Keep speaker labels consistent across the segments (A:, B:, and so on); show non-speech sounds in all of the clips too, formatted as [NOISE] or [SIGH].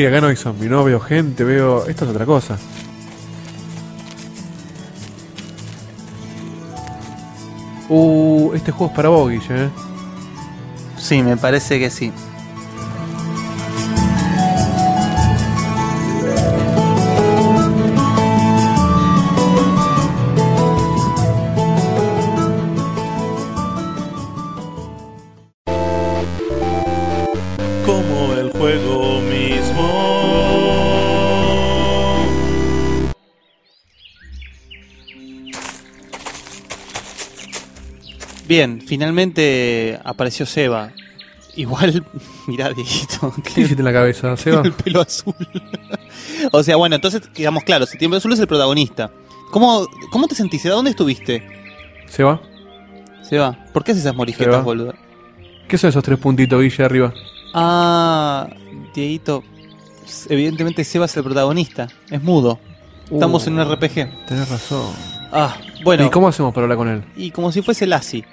A: Che, acá no hay zombie, no veo gente, veo. Esto es otra cosa. Uh, este juego es para vos, ¿eh?
B: Sí, me parece que sí. Bien, finalmente apareció Seba. Igual, [LAUGHS] mirá, Dieguito,
A: ¿Qué hiciste en la cabeza, [LAUGHS] Seba?
B: el pelo azul. [LAUGHS] o sea, bueno, entonces quedamos claros, Septiembre Azul es el protagonista. ¿Cómo, cómo te sentiste? ¿A dónde estuviste?
A: ¿Seba?
B: Seba, ¿por qué haces esas
A: Seba.
B: morisquetas, boludo?
A: ¿Qué son esos tres puntitos, Guille, arriba?
B: Ah, Dieguito, evidentemente Seba es el protagonista, es mudo. Estamos
A: Uh,
B: en un RPG.
A: Tenés razón.
B: Ah, bueno.
A: ¿Y cómo hacemos para hablar con él?
B: Y como si fuese Lassie.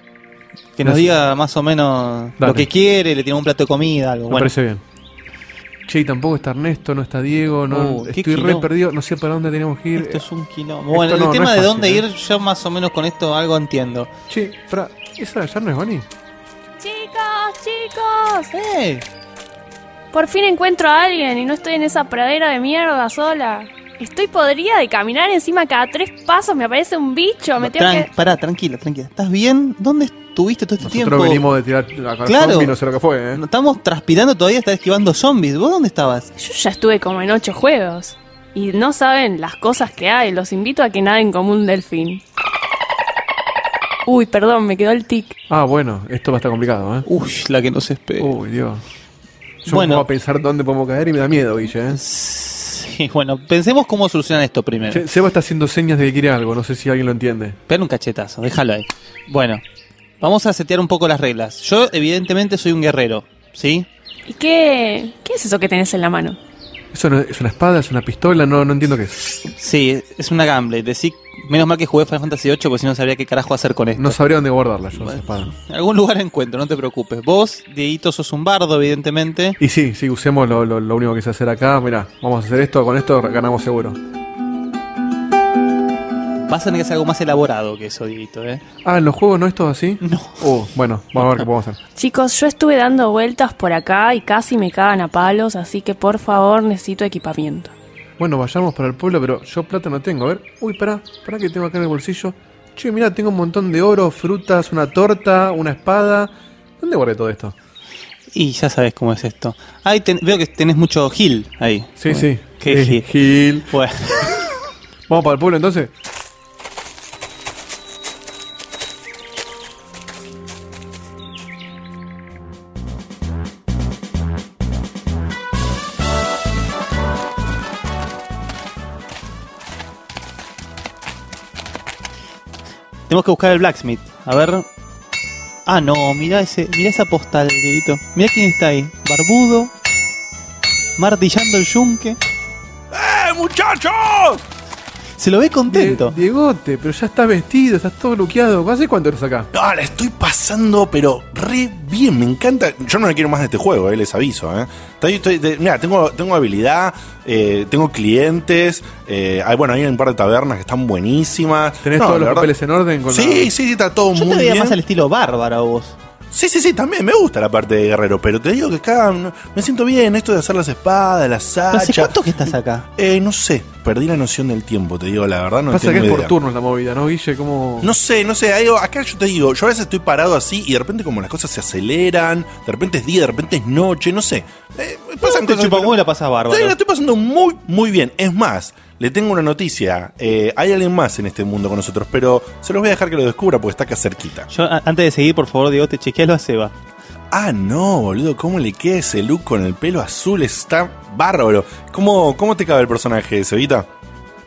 B: Que nos diga más o menos
A: Dale.
B: lo que quiere, le tiene un plato de comida, algo.
A: Me
B: Bueno,
A: parece bien. Che, y tampoco está Ernesto, no está Diego, no,
B: Uh,
A: estoy re perdido, no sé para dónde tenemos que ir.
B: esto es un quilombo. Bueno,
A: no,
B: el
A: no
B: tema de
A: fácil,
B: dónde
A: ¿eh?
B: ir, yo más o menos con esto algo entiendo.
A: Che, para, ¿esa ya no es Bunny?
C: Chicos, chicos.
B: ¡Eh!
C: Por fin encuentro a alguien y no estoy en esa pradera de mierda sola. Estoy podrida de caminar encima cada tres pasos, me aparece un bicho, me tengo
B: Tran-
C: que...
B: Pará, tranquila, tranquila. ¿Estás bien? ¿Dónde estuviste todo este
A: Nosotros
B: tiempo?
A: venimos de tirar a
B: Claro.
A: zombie, no sé lo que fue, ¿eh?
B: No Estamos transpirando todavía, estás esquivando zombies. ¿Vos dónde estabas?
C: Yo ya estuve como en ocho juegos. Y no saben las cosas que hay, los invito a que naden como un delfín. Uy, perdón, me quedó el tic.
A: Ah, bueno, esto va a estar complicado, ¿eh?
B: Uy, la que nos espera.
A: Uy, Dios. Yo
B: Bueno.
A: me pongo a pensar dónde podemos caer y me da miedo, Guille, ¿eh?
B: Sí, bueno, pensemos cómo solucionan esto primero.
A: Seba está haciendo señas de que quiere algo, no sé si alguien lo entiende.
B: Pega un cachetazo, déjalo ahí. Bueno, vamos a setear un poco las reglas. Yo, evidentemente, soy un guerrero, ¿sí?
C: ¿Y qué, qué es eso que tenés en la mano?
A: ¿Eso no- es una espada? ¿Es una pistola? No, no entiendo qué es.
B: Sí, es una Gamble. Decí, menos mal que jugué Final Fantasy VIII porque si no sabría qué carajo hacer con esto.
A: No sabría dónde guardarla yo, esa espada.
B: En algún lugar encuentro, no te preocupes. Vos, Dieguito, sos un bardo, evidentemente.
A: Y sí, sí, usemos lo, lo- lo único que sé hacer acá. Mirá, vamos a hacer esto, con esto ganamos seguro.
B: Vas a tener que hacer algo más elaborado que eso, Dieguito, ¿eh?
A: Ah, ¿en los juegos no es todo así?
B: No.
A: Uh, bueno, vamos a ver qué podemos hacer.
C: Chicos, yo estuve dando vueltas por acá y casi me cagan a palos, así que por favor necesito equipamiento.
A: Bueno, vayamos para el pueblo, pero yo plata no tengo. A ver, uy, pará, pará que tengo acá en el bolsillo. Che, mira, tengo un montón de oro, frutas, una torta, una espada. ¿Dónde guardé todo esto?
B: Y ya sabes cómo es esto. Ahí ten- veo que tenés mucho Gil ahí.
A: Sí, sí.
B: ¿Qué
A: Eh,
B: Gil?
A: Gil.
B: Bueno, [LAUGHS]
A: Vamos para el pueblo entonces.
B: Tenemos que buscar el blacksmith. A ver. Ah, no, mira ese, mira esa postal, Dieguito. Mira quién está ahí. Barbudo. Martillando el yunque.
D: ¡Eh, muchachos!
B: Se lo ve contento.
A: Die- Diegote, pero ya estás vestido, estás todo luqueado. ¿Hace cuánto eres acá?
D: Ah, la estoy pasando, pero re bien, me encanta. Yo no le quiero más de este juego, eh, les aviso. Eh. Estoy- estoy- de- mira, tengo, tengo habilidad, eh, tengo clientes. eh, hay, bueno, hay un par de tabernas que están buenísimas.
A: ¿Tenés
D: No,
A: todos los
D: verdad-
A: papeles en orden? Con
D: Sí,
A: la-
D: sí, sí, está todo
B: Yo
D: muy
B: te veía
D: bien.
B: más al estilo bárbara vos.
D: Sí, sí, sí, también me gusta la parte de guerrero, pero te digo que acá no- me siento bien esto de hacer las espadas, las
B: ¿Pero ¿Hace
D: hachas.
B: cuánto que estás acá?
D: Eh, no sé, perdí la noción del tiempo, te digo la verdad, no
A: Pasa que
D: tengo
A: es por
D: idea.
A: turnos la movida, ¿no, Guille? ¿Cómo...
D: No sé, no sé, algo- acá yo te digo, yo a veces estoy parado así y de repente como las cosas se aceleran, de repente es día, de repente es noche, no sé. Eh, pasan
B: te
D: cosas,
B: chupa
D: pero-
B: la pasas bárbaro.
D: Sí, la estoy pasando muy, muy bien. Es más, le tengo una noticia. eh, hay alguien más en este mundo con nosotros, pero se los voy a dejar que lo descubra porque está acá cerquita.
B: Yo, antes de seguir, por favor, Diego, te chequealo a Seba.
D: Ah, no, boludo, ¿cómo le queda ese look con el pelo azul? Está bárbaro. ¿Cómo, cómo te cabe el personaje, Sevita?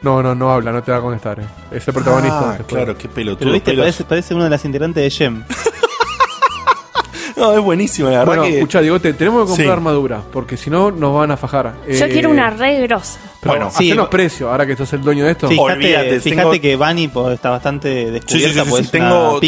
A: No, no, no habla, no te va a contestar. eh. Es el protagonista.
D: Ah, claro, qué pelotudo.
B: Pero viste, parece, parece una de las integrantes de Gem. [LAUGHS]
D: No, es buenísimo, la verdad
A: Bueno,
D: que...
A: escucha, Diego, te- tenemos que comprar
D: Sí.
A: armadura, porque si no nos van a fajar.
C: Yo
A: Eh,
C: quiero una re grosa.
A: Pero
D: Bueno,
B: sí,
A: hacenos
B: va-
A: precio, ahora que sos el dueño de esto.
B: Fíjate,
D: Olvídate,
B: fíjate
D: tengo-
B: que Bunny pues, está bastante descubierta.
D: sí, sí,
B: pues,
D: tengo-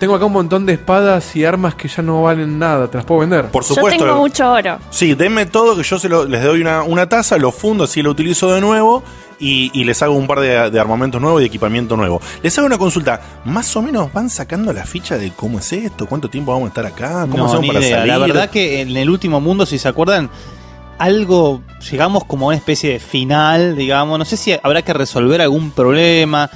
D: tengo-
A: acá un montón de espadas y armas que ya no valen nada. ¿Te las puedo vender?
D: Por
C: Yo
D: supuesto.
C: tengo mucho oro.
D: Sí, denme todo, que yo se lo- les doy una, una taza, lo fundo, así lo utilizo de nuevo y, y les hago un par de, de armamentos nuevos y de equipamiento nuevo. Les hago una consulta. ¿Más o menos van sacando la ficha de cómo es esto? ¿Cuánto tiempo vamos a estar acá? ¿Cómo
B: No,
D: hacemos para
B: idea.
D: salir?
B: La verdad que en el último mundo, si se acuerdan, algo, llegamos como a una especie de final, digamos. No sé si habrá que resolver algún problema.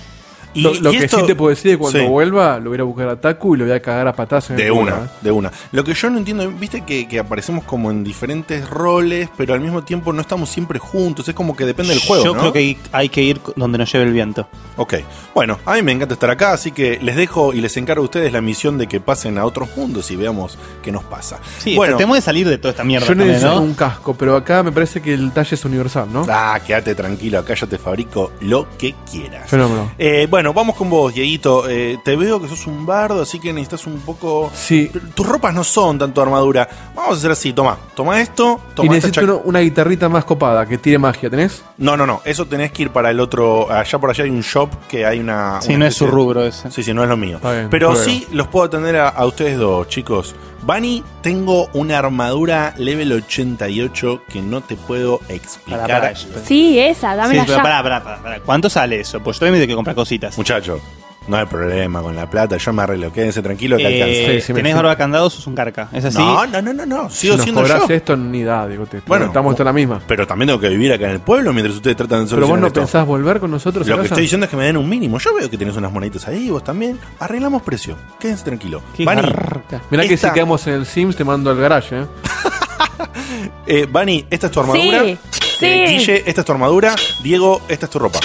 D: Y-
A: lo lo
D: y
A: que
D: esto-
A: sí te puedo decir es que cuando
D: Sí.
A: vuelva, lo voy a ir a buscar a Taku y lo voy a cagar a patas en
D: De una,
A: ¿eh?
D: de una. Lo que yo no entiendo, viste que, que aparecemos como en diferentes roles, pero al mismo tiempo no estamos siempre juntos. Es como que depende del juego.
B: Yo
D: ¿no?
B: creo que hay- hay que ir donde nos lleve el viento.
D: Ok, bueno, a mí me encanta estar acá, así que les dejo y les encargo a ustedes la misión de que pasen a otros mundos y veamos qué nos pasa.
B: Sí,
D: bueno,
B: tratemos de salir de toda esta mierda
A: Yo
B: también,
A: necesito
B: ¿no?
A: un casco, pero acá me parece que el talle es universal, ¿no?
D: ah, quédate tranquilo, acá yo te fabrico lo que quieras.
A: Fenómeno.
D: Eh, bueno, vamos con vos, Dieguito. Eh, te veo que sos un bardo, así que necesitas un poco.
A: Sí.
D: Tus ropas no son tanto armadura. Vamos a hacer así, toma, toma esto,
A: Y
D: toma esta
A: necesito una guitarrita más copada, que tire magia, ¿tenés?
D: No, no, no, eso tenés que ir para el otro. Allá por allá hay un shop que hay una.
B: Sí,
D: una
B: no es su rubro ese.
D: Sí, sí, no es lo mío.
A: Bien,
D: Pero sí los puedo atender a, a ustedes dos, chicos. Bunny, tengo una armadura level 88 que no te puedo explicar.
B: Pará, pará, espera.
C: Sí, esa,
B: Sí,
C: dámela
B: pero
C: ya.
B: pará, pará, pará, pará. ¿Cuánto sale eso? Pues yo también tengo que comprar cositas.
D: Muchacho, no hay problema con la plata, yo me arreglo. Quédense tranquilos que
B: Eh,
D: alcanza.
A: Sí, sí, me-
B: ¿Tenés
A: sí.
B: barba de candado? Sos un carca. ¿Es así?
D: No, no, no, no, no. Sigo
A: si nos
D: siendo
A: cobras
D: yo.
A: esto, ni da, digo, te,
D: Bueno,
A: estamos toda la misma.
D: Pero también tengo que vivir acá en el pueblo mientras ustedes tratan de
A: Pero vos
D: solucionar
A: no
D: esto.
A: pensás volver con nosotros a
D: Lo que
A: casa?
D: estoy diciendo es que me den un mínimo. Yo veo que tenés unas moneditas ahí, vos también. Arreglamos precio. Quédense tranquilos.
B: Qué garca.
A: Mirá que
D: esta-
A: si quedamos en el Sims te mando al garage, ¿eh? [LAUGHS]
D: eh, Bunny, esta es tu armadura.
C: Sí, sí.
D: Eh, Guille, esta es tu armadura. Diego, esta es tu ropa.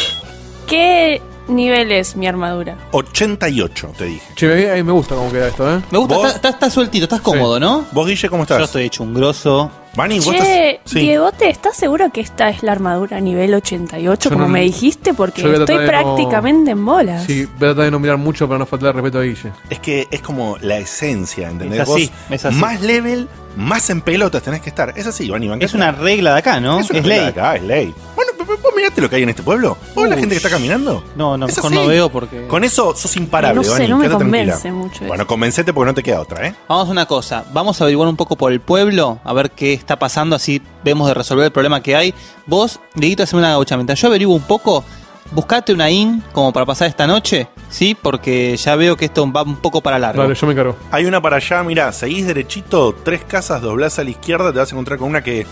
C: ¿Qué nivel es mi armadura?
D: 88, te dije.
A: Che, mí me gusta cómo queda esto, ¿eh?
B: Me gusta,
D: ¿Vos?
B: estás está, está sueltito, estás cómodo, ¿no?
D: ¿Vos, Guille, cómo estás?
B: Yo estoy hecho un grosso.
D: Bunny, vos
C: Che,
D: estás. Sí.
C: Diegote, ¿estás seguro que esta es la armadura nivel 88
A: Yo
C: como
A: no-
C: me dijiste? Porque
A: yo voy a
C: estoy
A: tratar de no-
C: prácticamente en bolas.
A: Sí, voy a tratar de no mirar mucho para no faltar respeto a Guille.
D: Es que es como la esencia, ¿entendés?
B: Es así,
D: Vos,
B: es así.
D: Más level, más en pelotas tenés que estar. Es así, Bunny. bancate.
B: Es una regla de acá, ¿no?
D: Es, una
B: Es
D: regla
B: ley.
D: de acá, es ley. Bueno, pero vos mirate lo que hay en este pueblo. ¿Vos la gente que está caminando?
B: No, no,
D: Es
B: mejor
D: así.
B: no veo porque.
D: Con eso sos imparable,
C: No sé, no me convence
D: tranquila.
C: mucho eso.
D: Bueno, convencete porque no te queda otra, ¿eh?
B: Vamos a una cosa, vamos a averiguar un poco por el pueblo, a ver qué está pasando, así vemos de resolver el problema que hay. Vos, Dieguito, haceme una gauchamenta. Yo averiguo un poco, buscate una IN como para pasar esta noche, ¿sí? Porque ya veo que esto va un poco para largo.
A: Dale, yo me encargo.
D: Hay una para allá, mirá, seguís derechito, tres casas, doblás a la izquierda, te vas a encontrar con una que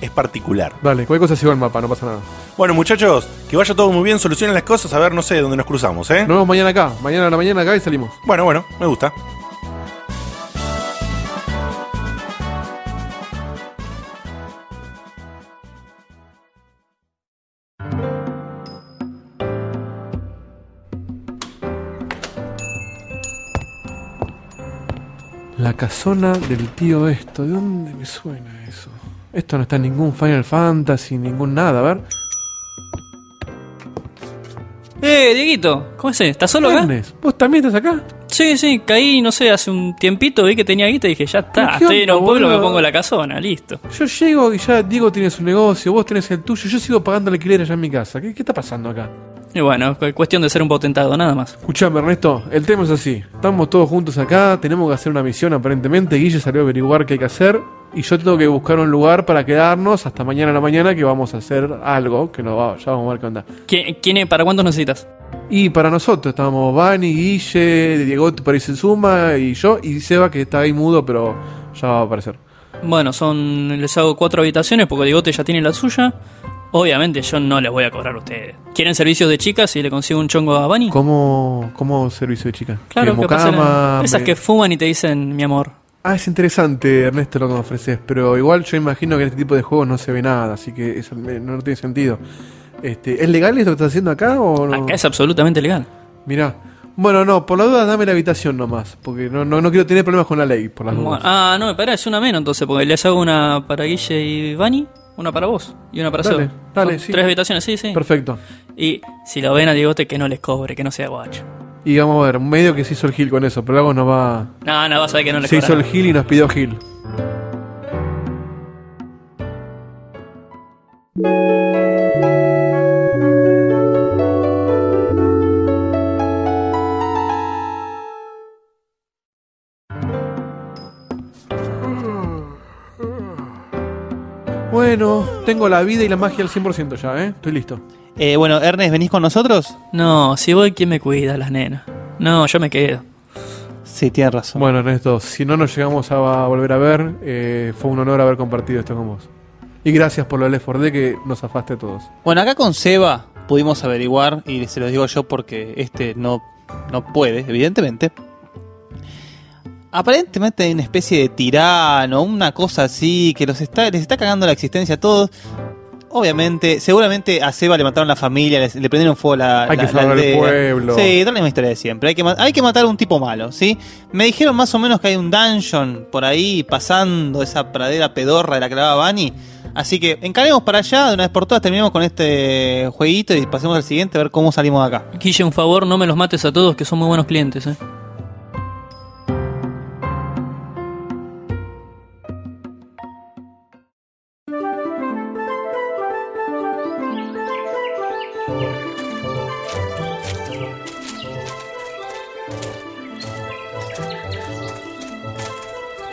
D: es particular.
A: Dale, cualquier cosa sigo el mapa, no pasa nada.
D: Bueno, muchachos, que vaya todo muy bien, solucionen las cosas, a ver, no sé, dónde nos cruzamos, ¿eh?
A: Nos vemos mañana acá. Mañana a la mañana acá y salimos.
D: Bueno, bueno, me gusta.
A: Casona del tío esto. ¿De dónde me suena eso? Esto no está en ningún Final Fantasy, ningún nada. A ver.
E: Eh, Dieguito, ¿cómo es? ¿Estás solo acá?
A: Ernest, ¿vos también estás acá?
E: Sí, sí, caí, no sé, hace un tiempito vi que tenía guita y dije, ya
A: ¿Pero
E: está, estoy en
A: onda,
E: un pueblo, me
A: boludo?
E: pongo la casona, listo.
A: Yo llego y ya Diego tiene su negocio, vos tenés el tuyo, yo sigo pagando el alquiler allá en mi casa. ¿Qué, qué está pasando acá?
E: Y bueno, cu- cuestión de ser un potentado, nada más.
A: Escuchame, Ernesto, el tema es así. Estamos todos juntos acá, tenemos que hacer una misión aparentemente. Guille salió a averiguar qué hay que hacer. Y yo tengo que buscar un lugar para quedarnos hasta mañana a la mañana que vamos a hacer algo, que no va, ya vamos a ver qué onda.
E: ¿Quién, quién es- ¿Para cuántos necesitas?
A: Y para nosotros estábamos Vani, Guille, Diego por ahí se suma, y yo, y Seba que está ahí mudo, pero ya va a aparecer.
E: Bueno, son les hago cuatro habitaciones porque Digote ya tiene la suya. Obviamente yo no les voy a cobrar a ustedes. ¿Quieren servicios de chicas y le consigo un chongo a Bunny?
A: ¿Cómo, cómo servicio de chica?
E: Claro,
A: ¿Qué,
E: que esas
A: me-
E: que fuman y te dicen mi amor.
A: Ah, es interesante, Ernesto, lo que me ofreces, pero igual yo imagino que en este tipo de juegos no se ve nada, así que eso no, tiene sentido. Este, ¿Es legal esto que estás haciendo acá o no?
E: Acá es absolutamente legal.
A: Mirá. Bueno, no, por la duda dame la habitación nomás, porque no, no, no quiero tener problemas con la ley, por las
E: Bueno,
A: dudas.
E: ah, no, pará, es una menos entonces, porque les hago una para Guille y Bunny, una para vos y una para
A: Dale, dale, sí.
E: Tres habitaciones, sí, sí.
A: Perfecto.
E: Y si lo ven a Diegote, que no les cobre, que no sea guacho.
A: Y vamos a ver, medio que se hizo el Gil con eso, pero luego nos va...
E: No, no, vas a ver que no les
A: Se hizo el Gil y nos pidió Gil. Bueno, tengo la vida y la magia al 100% ya, ¿eh? Estoy listo.
B: Eh, bueno, Ernest, ¿venís con nosotros?
E: No, si voy, ¿quién me cuida? Las nenas. No, yo me quedo.
B: Sí, tienes razón.
A: Bueno, Ernesto, si no nos llegamos a volver a ver, eh, fue un honor haber compartido esto con vos. Y gracias por lo del Left 4 Dead que nos afaste a todos.
B: Bueno, acá con Seba pudimos averiguar, y se lo digo yo porque este no, no puede, evidentemente. Aparentemente hay una especie de tirano, una cosa así, que los está, les está cagando la existencia a todos. Obviamente, seguramente a Seba le mataron la familia, les- le prendieron fuego la,
A: Hay
B: la-
A: que salvar el pueblo.
B: Sí, es la misma historia de siempre. Hay que, hay que matar a un tipo malo, ¿sí? Me dijeron más o menos que hay un dungeon por ahí pasando esa pradera pedorra de la que hablaba Bani. Así que encaremos para allá, de una vez por todas terminemos con este jueguito y pasemos al siguiente a ver cómo salimos de acá.
E: Guille, un favor, no me los mates a todos, que son muy buenos clientes, ¿eh?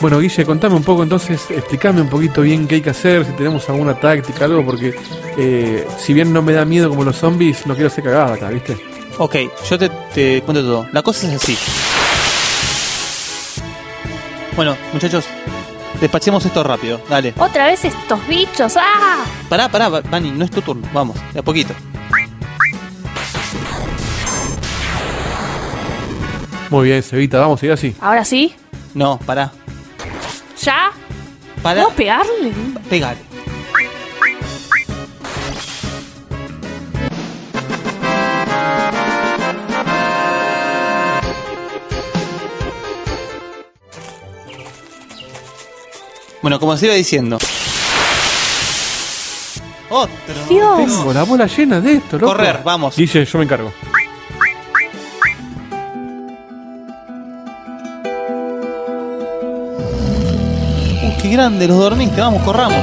A: Bueno, Guille, contame un poco entonces, explícame un poquito bien qué hay que hacer, si tenemos alguna táctica, algo, porque eh, si bien no me da miedo como los zombies, no quiero hacer cagada acá, ¿viste?
B: Ok, yo te, te cuento todo. La cosa es así. Bueno, muchachos, despachemos esto rápido. Dale.
C: Otra vez estos bichos. ¡Ah!
B: Pará, pará, Bani, no es tu turno. Vamos, de a poquito.
A: Muy bien, Cevita, vamos a ir así.
C: Ahora sí.
B: No, pará.
C: ¿Ya?
B: Pará.
C: ¿Puedo pegarle?
B: Pegale. Bueno, como se iba diciendo. Otro.
C: Dios.
A: Tengo la bola llena de esto, loco.
B: Correr, vamos.
A: Guille, yo me encargo.
B: Grande, los dormiste, vamos, corramos.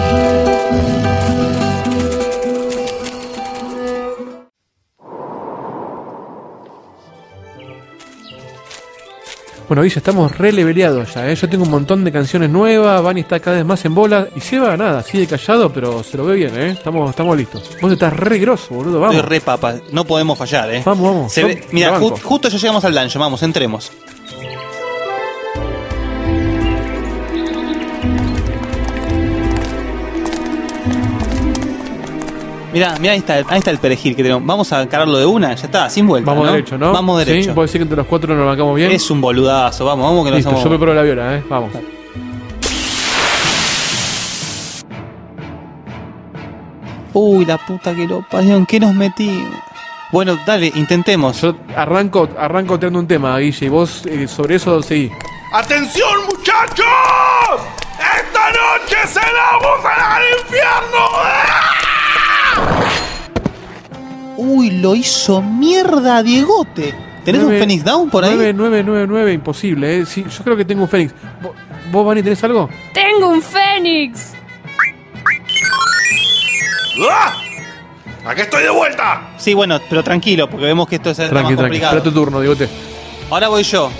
A: Bueno, Guille, estamos re leveleados ya, ¿eh? Yo tengo un montón de canciones nuevas, Vani está cada vez más en bola. Y Seba, nada, sigue callado, pero se lo ve bien, ¿eh? Estamos, estamos listos. Vos estás re grosso, boludo, vamos.
B: Estoy re papa, no podemos fallar, eh.
A: Vamos, vamos.
B: Se ve-
A: Vamos,
B: mira, ju- justo ya llegamos al dungeon, vamos, entremos. Mirá, mirá, ahí está, ahí está el perejil que tenemos. Vamos a encararlo de una, ya está, sin vuelta.
A: Vamos
B: ¿no?
A: derecho, ¿no?
B: Vamos derecho.
A: ¿Sí? ¿Vos decís que entre los cuatro nos bancamos bien?
B: Es un boludazo, vamos, vamos que no
A: Listo,
B: somos.
A: yo preparo la viola, ¿eh? Vamos.
B: Uy, la puta que lo parió, ¿en qué nos metimos? Bueno, dale, intentemos.
A: Yo arranco, arranco tirando un tema, Guille, y vos eh, sobre eso seguí.
D: ¡Atención, muchachos! ¡Esta noche se la vamos a dar al infierno!
B: Uy, lo hizo mierda, Diegote. ¿Tenés un Phoenix Down por ahí?
A: 9, 9, 9, 9, imposible, ¿eh? Sí, yo creo que tengo un Fénix. ¿Vos, vos Vani, tenés algo?
C: ¡Tengo un fénix!
D: ¡Ah! ¡Aquí estoy de vuelta!
B: Sí, bueno, pero tranquilo, porque vemos que esto es
A: Tranqui,
B: más
A: tranqui.
B: complicado.
A: Espera tu turno, digote.
B: Ahora voy yo.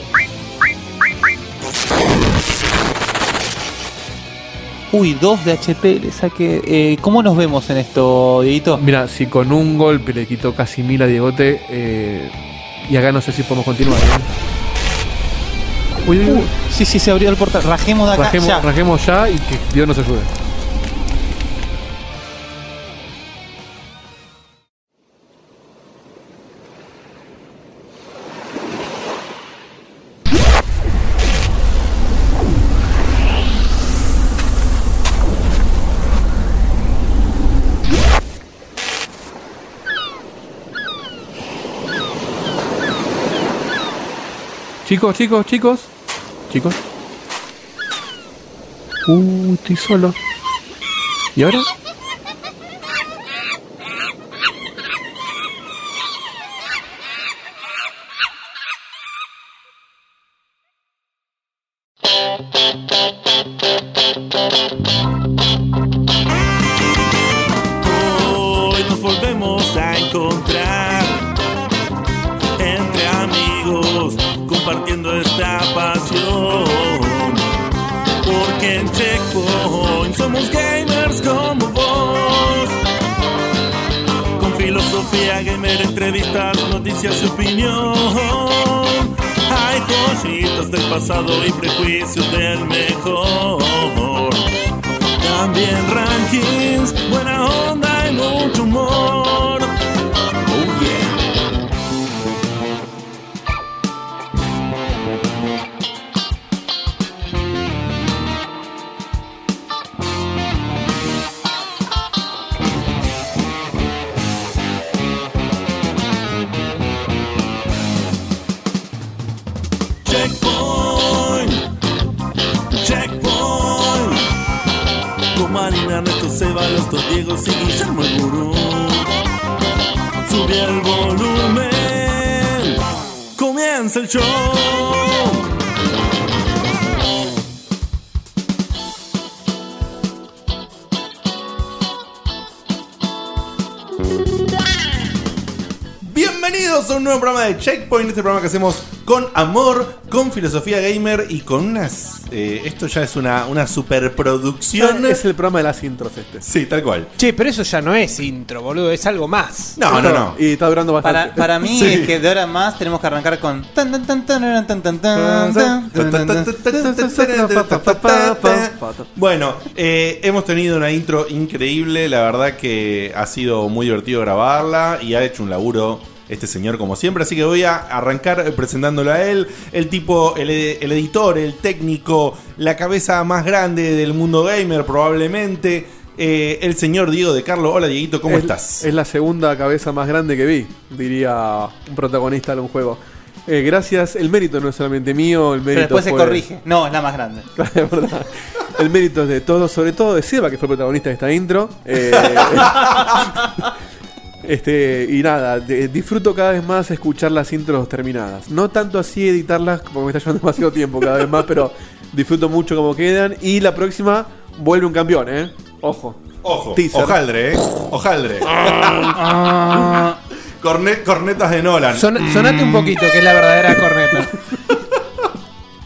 B: Uy, dos de HP le saqué. Eh, ¿Cómo nos vemos en esto, Dieguito?
A: Mira, si con un golpe le quitó casi mil a Diegote, eh, y acá no sé si podemos continuar. ¿eh? Uy, uy, uy.
B: Sí, sí, se abrió el portal. Rajemos de acá
A: Rajemos,
B: ya.
A: rajemos ya y que Dios nos ayude. Chicos, chicos, chicos. Chicos. Uh, estoy solo. ¿Y ahora?
F: compartiendo esta pasión. Porque en Checkpoint somos gamers como vos. Con filosofía gamer, entrevistas, noticias y opinión. Hay cositas del pasado y prejuicios del mejor. También rankings, buena onda y mucho humor
D: nuevo programa de Checkpoint, este programa que hacemos con amor, con filosofía gamer y con unas... eh, esto ya es una, una superproducción.
A: Es el programa de las intros este.
D: Sí, tal cual.
G: Che, pero eso ya no es intro, boludo, es algo más.
D: No, no, no.
A: Y está durando bastante.
B: Para, para mí
D: Sí.
B: es que de ahora en más tenemos que arrancar con tan tan tan tan tan tan tan tan tan tan.
D: Bueno, eh, hemos tenido una intro increíble, la verdad que ha sido muy divertido grabarla y ha hecho un laburo este señor como siempre, así que voy a arrancar presentándolo a él, el tipo, el, ed- el editor, el técnico, la cabeza más grande del mundo gamer probablemente, eh, el señor Diego de Carlos. Hola Dieguito, ¿cómo
A: es,
D: estás?
A: Es la segunda cabeza más grande que vi, diría un protagonista de un juego. Eh, gracias, el mérito no es solamente mío, el
B: Pero
A: mérito
B: después se corrige. No, es la más grande. [LAUGHS]
A: Es verdad. El mérito es de todos, sobre todo de Seba, que fue el protagonista de esta intro. Eh, [LAUGHS] este, y nada, de- disfruto cada vez más escuchar las intros terminadas. No tanto así editarlas, porque me está llevando [LAUGHS] demasiado tiempo cada vez más, pero disfruto mucho cómo quedan. Y la próxima vuelve un campeón, ¿eh? Ojo.
D: Ojo,
A: Teaser.
D: hojaldre, ¿eh? Hojaldre. Corne- cornetas de Nolan.
G: Son- sonate un poquito, que es la verdadera corneta.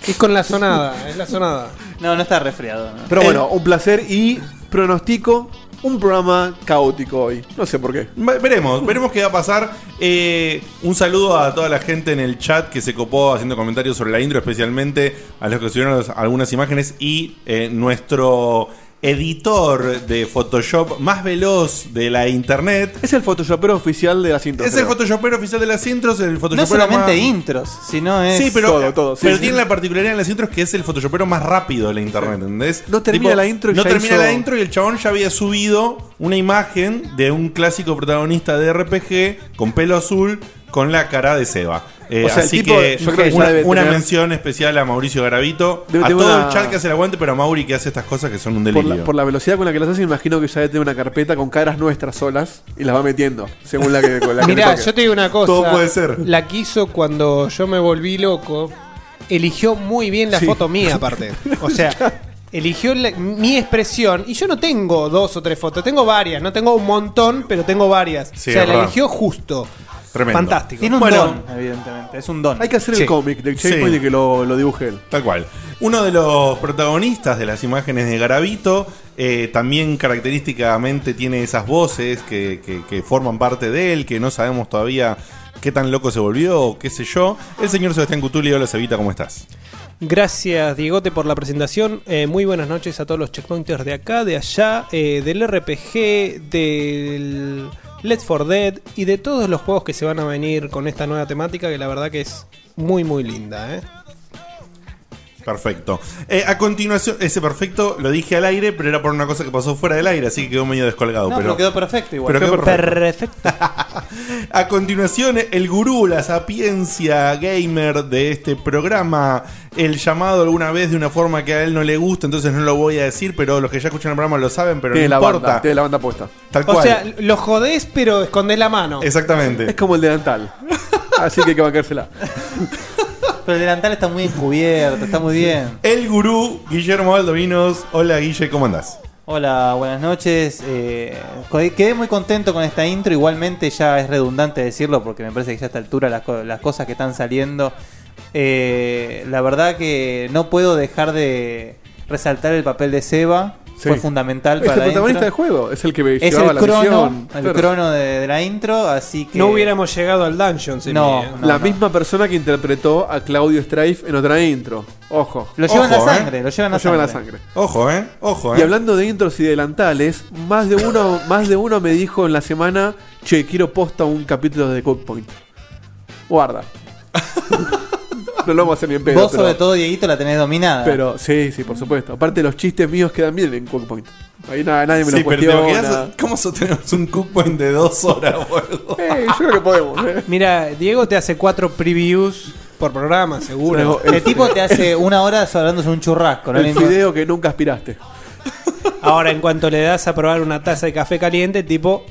G: Es con la sonada, es la sonada.
B: No, no está resfriado. no.
A: Pero bueno, un placer y pronostico un programa caótico hoy. No sé por qué.
D: Ve- Veremos, veremos qué va a pasar. Eh, un saludo a toda la gente en el chat que se copó haciendo comentarios sobre la intro, especialmente a los que subieron algunas imágenes y eh, nuestro editor de Photoshop más veloz de la internet.
A: Es el photoshopero oficial de las intros.
D: Es el
A: creo.
D: Photoshopero oficial de las intros, el
B: No
D: Photoshopero
B: solamente
D: más-
B: intros, sino es.
D: Sí, pero,
A: todo, todo, sí,
D: pero
A: sí.
D: tiene la particularidad en las intros que es el photoshopero más rápido de la internet, ¿entendés?
A: No termina la intro y
D: No
A: ya
D: termina
A: hizo-
D: la intro y el chabón ya había subido una imagen de un clásico protagonista de RPG con pelo azul con la cara de Seba. Eh,
A: O sea,
D: así
A: tipo,
D: que
A: yo creo que ya
D: una, mención especial a Mauricio Garavito,
A: Debe
D: a todo
A: una-
D: el chat que hace el aguante, pero a Mauri que hace estas cosas que son un
A: Por
D: delirio.
A: la, por la velocidad con la que las hace, me imagino que ya debe tener una carpeta con caras nuestras solas y las va metiendo, según la que, con la que
G: Mirá, yo te digo una cosa.
D: Todo puede ser.
G: La que hizo cuando yo me volví loco. Eligió muy bien la
A: Sí.
G: foto mía, [LAUGHS] aparte. O sea, eligió la- mi expresión. Y yo no tengo dos o tres fotos, tengo varias. No tengo un montón, pero tengo varias.
D: Sí,
G: o sea, la eligió justo.
D: Tremendo.
G: Fantástico.
B: Tiene un
D: Bueno.
B: don, evidentemente. Es un don.
A: Hay que hacer
G: Sí.
A: el cómic de Checkpoint
D: Sí.
A: y que lo, lo dibuje él.
D: Tal cual. Uno de los protagonistas de las imágenes de Garavito eh, también característicamente tiene esas voces que, que- que forman parte de él, que no sabemos todavía qué tan loco se volvió o qué sé yo. El señor Sebastián Cutuli, hola Cevita, ¿cómo estás?
G: Gracias, Diegote, por la presentación. Eh, muy buenas noches a todos los checkpointers de acá, de allá, eh, del RPG, del Let's For Dead y de todos los juegos que se van a venir con esta nueva temática que la verdad que es muy, muy linda. ¿eh?
D: Perfecto. Eh, a continuación, ese perfecto lo dije al aire, pero era por una cosa que pasó fuera del aire, así que quedó medio descolgado.
B: No,
D: pero,
B: pero quedó perfecto igual.
D: pero quedó perfecto.
G: Perfecto. [LAUGHS]
D: A continuación, el gurú, la sapiencia gamer de este programa, el llamado alguna vez de una forma que a él no le gusta, entonces no lo voy a decir, pero los que ya escuchan el programa lo saben, pero
A: Tiene
D: no
A: la
D: importa.
A: banda, tiene la banda puesta.
D: Tal
G: O
D: cual.
G: sea, lo jodés, pero escondés la mano.
D: Exactamente.
A: Es como el delantal. [LAUGHS] Así que hay que bancársela. [LAUGHS]
B: Pero el delantal está muy encubierto, está muy bien.
D: El gurú Guillermo Baldovinos. Hola Guille, ¿cómo andás?
B: Hola, buenas noches. Eh, quedé muy contento con esta intro. Igualmente ya es redundante decirlo porque me parece que ya a esta altura las, co- las cosas que están saliendo. eh, la verdad que no puedo dejar de resaltar el papel de Seba fue fundamental
A: Es
B: para
A: el
B: la
A: protagonista del
B: intro.
A: juego, es el que me
B: Es
A: llevaba
B: el
A: la
B: crono,
A: misión.
B: el
A: Claro.
B: crono de, de la intro, así que
G: No hubiéramos llegado al dungeon sin
B: No,
A: la misma persona que interpretó a Claudio Strife en otra intro. Ojo.
B: lo llevan
D: Ojo,
B: la
D: eh.
B: sangre, lo llevan la
A: Lo
B: sangre.
A: la sangre.
D: Ojo, ¿eh? Ojo, ¿eh?
A: Y hablando de intros y delantales, más de uno, [LAUGHS] más de uno me dijo en la semana, che, quiero posta un capítulo de Code Point. Guarda. [LAUGHS] [LAUGHS] no lo vamos a hacer ni en pedo.
B: Vos
A: pero,
B: sobre todo, Dieguito, la tenés dominada.
A: pero sí, sí, por supuesto. Aparte los chistes míos quedan bien en Code Point. Ahí nada, nadie me
D: Sí,
A: lo
D: pero
A: cuestiona.
D: quedás- ¿Cómo sostenemos un cookpoint de dos horas, boludo?
A: Eh, yo creo que podemos, eh.
G: Mira, Diego te hace cuatro previews por programa, seguro.
B: El tipo te hace una hora hablándose un churrasco, ¿no?
A: El video que nunca aspiraste.
G: Ahora, en cuanto le das a probar una taza de café caliente, tipo,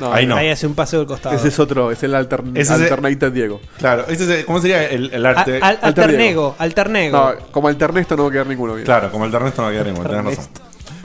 A: No,
D: Ahí no.
G: ahí hace un paseo del costado.
A: Ese es otro, es el altern
D: Ese es el-
A: Alternator Diego.
D: Claro, ese es- ¿cómo sería el, arte?
G: al-
A: Alter
G: alternego, alternego.
A: No, como Alternesto no va a quedar ninguno bien.
D: Claro, como el Ernesto no va a quedar ninguno, tenés razón.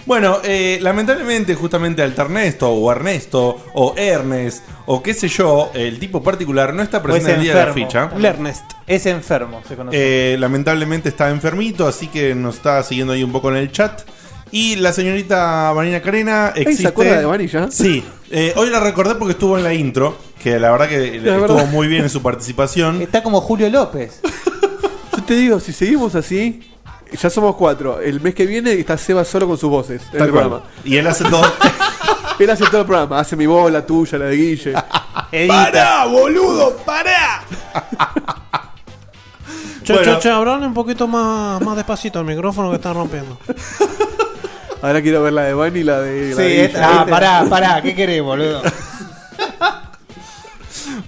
D: Bueno, eh, lamentablemente, justamente Alternesto o Ernesto o Ernest o qué sé yo, el tipo particular no está presente
B: es
D: el día de la
B: enfermo.
D: ficha.
G: El Ernest.
B: Es enfermo, se conoce.
D: Eh, lamentablemente está enfermito, así que nos está siguiendo ahí un poco en el chat. Y la señorita Marina Carena existe.
A: ¿Se acuerda de Vani ya?
D: Sí, eh, hoy la recordé porque estuvo en la intro, que la verdad que estuvo
A: verdad.
D: muy bien en su participación.
B: Está como Julio López. [LAUGHS]
A: Yo te digo, si seguimos así, ya somos cuatro. El mes que viene está Seba solo con sus voces en
D: Tal
A: el
D: cual.
A: programa.
D: Y él hace todo. [LAUGHS]
A: Él hace todo el programa, hace mi voz, la tuya, la de Guille. [LAUGHS]
D: ¡Pará, boludo! ¡Pará!
G: Che,
D: Bueno.
G: che, che, hablale un poquito más, más despacito al micrófono que están rompiendo.
A: Ahora quiero ver la de Vani y la de. la
B: Sí,
A: de
B: esta-
G: Ah, pará, pará, ¿qué querés, boludo? [LAUGHS]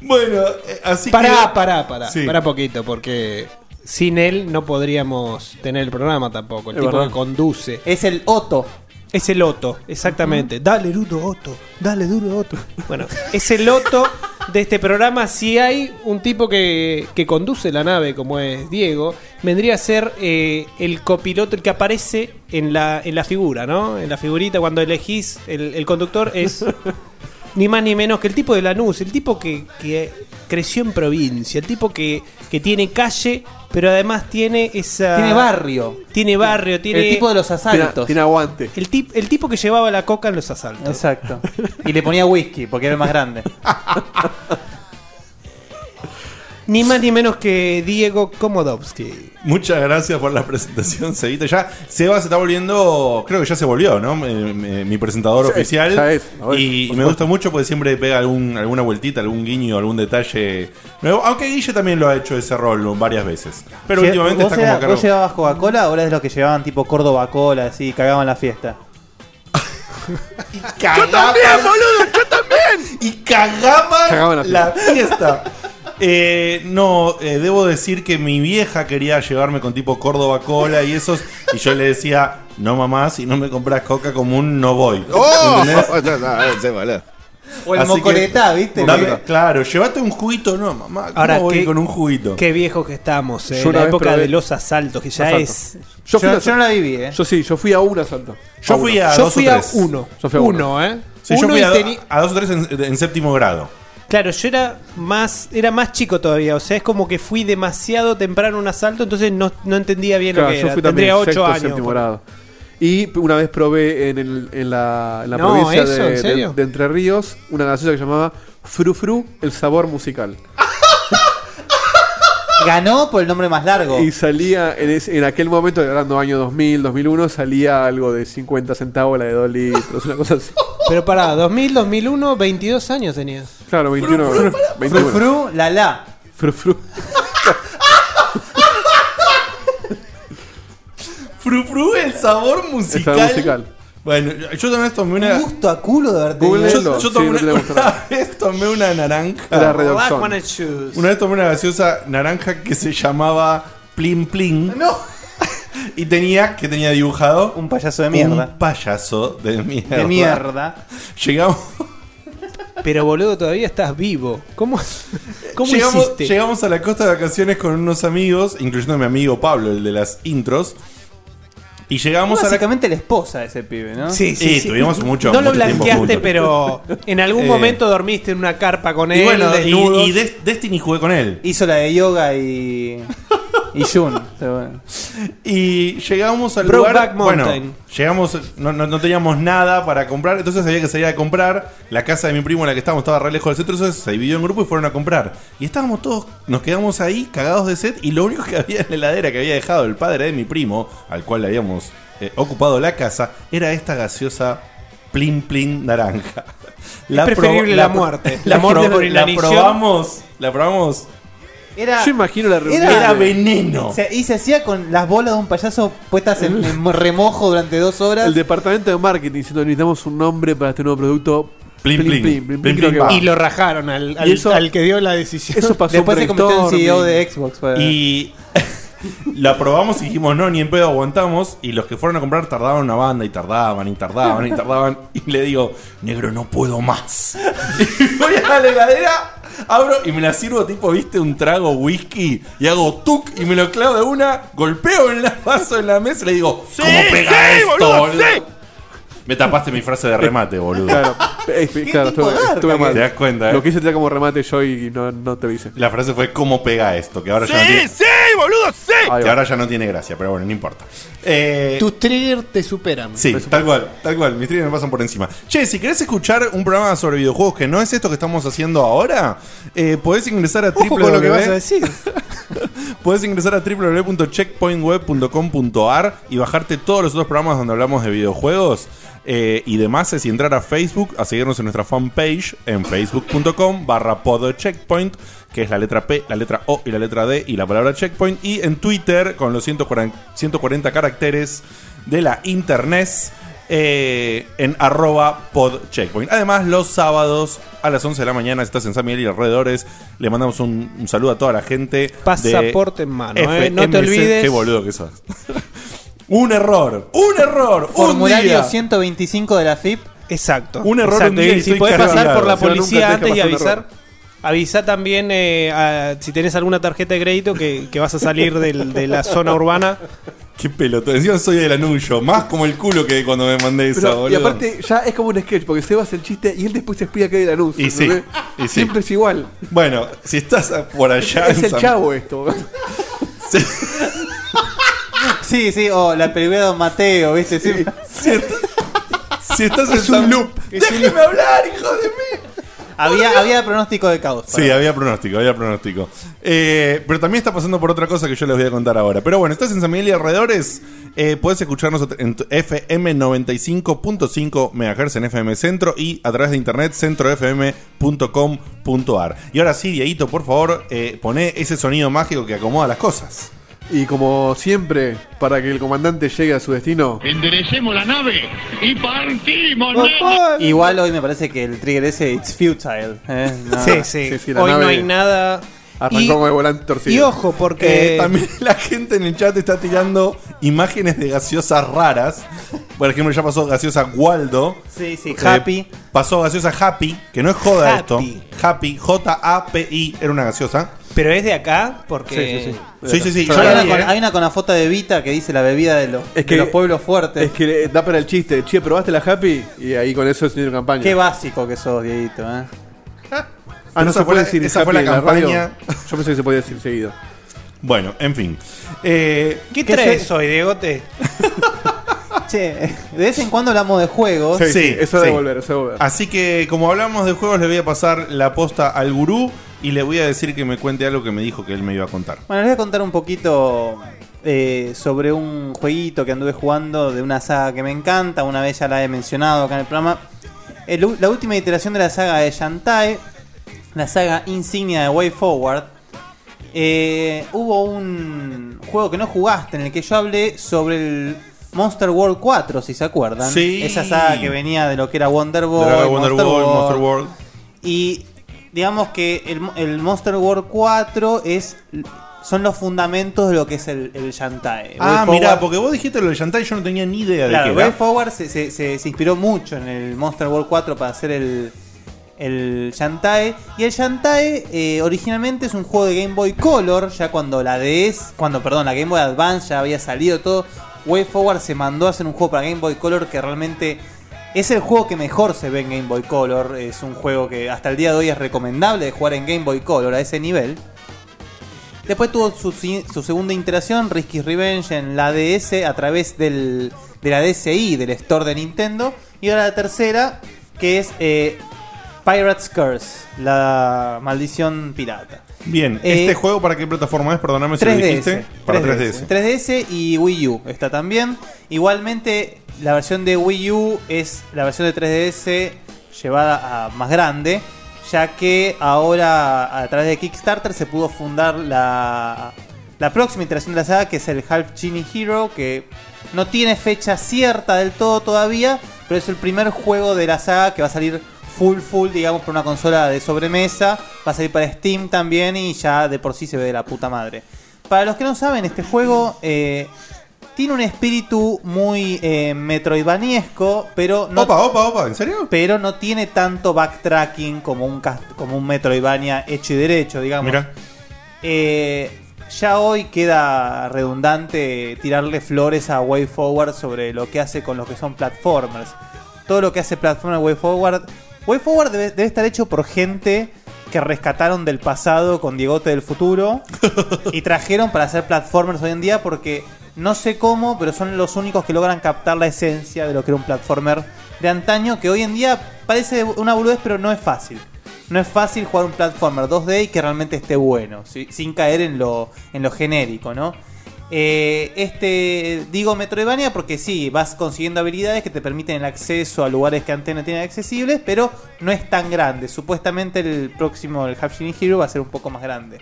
D: Bueno, eh, así
G: Pará,
D: que.
G: pará, pará.
D: Sí.
G: Pará poquito, porque sin él no podríamos tener el programa tampoco. El
A: Es
G: tipo
A: verdad.
G: que conduce.
B: Es el Otto.
G: Es el Otto, exactamente. Dale duro, Otto. Dale duro, Otto. [LAUGHS] Bueno, es el Otto de este programa. Si hay un tipo que, que conduce la nave, como es Diego, vendría a ser eh, el copiloto, el que aparece en la, en la figura, ¿no? En la figurita, cuando elegís el, el conductor, es ni más ni menos que el tipo de Lanús, el tipo que, que creció en provincia, el tipo que, que tiene calle, pero además tiene esa.
B: Tiene barrio.
G: Tiene barrio, tiene.
B: El tipo de los
A: Tiene,
B: asaltos.
A: tiene aguante.
G: El, tip- el tipo que llevaba la coca en los asaltos.
B: Exacto. Y le ponía whisky porque era el más grande. [LAUGHS]
G: Ni más ni menos que Diego Komodowski.
D: Muchas gracias por la presentación, Cevita. Ya Seba se está volviendo, creo que ya se volvió, ¿no? Mi, mi- mi presentador
A: Sí,
D: oficial.
A: ya es, a ver,
D: y
A: por
D: me gusta mucho porque siempre pega algún, alguna vueltita, algún guiño, algún detalle. nuevo. Aunque Guille también lo ha hecho ese rol varias veces. Pero últimamente
B: ¿Vos,
D: está
B: era-
D: como cargo.
B: ¿Vos llevabas Coca-Cola o eras de los que llevaban tipo Córdoba Cola así cagaban la fiesta?
D: ¡Yo también, boludo! ¡Yo también! Y cagaban,
A: Cagaban la
D: la fiesta. Eh, no, eh, debo decir que mi vieja quería llevarme con tipo Córdoba Cola y esos. Y yo le decía, no mamá, si no me compras coca común, no voy. ¿Entendés? [LAUGHS]
B: O el
D: Así que-
B: ¿viste?
D: Dame- claro, llévate un juguito, no, mamá. ¿Cómo
G: Ahora,
D: voy
G: ¿qué-
D: con un juguito?
G: Qué viejos que estamos, eh.
A: Yo una
G: la
A: vez
G: época
A: probé-
G: de los asaltos, que ya
A: Asalto.
G: es.
A: Yo fui,
B: Yo,
A: a,
B: yo no la viví, ¿eh?
A: yo sí, yo fui a un asalto.
D: Yo fui a
G: Yo
D: dos
G: fui
D: o
G: a
D: tres.
G: uno.
A: Yo fui a uno.
G: uno, ¿eh?
D: Sí, yo
G: Uno
D: fui
G: y
D: a,
G: teni-
D: a dos o tres en, en séptimo grado.
G: Claro, yo era más, era más chico todavía, o sea, es como que fui demasiado temprano a un asalto, entonces no, no entendía bien
A: Claro,
G: lo que
A: yo
G: era.
A: fui también
G: Tendría
A: sexto,
G: 8 años. por-.
A: Y una vez probé en, el- en la, en la
G: No,
A: provincia
G: ¿eso?
A: de,
G: ¿En serio?
A: de- de Entre Ríos una gaseosa que llamaba Fru Fru, el sabor musical.
B: Ganó por el nombre más largo.
A: Y salía en, ese- en aquel momento, hablando año 2000, 2001, salía algo de 50 centavos la de 2 litros, una cosa así. [LAUGHS]
G: Pero pará, 2000, 2001, 22 años tenías.
A: Claro, 21.
B: Fru
A: 21.
B: Fru, la la.
A: Fru Fru. [LAUGHS]
D: Fru Fru, el sabor
A: El
D: musical.
A: sabor musical.
D: Bueno, yo también tomé una.
B: Un gusto a culo de
A: eso.
D: Yo, yo
A: Sí,
D: tomé
A: no te
D: una, [LAUGHS]
A: nada.
D: una vez tomé una naranja.
G: Shoes.
D: Una vez tomé una gaseosa naranja que se llamaba Plin Plin.
B: No.
D: Y tenía, que tenía dibujado?
B: Un payaso de mierda.
D: Un payaso de mierda.
B: De mierda.
D: Llegamos,
G: Pero boludo, todavía estás vivo. ¿Cómo, cómo
D: llegamos,
G: hiciste?
D: llegamos a la costa de vacaciones con unos amigos, incluyendo a mi amigo Pablo, el de las intros. Y llegamos a la
B: Básicamente la esposa de ese pibe, ¿no?
G: Sí,
D: Sí,
G: sí, sí.
D: tuvimos mucho-
G: No lo
D: mucho tiempo
G: blanqueaste, pero en algún
D: Eh.
G: momento dormiste en una carpa con él.
D: Y bueno, y, y Des- Destiny jugué con él.
B: Hizo la de yoga y. [LAUGHS] Y Jun. [LAUGHS]
D: Y llegamos al
G: Brokeback
D: lugar. Bueno, llegamos, no, no- no teníamos nada para comprar, entonces había que salir a comprar. La casa de mi primo en la que estábamos estaba re lejos del centro, entonces se dividió en grupo y fueron a comprar. Y estábamos todos, nos quedamos ahí cagados de sed y lo único que [LAUGHS] había en la heladera que había dejado el padre de mi primo, al cual le habíamos eh, ocupado la casa, era esta gaseosa plin plin naranja.
G: preferible la
D: pro-
G: muerte.
D: La,
G: La muerte por
D: la
G: inanición.
D: probamos, la probamos.
B: Era,
A: Yo imagino la reunión.
D: Era veneno.
B: se- y se hacía con las bolas de un payaso puestas en, en [LAUGHS] remojo durante dos horas.
A: El departamento de marketing diciendo necesitamos un nombre para este nuevo producto.
D: Plin, plin.
A: plin,
D: Plin,
A: creo
D: plin,
A: que
D: va.
A: va.
G: Y lo rajaron al, al-
A: Y eso-
G: al que dio la decisión.
A: Eso pasó
B: Después se convirtió en CEO
A: brainstorming.
B: de Xbox.
D: Y [LAUGHS] la probamos y dijimos, no, ni en pedo aguantamos. Y los que fueron a comprar tardaban una banda y tardaban y tardaban y tardaban. Y le digo, negro, no puedo más. [LAUGHS] Y voy a la heladera, abro y me la sirvo tipo, viste, un trago whisky. Y hago tuk y me lo clavo de una, golpeo en el vaso en la mesa y le digo, ¿cómo pega esto, boludo? Me tapaste mi frase de remate, boludo.
A: Claro, eh, claro, estuve, estuve mal.
D: ¿Te das cuenta, eh?
A: Lo quise tirar como remate yo y no, no te hice.
D: La frase fue, ¿cómo pega esto? Que ahora ya no tiene...
A: Ahí
D: Que
A: va.
D: ahora ya no tiene gracia, pero bueno, no importa. Eh,
G: Tus triggers te superan.
D: Sí, tal cual, tal cual. Mis triggers me pasan por encima. Che, si querés escuchar un programa sobre videojuegos que no es esto que estamos haciendo ahora, eh, podés ingresar a
G: Ojo con lo que vas a
D: www.
G: decir. [LAUGHS]
D: Podés ingresar a www.checkpointweb.com.ar y bajarte todos los otros programas donde hablamos de videojuegos eh, y demás. Es y entrar a Facebook, a seguirnos en nuestra fanpage en facebook.com barra podcheckpoint, que es la letra P, la letra O y la letra D y la palabra checkpoint. Y en Twitter con los 140, 140 caracteres de la internet. eh, en arroba podcheckpoint. Además, los sábados a las 11 de la mañana, si estás en San Miguel y alrededores, le mandamos un, un saludo a toda la gente.
G: Pasaporte en mano, eh. No te olvides.
D: Qué boludo que sos. [LAUGHS] un error, un error, un
B: Formulario
D: día.
B: 125 de la FIP.
G: Exacto.
D: Un error
G: Exacto.
D: un día y
G: Y si podés pasar por la
A: O sea, nunca
G: policía antes y avisar. Avisa también eh, a- si tenés alguna tarjeta de crédito que, que vas a salir del- de la zona urbana.
D: Qué pelotudo. Encima soy del anuncio. Más como el culo que cuando me mandé eso,
A: Pero, y
D: boludo.
A: aparte, ya es como un sketch, porque se hace el chiste y él después se explica que hay la luz.
D: Y sí,
A: ¿entendés?
D: y sí.
A: Siempre es igual.
D: Bueno, si estás por allá.
A: es
D: en
A: el
D: San-
A: chavo esto.
B: Sí, sí, o la película de Don Mateo, ¿viste? Sí.
D: Si, est- si estás en San- Déjeme hablar, hijo de mí.
B: Había, había pronóstico de caos.
D: Sí, había pronóstico, había pronóstico. Eh, pero también está pasando por otra cosa que yo les voy a contar ahora. Pero bueno, estás en San Miguel y alrededores, eh, puedes escucharnos en FM 95.5 MHz en FM Centro y a través de internet centrofm.com.ar. Y ahora sí, Dieguito, por favor, eh, poné ese sonido mágico que acomoda las cosas.
A: Y como siempre, para que el comandante llegue a su destino,
H: Enderecemos la nave y partimos.
B: Igual hoy me parece que el trigger ese, it's futile. ¿eh? [LAUGHS] No.
G: Sí, sí.
A: Sí, sí, la
G: Hoy no
A: nave
G: hay nada.
A: Arrancó
G: Y-
A: con el volante torcido.
G: Y ojo, porque.
D: Eh, también la gente en el chat está tirando imágenes de gaseosas raras. Por ejemplo, ya pasó gaseosa Waldo.
B: Sí, sí,
D: Eh,
B: happy.
D: pasó gaseosa Happy, que no es joda
G: Happy.
D: esto. Happy, J-A-P-I, era una gaseosa.
G: Pero es de acá, porque.
A: Sí, sí, sí.
D: Sí, sí, sí.
B: Hay, una con,
D: eh.
B: hay una con la foto de Vita que dice la bebida de, los
A: Es
B: de
A: que-
B: los pueblos fuertes.
A: Es que da para el chiste. Che, ¿probaste la Happy? Y ahí con eso es campaña.
B: Qué básico que sos, Dieguito. ¿eh?
A: Ah, no
D: Esa
A: se
D: fue
A: puede
D: la-
A: decir
D: esa
A: Happy
D: fue la
A: en radio.
D: campaña.
A: Yo pensé que se podía decir seguido.
D: Bueno, en fin. Eh,
G: ¿Qué
B: ¿Qué
G: traes
B: se-
G: hoy, Diegote? [LAUGHS]
B: Che, de vez en cuando hablamos de juegos.
A: Sí, sí, eso
D: sí.
A: de volver, eso de volver.
D: así que, como hablamos de juegos, le voy a pasar la posta al gurú y le voy a decir que me cuente algo que me dijo que él me iba a contar.
B: Bueno, les voy a contar un poquito eh, sobre un jueguito que anduve jugando de una saga que me encanta. Una vez ya la he mencionado acá en el programa. El u- la última iteración de la saga de Shantae, la saga insignia de Way Forward. Eh, hubo un juego que no jugaste en el que yo hablé sobre el Monster World 4, si se acuerdan.
D: Sí.
B: Esa saga que venía de lo que era Wonder Boy,
D: Wonder
B: Monster
D: World,
B: World.
D: Monster World.
B: Y digamos que el, el Monster World 4 es son los fundamentos de lo que es el, el Shantae.
D: Ah,
B: Way Forward-
D: porque vos dijiste lo de Shantae y yo no tenía ni idea
B: Claro,
D: de qué
B: Way
D: era.
B: Forward se, se- se- se inspiró mucho en el Monster World 4 para hacer el, el Shantae. Y el Shantae eh, originalmente es un juego de Game Boy Color, ya cuando la DS, cuando, perdón, la Game Boy Advance ya había salido todo. Way Forward se mandó a hacer un juego para Game Boy Color que realmente es el juego que mejor se ve en Game Boy Color. Es un juego que hasta el día de hoy es recomendable de jugar en Game Boy Color a ese nivel. Después tuvo su, su segunda iteración, Risky Revenge, en la DS a través del, de la DSi, del store de Nintendo. Y ahora la tercera, que es eh, Pirate's Curse, la maldición pirata.
D: Bien,
B: Eh,
D: ¿este juego para qué plataforma es? Perdóname si lo
B: 3DS.
D: dijiste. Para 3DS.
B: 3DS y Wii U está también. Igualmente, la versión de Wii U es la versión de 3DS llevada a más grande, ya que ahora a través de Kickstarter se pudo fundar la, la próxima iteración de la saga, que es el Half Genie Hero, que no tiene fecha cierta del todo todavía, pero es el primer juego de la saga que va a salir full full, digamos, por una consola de sobremesa. Va a salir para Steam también y ya de por sí se ve de la puta madre. Para los que no saben, este juego eh, tiene un espíritu muy eh, metroidvaniesco, pero no,
D: Opa, opa, opa, ¿en serio?
B: pero no tiene tanto backtracking como un, como un Metroidvania hecho y derecho, digamos.
D: Mira.
B: Eh, ya hoy queda redundante tirarle flores a Way Forward sobre lo que hace con lo que son platformers. Todo lo que hace Platformer Way Forward. Way Forward debe, debe estar hecho por gente que rescataron del pasado con Diegote del futuro [LAUGHS] y trajeron para hacer platformers hoy en día porque no sé cómo, pero son los únicos que logran captar la esencia de lo que era un platformer de antaño que hoy en día parece una boludez pero no es fácil. No es fácil jugar un platformer 2D y que realmente esté bueno, ¿sí? sin caer en lo, en lo genérico, ¿no? Eh, este, digo Metroidvania porque sí, vas consiguiendo habilidades que te permiten el acceso a lugares que antes no tenían accesibles, pero no es tan grande. Supuestamente el próximo, el Half Hero, va a ser un poco más grande.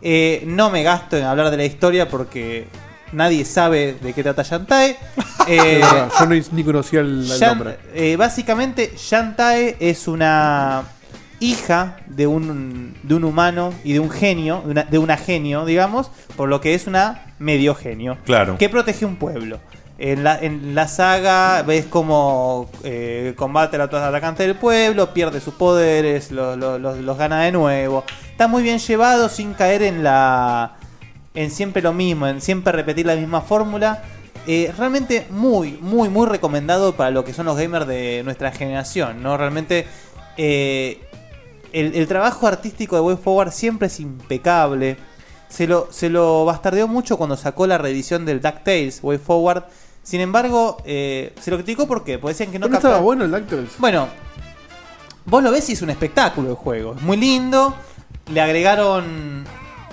B: Eh, no me gasto en hablar de la historia porque nadie sabe de qué trata Shantae. [LAUGHS] Eh,
A: Yo no, ni conocía el, nombre.
B: eh, básicamente, Shantae es una hija de un, de un humano y de un genio, de una, de una genio, digamos, por lo que es una medio genio.
D: Claro.
B: Que protege un pueblo. En la, en la saga ves cómo eh, combate a los atacantes del pueblo, pierde sus poderes, los, los- los- los gana de nuevo. Está muy bien llevado sin caer en la en siempre lo mismo, en siempre repetir la misma fórmula. Eh, realmente muy, muy, muy recomendado para lo que son los gamers de nuestra generación, ¿no? Realmente eh, el, el trabajo artístico de Way Forward siempre es impecable. Se lo, se lo bastardeó mucho cuando sacó la reedición del DuckTales, Way Forward. Sin embargo, eh, se lo criticó ¿por qué? Porque decían que no
A: ¿No
B: capta-
A: estaba bueno el DuckTales?
B: bueno, vos lo ves y es un espectáculo el juego. Es muy lindo. Le agregaron.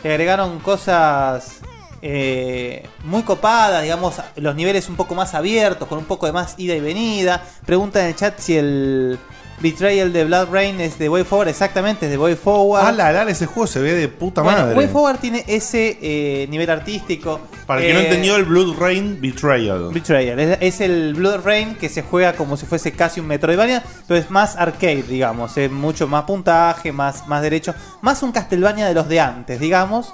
B: Le agregaron cosas eh, muy copadas, digamos, los niveles un poco más abiertos, con un poco de más ida y venida. Pregunta en el chat si el Betrayal de Blood Rain es de Way Forward. Exactamente, es de Way Forward.
D: Ah, la, la, ese juego se ve de puta
B: Bueno,
D: madre.
B: Way Forward tiene ese eh, nivel artístico.
D: Para el que no
B: Eh,
D: entendió, el Blood Rain Betrayal.
B: Betrayal. Es, es el Blood Rain que se juega como si fuese casi un Metroidvania, pero es más arcade, digamos. Es mucho más puntaje, más, más derecho. Más un Castlevania de los de antes, digamos.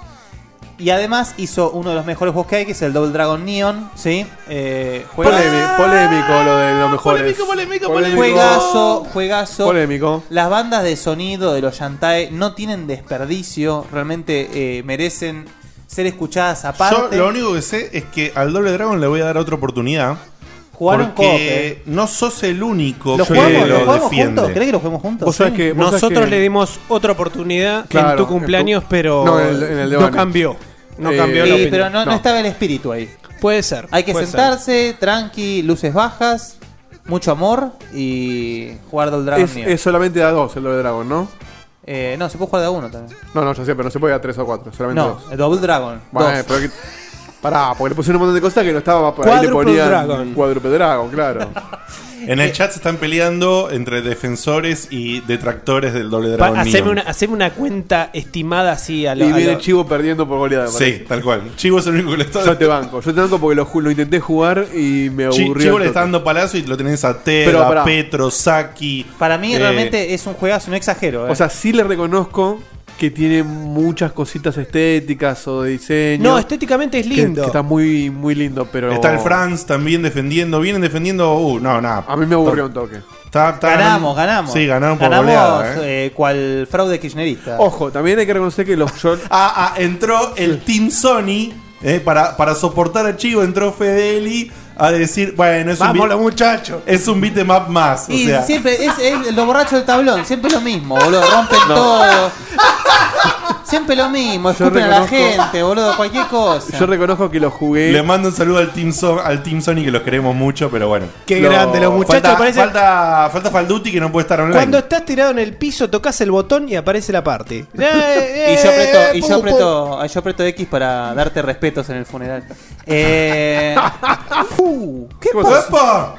B: Y además hizo uno de los mejores juegos que hay, que es el Double Dragon Neon. ¿sí? Eh, juega-
A: Polémico, polémico lo de los mejores.
D: Polémico, polémico,
A: Polémico.
B: Juegazo, juegazo.
A: Polémico.
B: Las bandas de sonido de los Yantae no tienen desperdicio. Realmente eh, merecen ser escuchadas
D: Yo
B: aparte.
D: lo único que sé es que al Doble Dragon le voy a dar otra oportunidad.
B: Jugaron
D: porque
B: eh.
D: no sos el único
B: ¿Lo
D: que
B: jugamos,
D: lo
B: ¿lo jugamos
D: defiende.
B: juntos? ¿Querés que lo juguemos juntos?
A: Vos sabés
B: Sí.
A: que- vos sabés
G: Nosotros
A: que-
G: le dimos otra oportunidad
A: Claro,
G: en tu
A: en tu-
G: cumpleaños, pero
A: No, en el- en el de
G: no
A: Vane.
G: cambió. No cambió la
B: Sí,
G: opinión.
B: pero no, no
A: No.
B: estaba el espíritu ahí.
G: Puede ser.
B: Hay que
G: puede ser.
B: sentarse, tranqui, luces bajas, mucho amor y jugar Double Dragon
A: Es, es solamente a dos el Doble Dragon, ¿no?
B: Eh, no, se puede jugar de a uno también.
A: No, no, yo sé, pero no se puede a tres o cuatro, solamente
B: No,
A: dos.
B: el Double Dragon.
A: Bueno,
B: dos.
A: pero que- Pará, porque le pusieron un montón de cosas que no estaba por ahí le ponían
G: Dragon.
A: Cuádruple Dragon, claro. [LAUGHS]
D: En el chat se están peleando entre defensores y detractores del Doble
G: Pa-
D: Dragon
G: haceme,
D: Neon.
G: una, haceme una cuenta estimada así a lo,
A: y
G: a
A: viene
G: lo-
A: Chivo perdiendo por goleada. me
D: Sí,
A: parece.
D: tal cual. Chivo es el único que le está
A: Yo te banco, yo te banco porque lo, ju- lo intenté jugar y me
D: Chi-
A: aburrió.
D: Chivo le está dando palazo y lo tenés a
A: Pero,
D: Ted, a
A: pará.
D: Petro, Saki.
B: Para mí
D: eh,
B: realmente es un juegazo, no exagero. eh.
A: O sea, sí le reconozco que tiene muchas cositas estéticas o de diseño.
G: No, estéticamente es lindo.
A: Que, está muy, muy lindo, pero.
D: Está el Franz también defendiendo. Vienen defendiendo. Uh, no, nada.
A: A mí me aburrió un toque.
D: Está- está
B: ganamos, ganamos.
D: Sí, ganaron por
B: ganamos
D: goleada. ¿eh?
B: eh, cual fraude kirchnerista.
A: Ojo, también hay que reconocer que los [LAUGHS]
D: Ah, ah, entró el Team Sony. eh, para, para soportar a Chivo entró Fedeli a decir, bueno, es un,
G: Vamos,
D: beat-
G: los muchachos.
D: es un beatmap más. O
B: y
D: sea,
B: siempre es, es los borrachos del tablón, siempre lo mismo, boludo. Rompen todo. Siempre lo mismo, escupen a la
A: reconozco-
B: gente, boludo, cualquier cosa.
A: Yo reconozco que lo jugué.
D: Le mando un saludo al Team, Son- al team Sony que los queremos mucho, pero bueno.
G: Qué
D: Lo-
G: grande, los muchachos
D: Falta,
G: parece-
D: falta, falta Falduti que no puede estar online.
G: Cuando estás tirado en el piso, tocas el botón y aparece la parte. [LAUGHS]
B: Y yo aprieto, y yo
G: Pum,
B: aprieto, yo aprieto X para darte respetos en el funeral. Eh, uh, [LAUGHS] ¿Qué.
D: ¡Epa!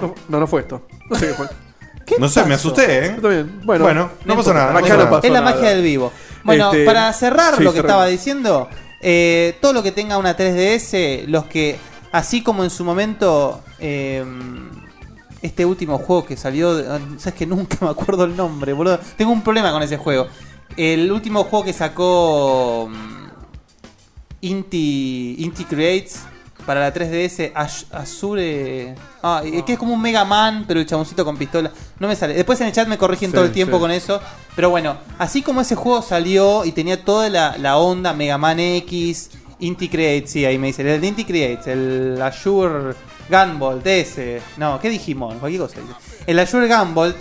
A: No, no, no fue esto. No sé qué fue.
B: ¿Qué
D: No sé, me
B: pasó?
D: asusté, ¿eh?
A: Está bien. Bueno,
D: Bueno, no, pasó nada. no
A: Acá
D: pasó
A: no
D: nada.
A: pasó.
B: Es la magia del vivo. Bueno,
A: Este,
B: para cerrar
A: sí,
B: lo que
A: cerremos.
B: estaba diciendo, eh, todo lo que tenga una 3DS, los que, así como en su momento, eh, este último juego que salió, de- sabes que [LAUGHS] nunca me acuerdo el nombre, boludo. Tengo un problema con ese juego. El último juego que sacó mm, Inti, Inti Creates para la 3DS, Ash- Azure. Ah, eh, que es como un Mega Man, pero el chaboncito con pistola. No me sale. Después en el chat me corrigen
A: Sí,
B: todo el tiempo
A: sí.
B: con eso. Pero bueno, así como ese juego salió y tenía toda la, la onda Mega Man X, Inti Creates, sí, ahí me dice. El de Inti Creates, el Azure Gunbolt, ese. No, ¿qué dijimos? Cualquier cosa. El Azure Gunbolt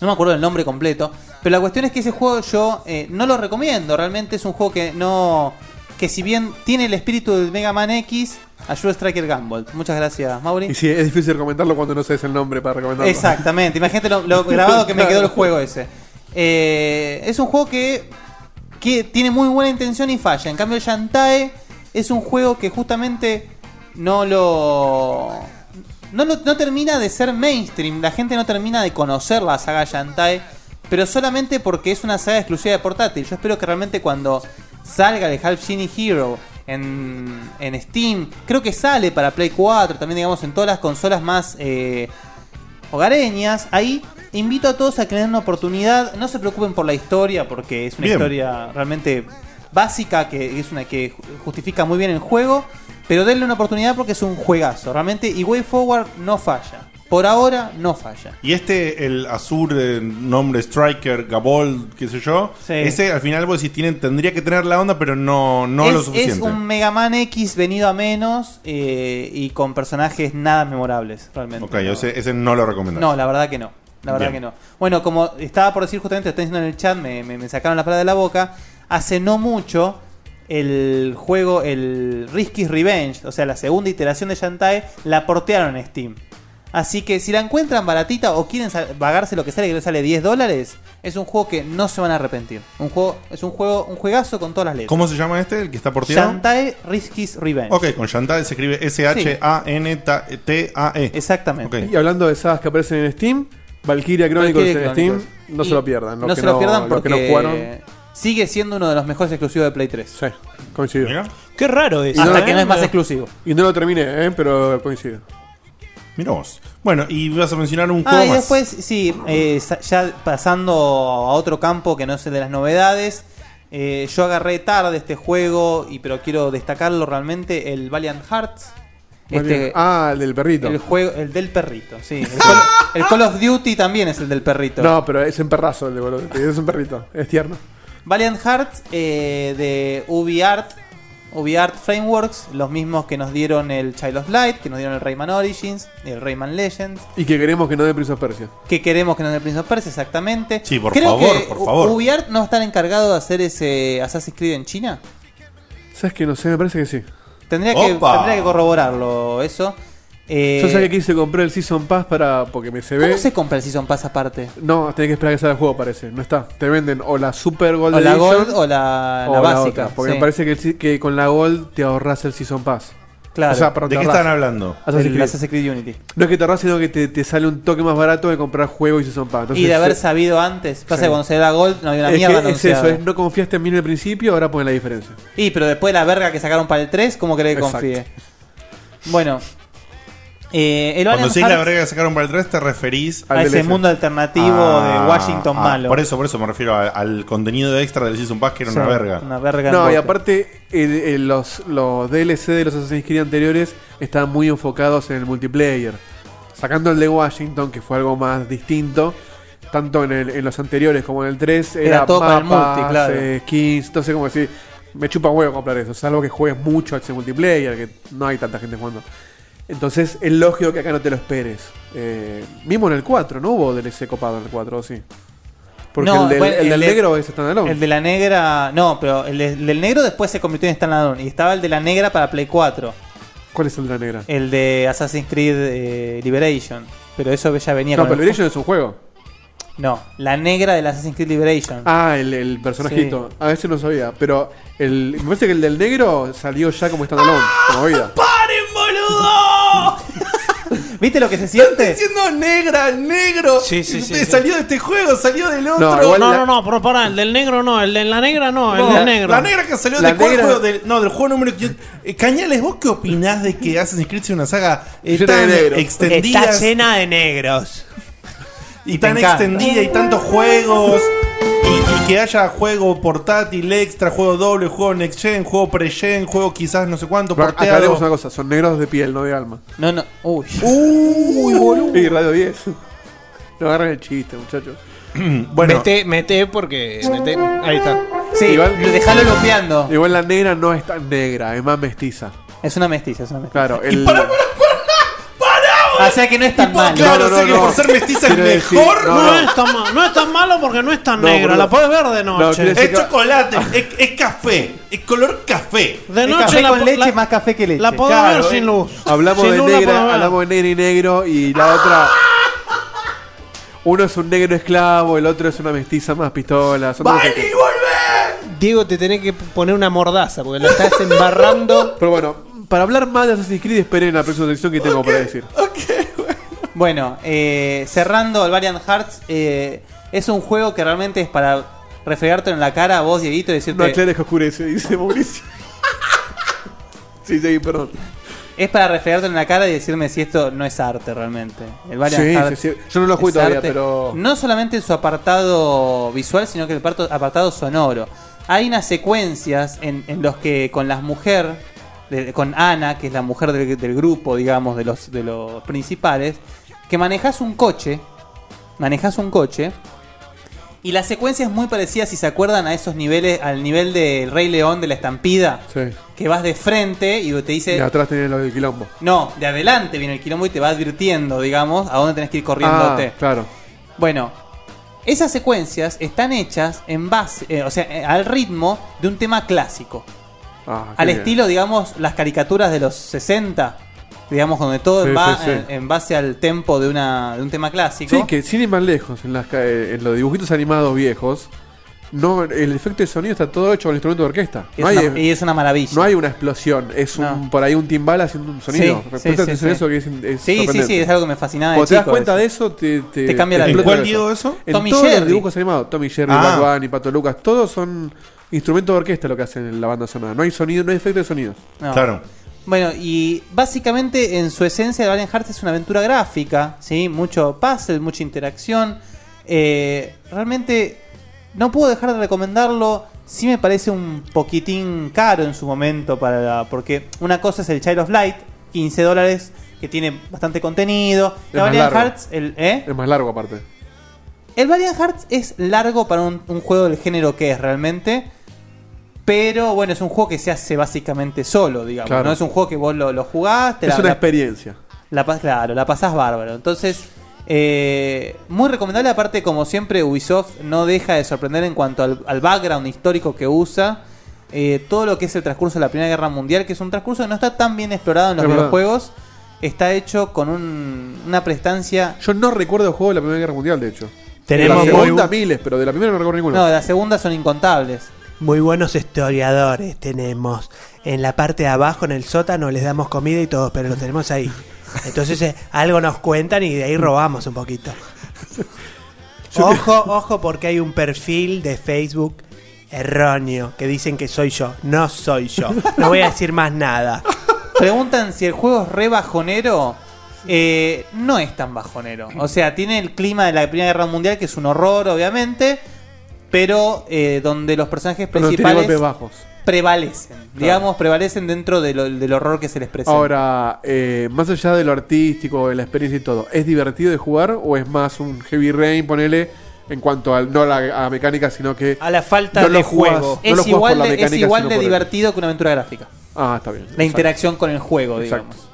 B: no me acuerdo el nombre completo. Pero la cuestión es que ese juego yo eh, no lo recomiendo. Realmente es un juego que no. Que si bien tiene el espíritu del Mega Man X, Azure Striker Gunbolt. Muchas gracias, Mauri.
A: Y sí, es difícil comentarlo cuando no sabes el nombre para recomendarlo.
B: Exactamente, imagínate lo, lo grabado que me quedó el juego ese. Eh, es un juego que, que tiene muy buena intención y falla. En cambio, Shantae es un juego que justamente no lo. No, lo- no termina de ser mainstream. La gente no termina de conocer la saga Shantae. Pero solamente porque es una saga exclusiva de portátil. Yo espero que realmente cuando salga el Half Genie Hero en, en Steam, creo que sale para Play 4, también digamos en todas las consolas más eh, hogareñas. Ahí invito a todos a que le den una oportunidad. No se preocupen por la historia, porque es una
D: Bien.
B: historia realmente básica, que es una que ju- justifica muy bien el juego. Pero denle una oportunidad porque es un juegazo. Realmente, y Way Forward no falla. Por ahora no falla.
D: Y este, el Azur, eh, nombre Striker, Gabold, qué sé yo,
B: Sí.
D: ese al final vos decís, tienen, tendría que tener la onda, pero no, no
B: es,
D: lo
B: es
D: suficiente.
B: un Mega Man X venido a menos eh, y con personajes nada memorables, realmente.
D: Ok, ese, ese no lo recomendás.
B: No, la verdad que no. La verdad
D: Bien.
B: que no. Bueno, como estaba por decir justamente, lo están diciendo en el chat, me, me- me sacaron la palabra de la boca. Hace no mucho, el juego, el Risky's Revenge, o sea, la segunda iteración de Shantae, la portearon en Steam. Así que si la encuentran baratita o quieren pagarse lo que sale, que le sale 10 dólares, es un juego que no se van a arrepentir. Un juego, es un juego, un juegazo con todas las letras.
D: ¿Cómo se llama este, el que está porteado?
B: Shantae Risky's Revenge.
D: Ok, con Shantae se escribe S-H-A-N-T-A-E.
B: Exactamente.
A: Y hablando de sagas que aparecen en Steam, Valkyria Chronicles
B: Valkyria
A: en Steam, no
B: Y
A: se lo pierdan. Los
B: no
A: que
B: se lo pierdan porque
A: que no jugaron,
B: sigue siendo uno de los mejores exclusivos de Play 3.
A: sí, coincido.
D: Mira,
G: Qué raro eso.
B: Hasta
G: ¿eh?
B: que no es más exclusivo.
A: Y no lo terminé, ¿eh? pero coincido.
D: Mira vos. Bueno, y vas a mencionar un juego
B: Ah, y
D: más.
B: después, sí, eh, ya pasando a otro campo que no es el de las novedades. eh, yo agarré tarde este juego, y pero quiero destacarlo realmente, el Valiant Hearts. Este,
A: ah, el del perrito.
B: el juego, el del perrito, sí. El Call, el Call of Duty también es el del perrito.
A: No, pero es en perrazo el de Call of Duty, Es un perrito, es tierno.
B: Valiant Hearts eh, de UbiArt, UbiArt Frameworks, los mismos que nos dieron el Child of Light, que nos dieron el Rayman Origins, el Rayman Legends,
A: Y que queremos que no dé Prince of Persia.
B: que queremos que nos dé Prince of Persia, exactamente.
D: Sí, por
B: Creo
D: favor,
B: que
D: por favor.
B: UbiArt no está encargado de hacer ese Assassin's Creed en China.
A: ¿Sabes que No sé, me parece que sí.
B: Tendría que,
D: Opa.
B: tendría que corroborarlo eso. Eh,
A: Yo sabía que quise comprar el Season Pass para porque me se ve.
B: ¿Cómo se compra el Season Pass aparte?
A: No, tenés que esperar a que salga el juego, parece. No está. Te venden o la Super Gold
B: O la
A: Edition
B: Gold o la,
A: o
B: la
A: la
B: básica.
A: otra, porque
B: sí.
A: me parece que, el si- que con la Gold te ahorras el Season Pass.
B: Claro.
A: O sea, perdón,
D: ¿De qué están hablando?
A: Assassin's
B: el
A: Creed.
B: Assassin's Creed Unity.
A: No es que te ahorras, sino que te, te sale un toque más barato de comprar juego y Season Pass. Entonces,
B: y de haber
A: se-
B: sabido antes. Pasa
A: Sí.
B: que cuando se da Gold no había una
A: es,
B: mierda
A: que es eso,
B: anunciada.
A: es no confiaste en mí en el principio, ahora ponen la diferencia.
B: Y pero después de la verga que sacaron para el 3, ¿cómo querés que
A: Exacto.
B: confíe? Bueno. Eh, el
D: Cuando
B: Valiant
D: decís la
B: Hearts
D: brega que sacaron para el 3, te referís
B: a ese
A: DLC.
B: mundo alternativo
D: a-
B: de Washington
D: a-
B: malo.
D: Por eso, por eso me refiero a- al contenido de extra del Season Pass, que era
B: Sí,
D: una verga.
B: Una verga.
A: No, y aparte, el- el- los, los DLC de los Assassin's Creed anteriores estaban muy enfocados en el multiplayer. Sacando el de Washington, que fue algo más distinto, tanto en, el- en los anteriores como en el 3, era,
B: Era todo para el
A: mapas,
B: multi, claro.
A: eh, skins, entonces como decir, me chupa huevo comprar eso, salvo que juegues mucho a ese multiplayer, que no hay tanta gente jugando. Entonces es lógico que acá no te lo esperes. Eh, mismo en el 4, ¿no hubo DLC copado en el 4, ¿o sí? Porque
B: No,
A: el del,
B: bueno,
A: el del
B: el de-
A: negro es standalone.
B: El de la negra. No, pero el, de- el del negro después se convirtió en standalone. Y estaba el de la negra para Play 4.
A: ¿Cuál es el de la negra?
B: El de Assassin's Creed eh, Liberation. Pero eso ya venía
A: No,
B: con
A: pero
B: el
A: Liberation es un juego.
B: ju- No, la negra del Assassin's Creed Liberation.
A: Ah, el, el personajito. A veces no sabía. Pero el, me parece que el del negro salió ya como standalone, como vida.
G: ¡Paren, boludo! [LAUGHS]
B: ¿Viste lo que se siente?
D: diciendo negra, el negro.
G: Sí, sí, sí,
D: Te
G: sí.
D: Salió de este juego, salió del otro.
A: No, igual
G: No,
A: la-
G: no, no, pero pará, el del negro no, el de la negra no, el del negro.
D: La negra que salió
A: La
D: de cuál
A: negra-
D: juego del, no, del juego número eh, Cañales, ¿vos qué opinás de que Assassin's Creed sea una saga eh,
A: Llena de
D: tan extendida
G: Está llena de negros.
D: y tan
B: encanta.
D: extendida y tantos juegos y, y que haya juego portátil extra, juego doble, juego next gen, juego pre-gen, juego quizás no sé cuánto
A: aclaremos una cosa, son negros de piel, no de alma.
B: No, no. Uy.
D: Uy, boludo.
A: Y Radio 10. [LAUGHS] No agarren el chiste, muchachos. [CLEARS THROAT]
D: Bueno,
G: Mete, mete porque. Mete, ahí está.
B: Sí,
A: Igual-
B: dejalo lopeando.
A: Igual la negra no es tan negra, es más mestiza.
B: Es una mestiza, es una mestiza.
A: Claro, el.
B: O sea que no es tan
D: Tipo,
B: mal.
D: claro,
A: No, no,
D: o sea
A: no,
D: que
A: no.
D: por ser mestiza es
A: Quiero decir,
D: mejor.
A: no,
G: No,
A: no.
G: es tan ma- no es tan malo porque no es tan
A: No,
G: negra,
A: boludo.
G: la puedes ver de
A: No,
G: noche.
A: decir
D: Es chocolate, es, es café, es color café.
G: de
B: Es
G: noche
B: café
G: la,
B: con
G: po-
B: leche,
G: la-
B: más café que leche.
G: la podés
D: Claro,
G: ver
D: eh.
G: sin luz.
A: Hablamos
G: Sin
A: de
G: luz la podés
A: negra,
G: ver.
A: hablamos de negro y negro y la otra. Uno es un negro esclavo, el otro es una mestiza más pistola. Son dos ejemplos.
G: Diego, te tenés que poner una mordaza porque lo estás embarrando.
A: Pero bueno, para hablar más de Assassin's Creed, esperen la próxima sección que tengo para decir.
B: Bueno, eh, cerrando el Valiant Hearts, eh, es un juego que realmente es para refregarte en la cara a vos, Dieguito, y
A: No
B: decirte.
A: aclares que oscurece, dice Mauricio. [LAUGHS] sí, sí, perdón.
B: es para refregarte en la cara y decirme si esto no es arte realmente. El Valiant
A: Sí,
B: Hearts
A: sí, sí. Yo no lo jugué todavía,
B: arte.
A: pero.
B: No solamente en su apartado visual, sino que el apartado, apartado sonoro. Hay unas secuencias en, en los que con las mujeres, de- con Ana, que es la mujer del, del grupo, digamos, de los, de los principales, que manejas un coche, manejas un coche, y la secuencia es muy parecida, si se acuerdan, a esos niveles, al nivel del Rey León de la estampida,
A: Sí.
B: que vas de frente y te dice...
A: Y atrás tenés lo del quilombo.
B: No, de adelante viene el quilombo y te va advirtiendo, digamos, a dónde tenés que ir corriéndote.
A: Ah, claro.
B: Bueno, esas secuencias están hechas en base, eh, o sea, eh, al ritmo de un tema clásico.
A: Ah,
B: Al
A: bien.
B: estilo, digamos, las caricaturas de los 60, digamos, donde todo
A: Sí,
B: va
A: sí, sí.
B: En, en base al tempo de, una, de un tema clásico.
A: Sí, que sin ir más lejos, en, las, eh, en los dibujitos animados viejos, no, el efecto de sonido está todo hecho con instrumento de orquesta.
B: Y
A: No
B: es,
A: hay,
B: una, y es una maravilla.
A: no hay una explosión, es un,
B: No.
A: por ahí un timbal haciendo un sonido.
B: Sí, sí, sí,
A: eso que es, es
B: sí, sí, sí, es algo que me fascinaba
A: Cuando te das cuenta
B: eso.
A: de eso, te, te,
B: Te cambia la
D: ¿En
B: vida.
A: explota
D: cuál
A: la
D: eso?
A: En
B: Tommy
A: todos
B: Jerry.
A: los dibujos animados, Tommy Jerry,
D: Ah.
A: Bugs Bunny, Pato Lucas, todos son instrumentos de orquesta lo que hacen en la banda sonora. No hay sonido, no hay efecto de sonido.
B: No.
D: Claro.
B: Bueno, y básicamente en su esencia Valiant Hearts es una aventura gráfica, ¿sí? Mucho puzzle, mucha interacción. Eh, realmente no puedo dejar de recomendarlo. Sí me parece un poquitín caro en su momento para la- porque una cosa es el Child of Light, 15 dólares, que tiene bastante contenido.
A: Más
B: Valiant. Hearts, el, ¿eh?
A: Es más largo aparte.
B: El Valiant Hearts es largo para un, un juego del género que es realmente. Pero bueno, es un juego que se hace básicamente solo, digamos.
A: Claro.
B: No es un juego que vos lo, lo jugás, te
A: es
B: la-
A: una
B: la-
A: experiencia.
B: la pas- claro, la pasás bárbaro. Entonces, eh, muy recomendable. Aparte, como siempre, Ubisoft no deja de sorprender en cuanto al, al background histórico que usa. Eh, todo lo que es el transcurso de la Primera Guerra Mundial, que es un transcurso que no está tan bien explorado en los
A: Es verdad.
B: videojuegos, está hecho con un- una prestancia.
A: Yo no recuerdo el juego de la Primera Guerra Mundial, de hecho.
G: Tenemos
A: de la
G: muy,
A: segunda miles, pero de la primera no recuerdo ninguno.
B: No, de la segunda son incontables.
G: Muy buenos historiadores. Tenemos en la parte de abajo, en el sótano, les damos comida y todo, pero lo tenemos ahí. Entonces eh, algo nos cuentan y de ahí robamos un poquito. Ojo, ojo, porque hay un perfil de Facebook erróneo que dicen que soy yo. No soy yo. No voy a decir más nada.
B: Preguntan si el juego es re bajonero. Eh, no es tan bajonero. O sea, tiene el clima de la Primera Guerra Mundial, que es un horror, obviamente. Pero eh, donde los personajes
A: Pero tiene
B: principales
A: bajos.
B: prevalecen. Digamos, prevalecen dentro de lo- del horror que se les presenta.
A: Ahora, eh, más allá de lo artístico, de la experiencia y todo, ¿es divertido de jugar o es más un heavy rain, ponele, en cuanto al, no a la, a mecánica, sino que...
G: A la falta
A: No
G: de juego.
A: no
B: es igual, de, es igual de
A: el-
B: divertido que una aventura gráfica.
A: Ah, está bien.
B: La
A: Exacto.
B: interacción con el juego,
A: Exacto.
B: digamos.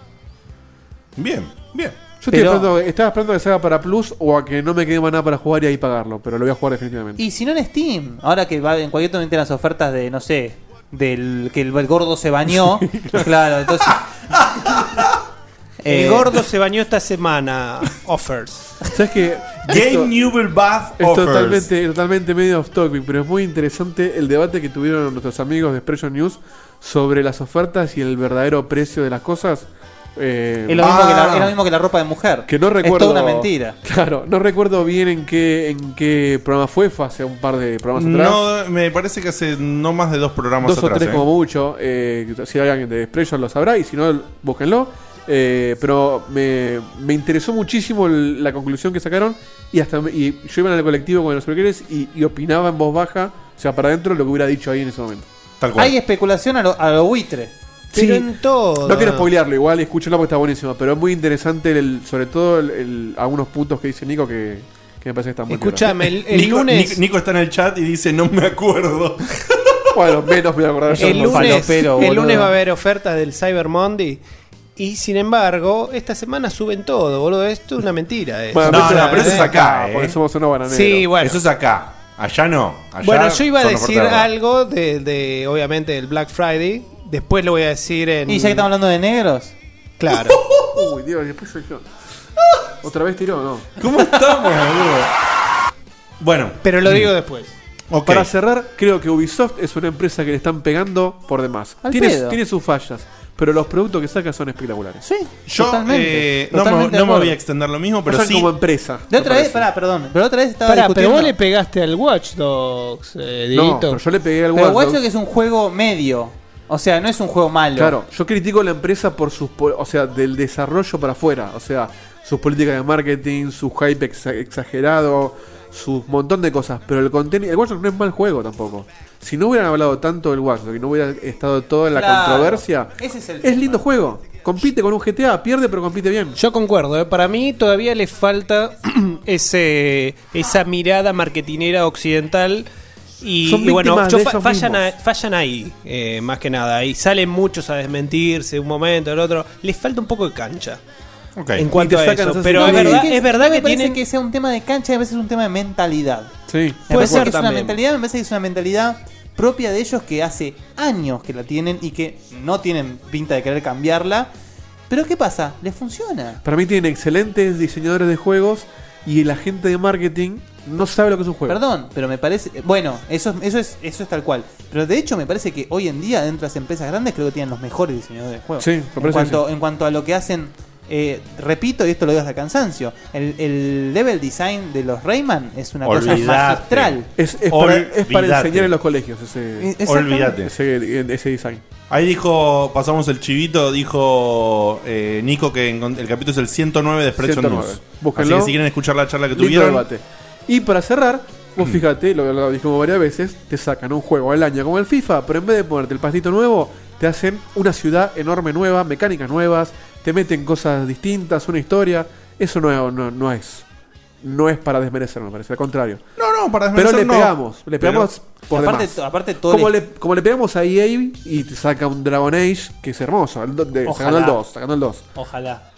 D: Bien, bien.
A: Yo estoy
B: Pero-
A: esperando, estaba esperando que salga para Plus o a que no me quede más nada para jugar y ahí pagarlo, pero lo voy a jugar definitivamente.
B: Y si no en Steam, ahora que va en cualquier momento las ofertas de, no sé, del que el, el gordo se bañó. [LAUGHS] claro, entonces. [LAUGHS]
G: El
B: Eh,
G: gordo se bañó esta semana. Offers.
A: ¿Sabes qué?
D: Game Newell Bath
A: Es
D: Offers.
A: totalmente, totalmente medio off topic, pero es muy interesante el debate que tuvieron nuestros amigos de Expression News sobre las ofertas y el verdadero precio de las cosas. Eh,
B: Es lo, mismo
D: Ah.
B: que la, es lo mismo que la ropa de mujer.
A: que no
B: Es
A: recuerdo.
B: toda una mentira. [LAUGHS]
A: Claro, no recuerdo bien en qué, en qué programa fue, fue hace un par de programas atrás.
D: No, me parece que hace no más de dos programas
A: dos
D: atrás.
A: o tres
D: eh.
A: como mucho. eh, si hay alguien de Expression lo sabrá y si no, búsquenlo. Eh, pero me, me interesó muchísimo el- la conclusión que sacaron y hasta me- y yo iba en el colectivo con los peluqueros y, y opinaba en voz baja, o sea, para adentro lo que hubiera dicho ahí en ese momento.
D: Tal cual.
B: Hay especulación a lo, a lo buitre.
G: Pero
A: Sí.
G: en todo.
A: No quiero spoilearlo, igual escúchenlo porque está buenísimo, pero es muy interesante el, sobre todo el, el- algunos puntos que dice Nico que, que me parece que están muy
G: Escúchame, el, el
D: Nico,
G: lunes.
D: Nico- Nico está en el chat y dice, no me acuerdo. [LAUGHS]
A: Bueno, menos me voy a acordar yo.
G: El
A: favor.
G: lunes,
B: falopero,
G: el lunes va a haber ofertas del Cyber Monday. Y sin embargo, esta semana suben todo, boludo. Esto es una mentira. eh.
A: Bueno,
D: No,
A: pero
D: no, pero eso es acá, eh.
A: Porque somos unos bananeros.
G: Sí, bueno.
D: Eso es acá. Allá no. Allá
G: Bueno, yo iba a decir algo de, de, obviamente, el Black Friday. Después lo voy a decir en.
B: Y ya que estamos hablando de negros.
G: Claro. [LAUGHS]
A: Uy, Dios, después soy yo. ¿Otra vez tiró no?
D: ¿Cómo estamos, boludo? Bueno,
G: Pero lo digo después.
D: ok.
A: Para cerrar, creo que Ubisoft es una empresa que le están pegando por demás.
B: Al
A: Tiene,
B: pedo.
A: tiene sus fallas, pero los productos que saca son espectaculares.
B: Sí,
D: Yo
B: totalmente.
D: eh, no, me,
B: Totalmente de
D: no me
B: acuerdo.
D: voy a extender lo mismo, pero
A: Pasan
D: sí.
A: como empresa.
B: De otra vez, pará, perdón. Pero otra vez estaba
G: Pará, pero
B: discutiendo.
G: vos le pegaste al Watch Dogs, eh,
A: No,
G: Dieguito.
A: pero yo le pegué al
B: Pero
A: Watch
B: Watch
A: Dogs.
B: Dogs es un juego medio. O sea, no es un juego malo.
A: Claro, yo critico la empresa por sus, po- o sea, del desarrollo para afuera, o sea, sus políticas de marketing, su hype exa- exagerado, su montón de cosas, pero el contenido, el Watch Dogs no es mal juego tampoco. Si no hubieran hablado tanto del Watch Dogs y no hubiera estado todo en la
B: Claro,
A: controversia,
B: ese es el
A: es
B: tema.
A: lindo juego. Compite con un GTA, pierde pero compite bien.
G: Yo concuerdo, ¿eh? para mí todavía le falta [CLEARS THROAT] ese esa mirada marketinera occidental y,
A: Son
G: y bueno, fa- fallan, a- fallan ahí, eh, más que nada. Y salen muchos a desmentirse un momento, el otro. Les falta un poco de cancha
D: Ok.
G: en
A: Y
G: cuanto a eso. Pero es verdad,
B: que
G: es verdad
B: no
G: que
B: parece
G: tienen...
B: que sea un tema de cancha, a veces es un tema de mentalidad.
A: Sí.
B: Me
G: Puede ser
B: que es una mentalidad, me parece que es una mentalidad propia de ellos que hace años que la tienen y que no tienen pinta de querer cambiarla. Pero ¿qué pasa? Les funciona.
A: Para mí tienen excelentes diseñadores de juegos y la gente de marketing no sabe lo que es un juego.
B: Perdón, pero me parece. Bueno, eso, es- eso, es, eso es tal cual. Pero de hecho, me parece que hoy en día, dentro de las empresas grandes, creo que tienen los mejores diseñadores de juegos.
A: Sí, me
B: en,
A: parece que
B: en cuanto a lo que hacen. eh, repito, y esto lo digo hasta cansancio: el, el level design de los Rayman es una cosa magistral.
A: Es, es para, es para enseñar en los colegios ese.
D: Olvídate.
A: ese, ese design.
D: Ahí dijo, pasamos el chivito, dijo eh, Nico que en- el capítulo es el 109 de
A: 109.
D: News.
A: Búsquenlo.
D: Así que si quieren escuchar la charla que tuvieron,
A: debate. Y para cerrar, vos fíjate, lo, lo dijimos varias veces, te sacan un juego al año como el FIFA, pero en vez de ponerte el pastito nuevo, te hacen una ciudad enorme nueva, mecánicas nuevas, te meten cosas distintas, una historia. Eso no, no, no es. No es para desmerecer, me parece, al contrario.
D: No, no, para
A: Pero
D: desmerecer
A: le
D: no.
A: pegamos, le
D: Pero-
A: pegamos por
B: aparte,
A: demás.
B: aparte todo
A: Como
B: el-
A: le, como le pegamos a EA y te saca un Dragon Age, que es hermoso, el de- sacando el 2, sacando el 2.
B: Ojalá.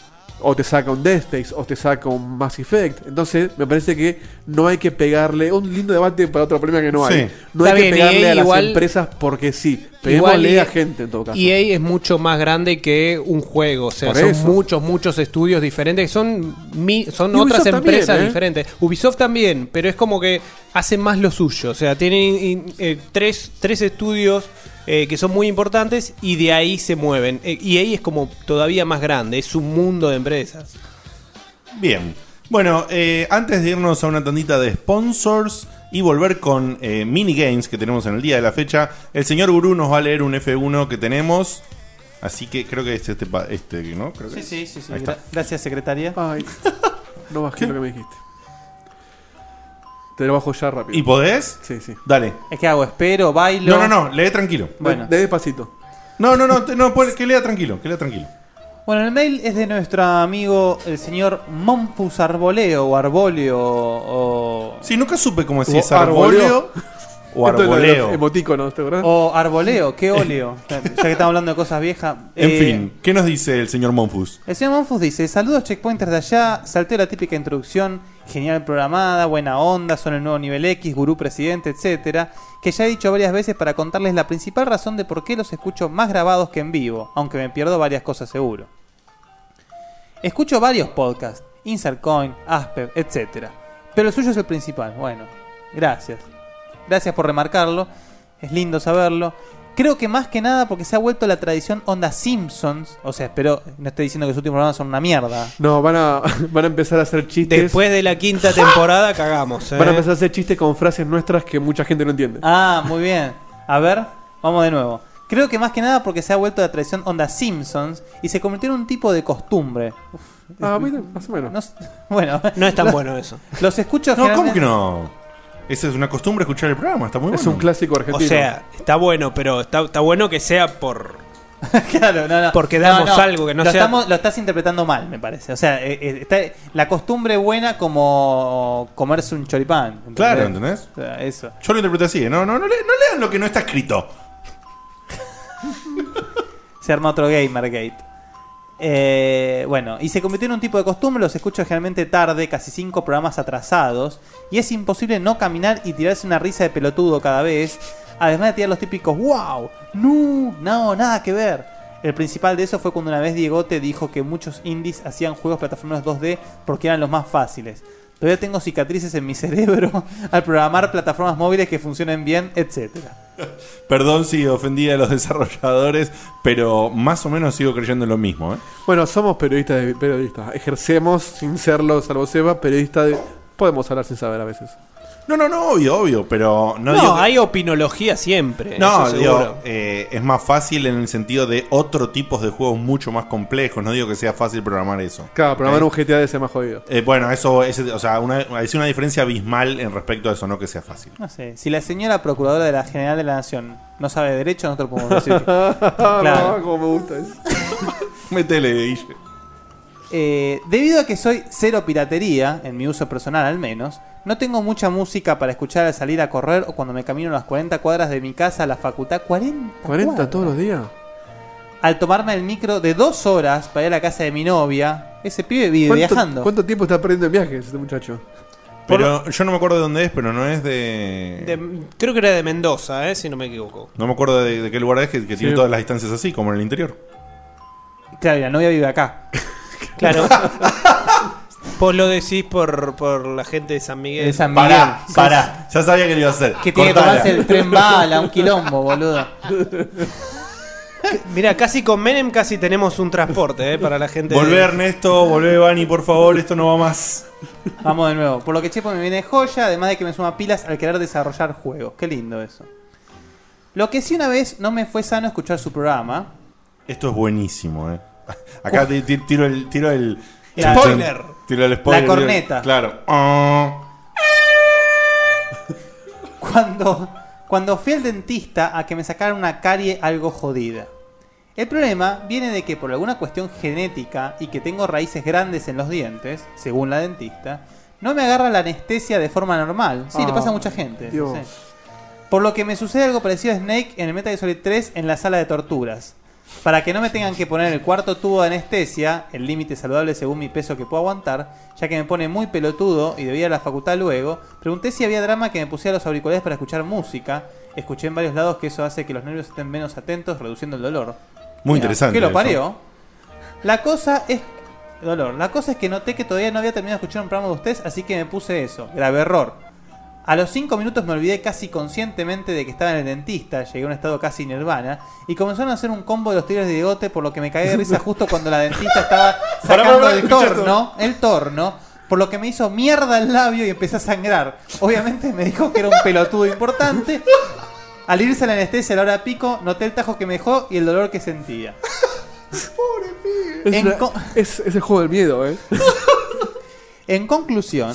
A: O te saca un Death Space, o te saca un Mass Effect. Entonces, me parece que no hay que pegarle. Un lindo debate para otro problema que no hay.
D: Sí.
A: No hay que pegarle a las
G: igual-
A: empresas porque sí.
G: Igual
A: Peguémosle
G: EA
A: a gente en todo caso.
G: EA es mucho más grande que un juego, o sea,
A: Por
G: son
A: eso.
G: muchos, muchos estudios diferentes, son mi- son
A: Ubisoft
G: otras empresas
A: también, ¿eh?
G: diferentes. Ubisoft también, pero es como que hacen más lo suyo, o sea, tienen eh, tres, tres estudios eh, que son muy importantes y de ahí se mueven. Eh, EA es como todavía más grande, es un mundo de empresas.
D: Bien. Bueno, eh, antes de irnos a una tandita de sponsors y volver con eh, minigames que tenemos en el día de la fecha, el señor Gurú nos va a leer un F1 que tenemos. Así que creo que es este, pa- este ¿no? Creo que
B: Sí,
D: es.
B: sí, sí. sí.
D: Ahí está.
B: Gra- Gracias, secretaria.
A: Ay, no bajé lo que me dijiste. Te lo bajo ya rápido.
D: ¿Y podés?
A: Sí, sí.
D: Dale.
B: Es que hago, espero, bailo.
D: No, no, no, lee tranquilo.
B: Bueno.
A: De despacito.
D: No, no, no, te- no puede- que lea tranquilo, que lea tranquilo.
B: Bueno, el mail es de nuestro amigo el señor Monfus Arboleo o Arboleo o...
D: Sí, nunca supe cómo decís
A: arboleo.
D: O arboleo.
A: Emotíconos, ¿te acordás?
B: O arboleo, qué óleo. [LAUGHS] ya que estamos hablando de cosas viejas.
D: En
B: Eh,
D: fin, ¿qué nos dice el señor Monfus?
B: El señor Monfus dice, saludos checkpointers de allá, salté la típica introducción, genial programada, buena onda, son el nuevo nivel X, gurú presidente, etcétera, que ya he dicho varias veces para contarles la principal razón de por qué los escucho más grabados que en vivo, aunque me pierdo varias cosas seguro. Escucho varios podcasts, Insert Coin, Asper, etcétera, pero el suyo es el principal. Bueno, gracias. Gracias por remarcarlo, es lindo saberlo. Creo que más que nada porque se ha vuelto la tradición onda Simpsons. O sea, espero, no estoy diciendo que sus últimos programas son una mierda.
A: No, van a, [LAUGHS] van a empezar a hacer chistes.
G: Después de la quinta [LAUGHS] temporada cagamos. ¿eh?
A: Van a empezar a hacer chistes con frases nuestras que mucha gente no entiende.
B: Ah, muy bien. A ver, vamos de nuevo. Creo que más que nada porque se ha vuelto la tradición onda Simpsons y se convirtió en un tipo de costumbre. Uf,
A: Ah, mira, más o menos.
B: no [LAUGHS] bueno,
G: No es tan
B: los-
G: bueno eso.
B: Los escucho
D: No, ¿cómo que no? Esa es una costumbre escuchar el programa, está muy bueno.
A: es un clásico
G: O
A: argentino.
G: sea, está bueno, pero está, está bueno que sea por. [LAUGHS]
B: Claro, no, no.
G: Porque damos algo que no
B: lo
G: sea-
B: estamos- lo estás interpretando mal, me parece. O sea, eh, eh, está la costumbre buena como comerse un choripán. ¿entendés?
D: Claro, ¿entendés?
B: O sea, eso.
D: Yo lo interpreto así, ¿eh? no, no, no, le- no lean lo que no está escrito. [LAUGHS]
B: Se arma otro Gamergate. Eh, bueno, y se convirtió en un tipo de costumbre, los escucho generalmente tarde, casi cinco programas atrasados, y es imposible no caminar y tirarse una risa de pelotudo cada vez, además de tirar los típicos wow, no, no, nada que ver. El principal de eso fue cuando una vez Diegote dijo que muchos indies hacían juegos plataformeros 2D porque eran los más fáciles. Todavía tengo cicatrices en mi [LAUGHS] cerebro al programar plataformas móviles que funcionen bien, etcétera. [LAUGHS]
D: Perdón si ofendí a los [LAUGHS] desarrolladores, pero más o menos sigo creyendo en lo mismo. ¿eh?
A: Bueno, somos periodistas de periodistas. Ejercemos sin serlo, salvo Seba, periodista de. Podemos hablar sin saber a veces.
D: No, no, no, obvio, obvio, pero no,
G: No,
D: digo que-
G: hay opinología siempre.
D: No,
G: eso
D: digo,
G: seguro.
D: eh, es más fácil en el sentido de otro tipo de juegos mucho más complejos. No digo que sea fácil programar eso.
A: Claro, programar
D: ¿Eh?
A: un GTA de ese más jodido.
D: Eh, bueno, eso es, o sea, una, es una diferencia abismal en respecto a eso, no que sea fácil.
B: No sé, si la señora procuradora de la General de la Nación no sabe de derecho, nosotros podemos decir [LAUGHS] Claro.
A: no, como me gusta eso. [LAUGHS]
D: Métele, Guille.
B: Eh, debido a que soy cero piratería, en mi uso personal al menos, no tengo mucha música para escuchar al salir a correr o cuando me camino las 40 cuadras de mi casa a la facultad. 40,
A: 40
B: cuadras.
A: todos los días.
B: Al tomarme el micro de dos horas para ir a la casa de mi novia, ese pibe vive
A: ¿Cuánto,
B: viajando.
A: ¿Cuánto tiempo está perdiendo en viajes este muchacho?
D: Pero yo no me acuerdo de dónde es, pero no es de...
G: De- creo que era de Mendoza, eh, si no me equivoco.
D: No me acuerdo de, de qué lugar es que, que tiene todas las distancias así, como en el interior.
B: Claro, y la novia vive acá. [LAUGHS]
G: Claro. [LAUGHS] Vos lo decís por, por la gente de San Miguel.
B: De San Miguel.
D: Pará, pará. Ya sabía que lo iba a hacer.
B: Que tiene que
D: Cortala.
B: tomarse el tren bala, un quilombo, boludo. [LAUGHS]
G: Mira, casi con Menem casi tenemos un transporte eh, para la gente. de-
D: Volvé Ernesto, volvé Bani, por favor, esto no va más.
B: Vamos de nuevo. Por lo que Chepo me viene de joya, además de que me suma pilas al querer desarrollar juegos. Qué lindo eso. Lo que sí una vez no me fue sano escuchar su programa.
D: Esto es buenísimo, eh. [LAUGHS] Acá ti- ti- tiro el. Tiro el.
G: Spoiler.
D: Tiro el spoiler.
B: La corneta.
D: Claro. [LAUGHS]
B: Cuando, cuando fui al dentista a que me sacaran una carie algo jodida. El problema viene de que por alguna cuestión genética y que tengo raíces grandes en los dientes, según la dentista, no me agarra la anestesia de forma normal. Sí, le pasa a mucha gente. Por lo que me sucede algo parecido a Snake en el Metal Gear Solid 3 en la sala de torturas. Para que no me tengan que poner el cuarto tubo de anestesia, el límite saludable según mi peso que puedo aguantar, ya que me pone muy pelotudo y debía ir a la facultad luego, pregunté si había drama que me pusiera los auriculares para escuchar música. Escuché en varios lados que eso hace que los nervios estén menos atentos, reduciendo el dolor.
D: Muy
B: Mira,
D: interesante.
B: ¿Qué lo parió? La cosa es. Dolor. La cosa es que noté que todavía no había terminado de escuchar un programa de ustedes, así que me puse eso. Grave error. A los 5 minutos me olvidé casi conscientemente de que estaba en el dentista, llegué a un estado casi nirvana, y comenzaron a hacer un combo de los tigres de Diegote, por lo que me caí de risa justo cuando la dentista estaba [LAUGHS] sacando el torno, el torno, por lo que me hizo mierda el labio y empecé a sangrar. Obviamente me dijo que era un pelotudo importante. Al irse a la anestesia a la hora pico, noté el tajo que me dejó y el dolor que sentía. [LAUGHS]
A: Es, una-
B: co-
A: es, es el juego del miedo, ¿eh? [LAUGHS]
B: En conclusión,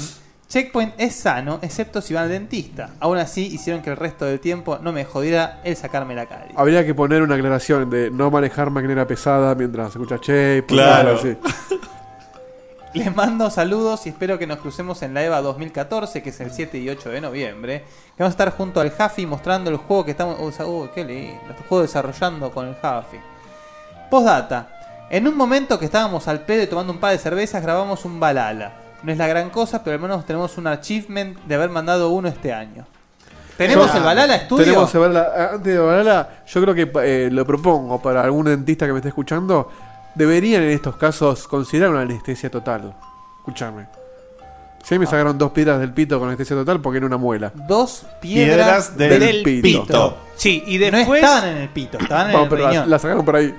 B: Checkpoint es sano, excepto si van al dentista. Aún así, hicieron que el resto del tiempo no me jodiera el sacarme la carie.
A: Habría que poner una aclaración de no manejar maquinaria pesada mientras escuchas Che.
D: Claro.
A: Sí. [LAUGHS]
B: Les mando saludos y espero que nos crucemos en la EVA 2014, que es el 7 y 8 de noviembre. Que vamos a estar junto al Jafi mostrando el juego que estamos. Uy, uy, qué lindo. El juego desarrollando con el Jafi. Postdata. En un momento que estábamos al pedo y tomando un par de cervezas, grabamos un Balala. No es la gran cosa, pero al menos tenemos un achievement de haber mandado uno este año. ¿Tenemos
A: Yo-
B: el Balala estudio?
A: Tenemos el Balala. Antes de Balala, yo creo que eh, lo propongo para algún dentista que me esté escuchando. Deberían en estos casos considerar una anestesia total. Escúchame. Mí me sacaron dos piedras del pito con anestesia total, porque era una muela.
B: Dos
D: Piedras del, pito.
G: Sí, y
B: No
G: después.
B: estaban en el pito, estaban en el
A: pero la sacaron por ahí.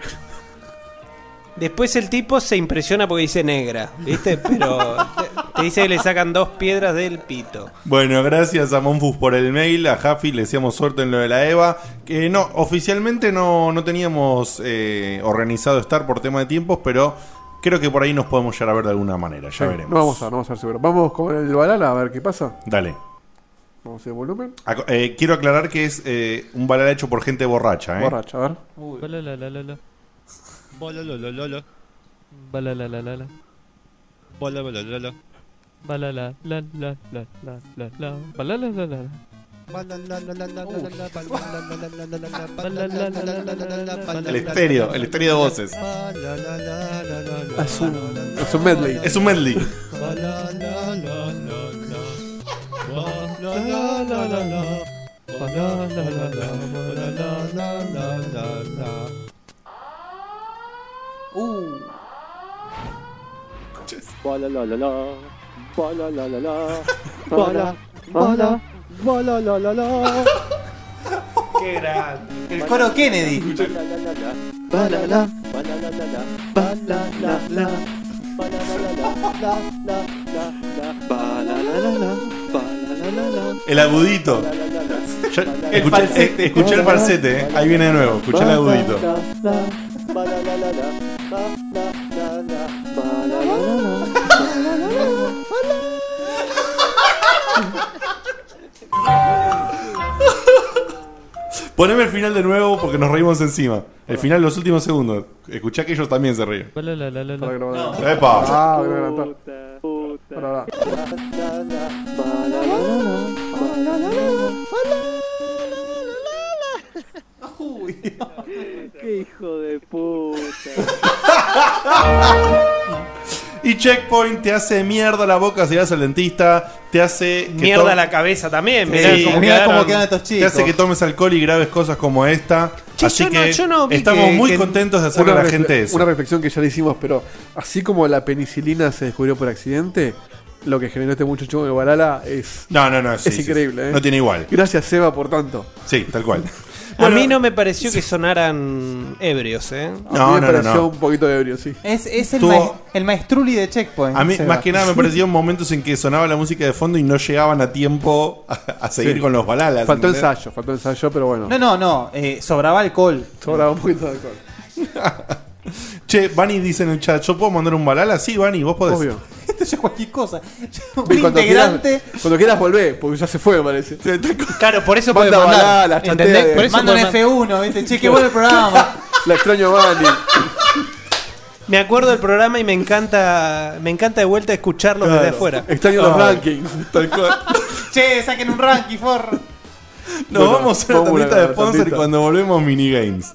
G: Después el tipo se impresiona porque dice negra, ¿viste? Pero te, te dice que le sacan dos piedras del pito.
D: Bueno, gracias a Monfus por el mail. A Jaffi le decíamos suerte en lo de la EVA. Que no, oficialmente no, no teníamos eh, organizado estar por tema de tiempos, pero creo que por ahí nos podemos llegar a ver de alguna manera. Ya
A: Sí,
D: veremos.
A: No vamos a, no vamos a ver seguro. Vamos con el Balala a ver qué pasa.
D: Dale.
A: Vamos a volumen.
D: Aco- eh, quiero aclarar que es eh, un balada hecho por gente borracha. ¿eh?
A: Borracha, a ver.
I: Balalalalala. Balalalalala. Balalalalala. Balalalalala. Balalalalala. Balalalalala.
D: El estéreo, el estéreo de voces.
A: Es un, es un medley.
D: Es un medley.
B: Uh.
I: Balalalala. Bala. Bala. Balalalala.
G: Qué grande.
B: El coro Kennedy.
D: El agudito. Yo-
B: El
D: escuché,
B: falsete.
D: eh, escuché el falsete, eh. ahí viene de nuevo. Escuché el agudito. Poneme el final de nuevo porque nos reímos encima. El final, los últimos segundos. Escuchá que ellos también se ríen. ¡Epa!
A: Ah, voy a adelantar. Ahora, ahora.
I: ¡Qué hijo de puta! [LAUGHS]
D: Y Checkpoint te hace mierda la boca si vas al dentista. Te hace. que
G: Mierda la cabeza también.
D: Sí,
G: mirá cómo
B: Mirá
G: quedaron.
B: cómo quedan estos
D: Te
B: chicos.
D: hace que tomes alcohol y grabes cosas como esta.
G: Che,
D: Así
G: yo no-
D: que
G: yo no vi
D: estamos
G: que-
D: muy
G: que-
D: contentos de hacerle a la
A: refle-
D: gente eso.
A: una reflexión que ya le hicimos, pero así como la penicilina se descubrió por accidente, lo que generó este muchacho con el Balala es,
D: No, no, no. sí,
A: es
D: sí,
A: increíble.
D: sí.
A: ¿eh?
D: No tiene igual.
A: Gracias, Seba, por tanto.
D: Sí, tal cual. [LAUGHS]
G: A mí no me pareció que sonaran ebrios, ¿eh?
A: A mí
D: No,
A: me
D: no, no,
A: pareció
D: no.
A: un poquito ebrio, sí.
B: Es, es el,
D: Tuvo-
B: ma- el maestruli de Checkpoint.
D: A mí,
B: Seba.
D: más que nada, me [LAUGHS] parecían momentos en que sonaba la música de fondo y no llegaban a tiempo a, a seguir
A: Sí.
D: con los balalas.
A: Faltó
D: ¿entendés?
A: ensayo, faltó ensayo, pero bueno.
B: No, no, no. eh, sobraba alcohol.
A: Sobraba un poquito de alcohol. [LAUGHS]
D: Che, Vani dice en el chat: ¿Yo puedo mandar un balala? Sí, Vani, vos podés.
A: Obvio. [LAUGHS]
B: Esto ya es cualquier cosa. Un
A: Y cuando
B: integrante.
A: quieras, cuando quieras volver, porque ya se fue, me parece.
G: Claro, por eso
A: Manda
G: puede mandar.
A: balalas, chatea
G: ¿Entendés?
A: de-
G: Por eso
B: Manda un
G: puede man-
B: F1, ¿viste? Che, qué bueno el programa. [LAUGHS]
A: La extraño a Vani.
G: Me acuerdo del programa y me encanta me encanta de vuelta escucharlo desde afuera.
A: Extraño los
D: Ay.
A: rankings.
D: Tal cual. [LAUGHS]
B: che, saquen un ranking, forro.
D: Nos
A: Bueno,
D: vamos a hacer la
A: vamos a
D: tandita
A: la
D: de sponsor y
A: tandita.
D: cuando volvemos, minigames.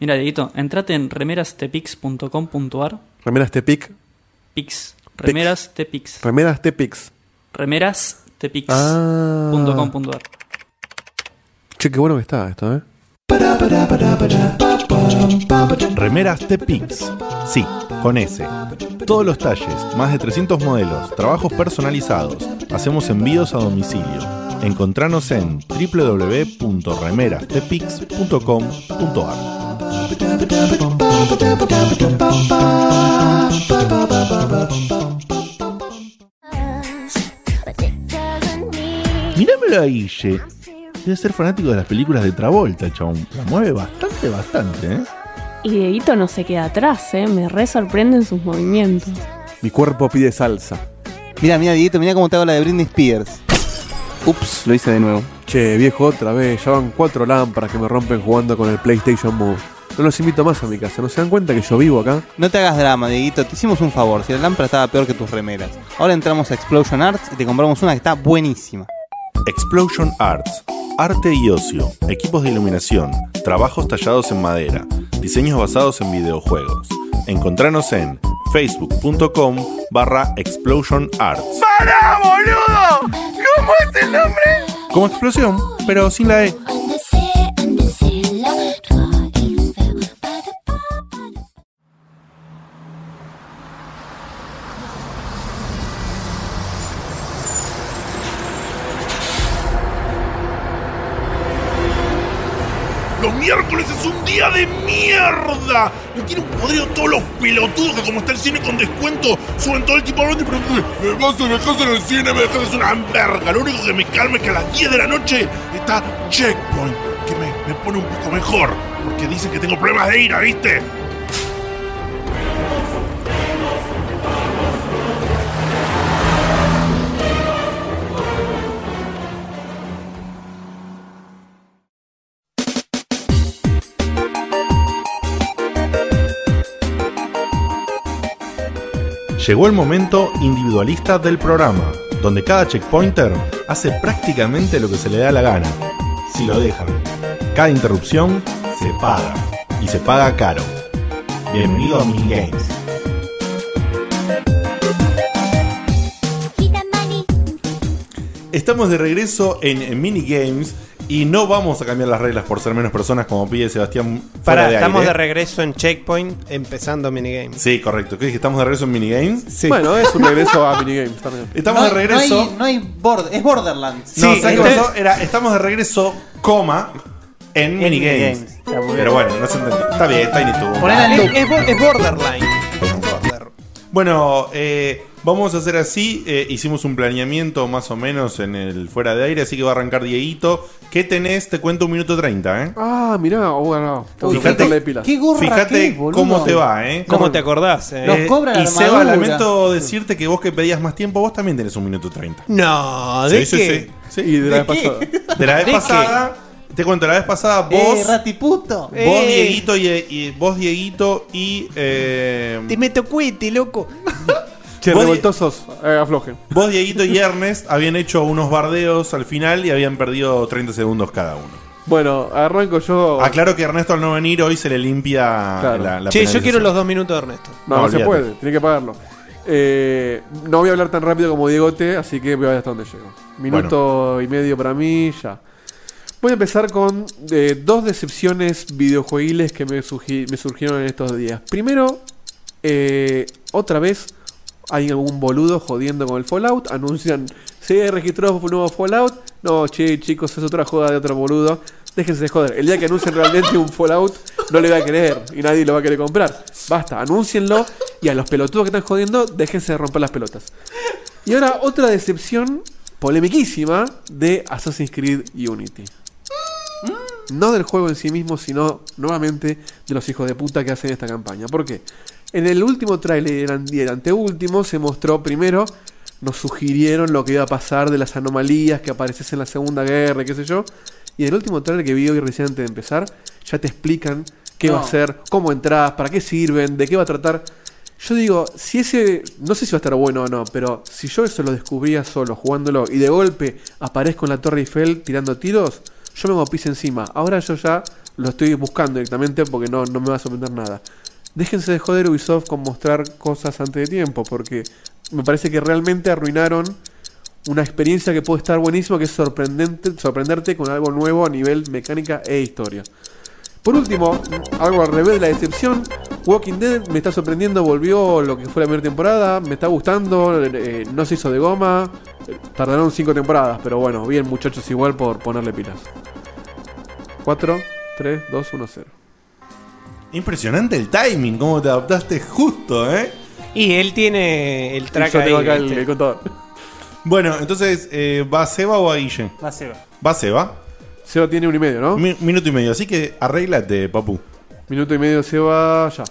E: Mira, Dieguito, entrate en remerastepix.com.ar.
A: Remeras Tepic.
E: Pix. Remeras Tepix.
A: Remeras Tepix. Che, qué bueno que está esto, ¿eh?
D: Remeras Tepix. Sí, con S. Todos los talles, más de 300 modelos, trabajos personalizados. Hacemos envíos a domicilio. Encontranos en www.remerastepix.com.ar. Mirámelo a Guille. Debe ser fanático de las películas de Travolta, chabón. La mueve bastante, bastante, ¿eh?
C: Y Dieguito no se queda atrás, ¿eh? Me re sorprenden sus movimientos.
A: Mi cuerpo pide salsa.
B: Mira, mira, Dieguito, mira cómo te hago la de Britney Spears. Ups, lo hice de nuevo.
A: Che, viejo, otra vez. Ya van cuatro lámparas que me rompen jugando con el PlayStation Move. No los invito más a mi casa. ¿No se dan cuenta que yo vivo acá?
B: No te hagas drama, Dieguito, te hicimos un favor. Si la lámpara estaba peor que tus remeras. Ahora entramos a Explosion Arts y te compramos una que está buenísima.
D: Explosion Arts. Arte y ocio, equipos de iluminación, trabajos tallados en madera, diseños basados en videojuegos. Encontranos en facebook.com barra Explosion Arts.
H: ¡Para, boludo! ¿Cómo es el nombre?
D: Como explosión, pero sin la E.
H: miércoles es un día de mierda. Me tienen podrido todos los pelotudos que como está el cine con descuento, suben todo el tipo hablando y preguntan, ¿me vas a dejar en el cine? ¿Me dejas una verga? Lo único que me calma es que a las 10 de la noche está Checkpoint, que me, me pone un poco mejor, porque dicen que tengo problemas de ira, ¿viste?
D: Llegó el momento individualista del programa, donde cada checkpointer hace prácticamente lo que se le da la gana, si lo dejan. Cada interrupción se paga, y se paga caro. Bienvenido a Minigames. Estamos de regreso en, en Minigames y no vamos a cambiar las reglas por ser menos personas como pide Sebastián. fuera
G: Para,
D: de
G: estamos
D: aire.
G: de regreso en Checkpoint, empezando minigames.
D: Sí, correcto. ¿Qué dije? ¿Estamos de regreso en Minigames?
G: Sí.
A: Bueno, es un regreso a [LAUGHS] minigames también.
D: Estamos de regreso.
B: No hay, border, es Borderlands.
D: No,
G: Sí,
D: ¿sabes qué
G: este-
D: pasó? Era, estamos de regreso, coma, en Minigames.
B: Minigames. Está muy bien.
D: Pero bueno, no se entendió. Está bien, Tiny Toon.
G: Es,
B: loop.
G: es bo- es borderline. Border.
D: Bueno, eh, vamos a hacer así. eh, hicimos un planeamiento más o menos en el fuera de aire, así que va a arrancar Dieguito. ¿Qué tenés? Te cuento un minuto treinta, ¿eh?
A: Ah, mirá, oh, bueno, que
D: Fíjate-.
B: Qué gorra
D: Fíjate cómo te va, ¿eh?
G: ¿Cómo te acordás? eh?
B: Nos cobra la
D: y Seba,
B: armadura.
D: lamento decirte que vos que pedías más tiempo, vos también tenés un minuto treinta.
G: No, ¿de
D: Sí, sí,
G: qué?
D: sí, sí.
A: Y de la vez
B: qué?
A: pasada. [LAUGHS]
D: De la vez
G: ¿De
D: pasada, te cuento, la vez pasada vos,
B: Eh, ratiputo.
D: vos
G: Eh.
D: Dieguito y, y- vos Dieguito y eh,
G: Te meto cuete, loco. [LAUGHS]
A: Che,
D: Vos-
A: revoltosos, eh, aflojen.
D: Vos, Dieguito y Ernest habían hecho unos bardeos al final y habían perdido 30 segundos cada uno.
A: Bueno, arranco yo.
D: Aclaro que Ernesto al no venir hoy se le limpia
A: Claro.
D: la, la
G: che, yo
D: penalización.
G: quiero los dos minutos de Ernesto.
A: No,
D: No,
A: no, se
D: olvídate.
A: puede, tiene que pagarlo. Eh, no voy a hablar tan rápido como Diegote, así que voy a ver hasta dónde llego. Minuto y medio para mí, ya. Voy a empezar con eh, dos decepciones videojueguiles que me, surgi- me surgieron en estos días. Primero, eh, otra vez hay algún boludo jodiendo con el Fallout. Anuncian, se registró un nuevo Fallout. No, che, chicos, es otra joda de otro boludo. Déjense de joder. El día que anuncien realmente un Fallout, no le va a querer y nadie lo va a querer comprar. Basta, anúncienlo y a los pelotudos que están jodiendo, déjense de romper las pelotas. Y ahora otra decepción polemiquísima de Assassin's Creed Unity. No del juego en sí mismo, sino nuevamente de los hijos de puta que hacen esta campaña. ¿Por qué? En el último tráiler y el anteúltimo se mostró primero, nos sugirieron lo que iba a pasar de las anomalías que apareciesen en la Segunda Guerra y qué sé yo. Y en el último tráiler que vi hoy recién antes de empezar, ya te explican qué va a ser, cómo entras, para qué sirven, de qué va a tratar. Yo digo, si ese, no sé si va a estar bueno o no, pero si yo eso lo descubría solo jugándolo y de golpe aparezco en la Torre Eiffel tirando tiros, yo me hago pis encima. Ahora yo ya lo estoy buscando directamente porque no, no me va a sorprender nada. Déjense de joder Ubisoft con mostrar cosas antes de tiempo, porque me parece que realmente arruinaron una experiencia que puede estar buenísima, que es sorprendente, sorprenderte con algo nuevo a nivel mecánica e historia. Por último, algo al revés de la decepción, Walking Dead me está sorprendiendo, volvió lo que fue la primera temporada, me está gustando, eh, no se hizo de goma, tardaron cinco temporadas, pero bueno, bien muchachos igual por ponerle pilas. 4, 3, 2, 1, 0.
D: Impresionante el timing, cómo te adaptaste justo, ¿eh?
G: Y él tiene el track
A: Yo tengo
G: ahí,
A: acá el, el contador.
D: Bueno, entonces, eh, ¿va Seba o a Guille?
B: Va Seba.
D: Va Seba.
A: Seba tiene un y medio, ¿no?
D: Mi- minuto y medio, así que arréglate, papu.
A: Minuto y medio Seba ya.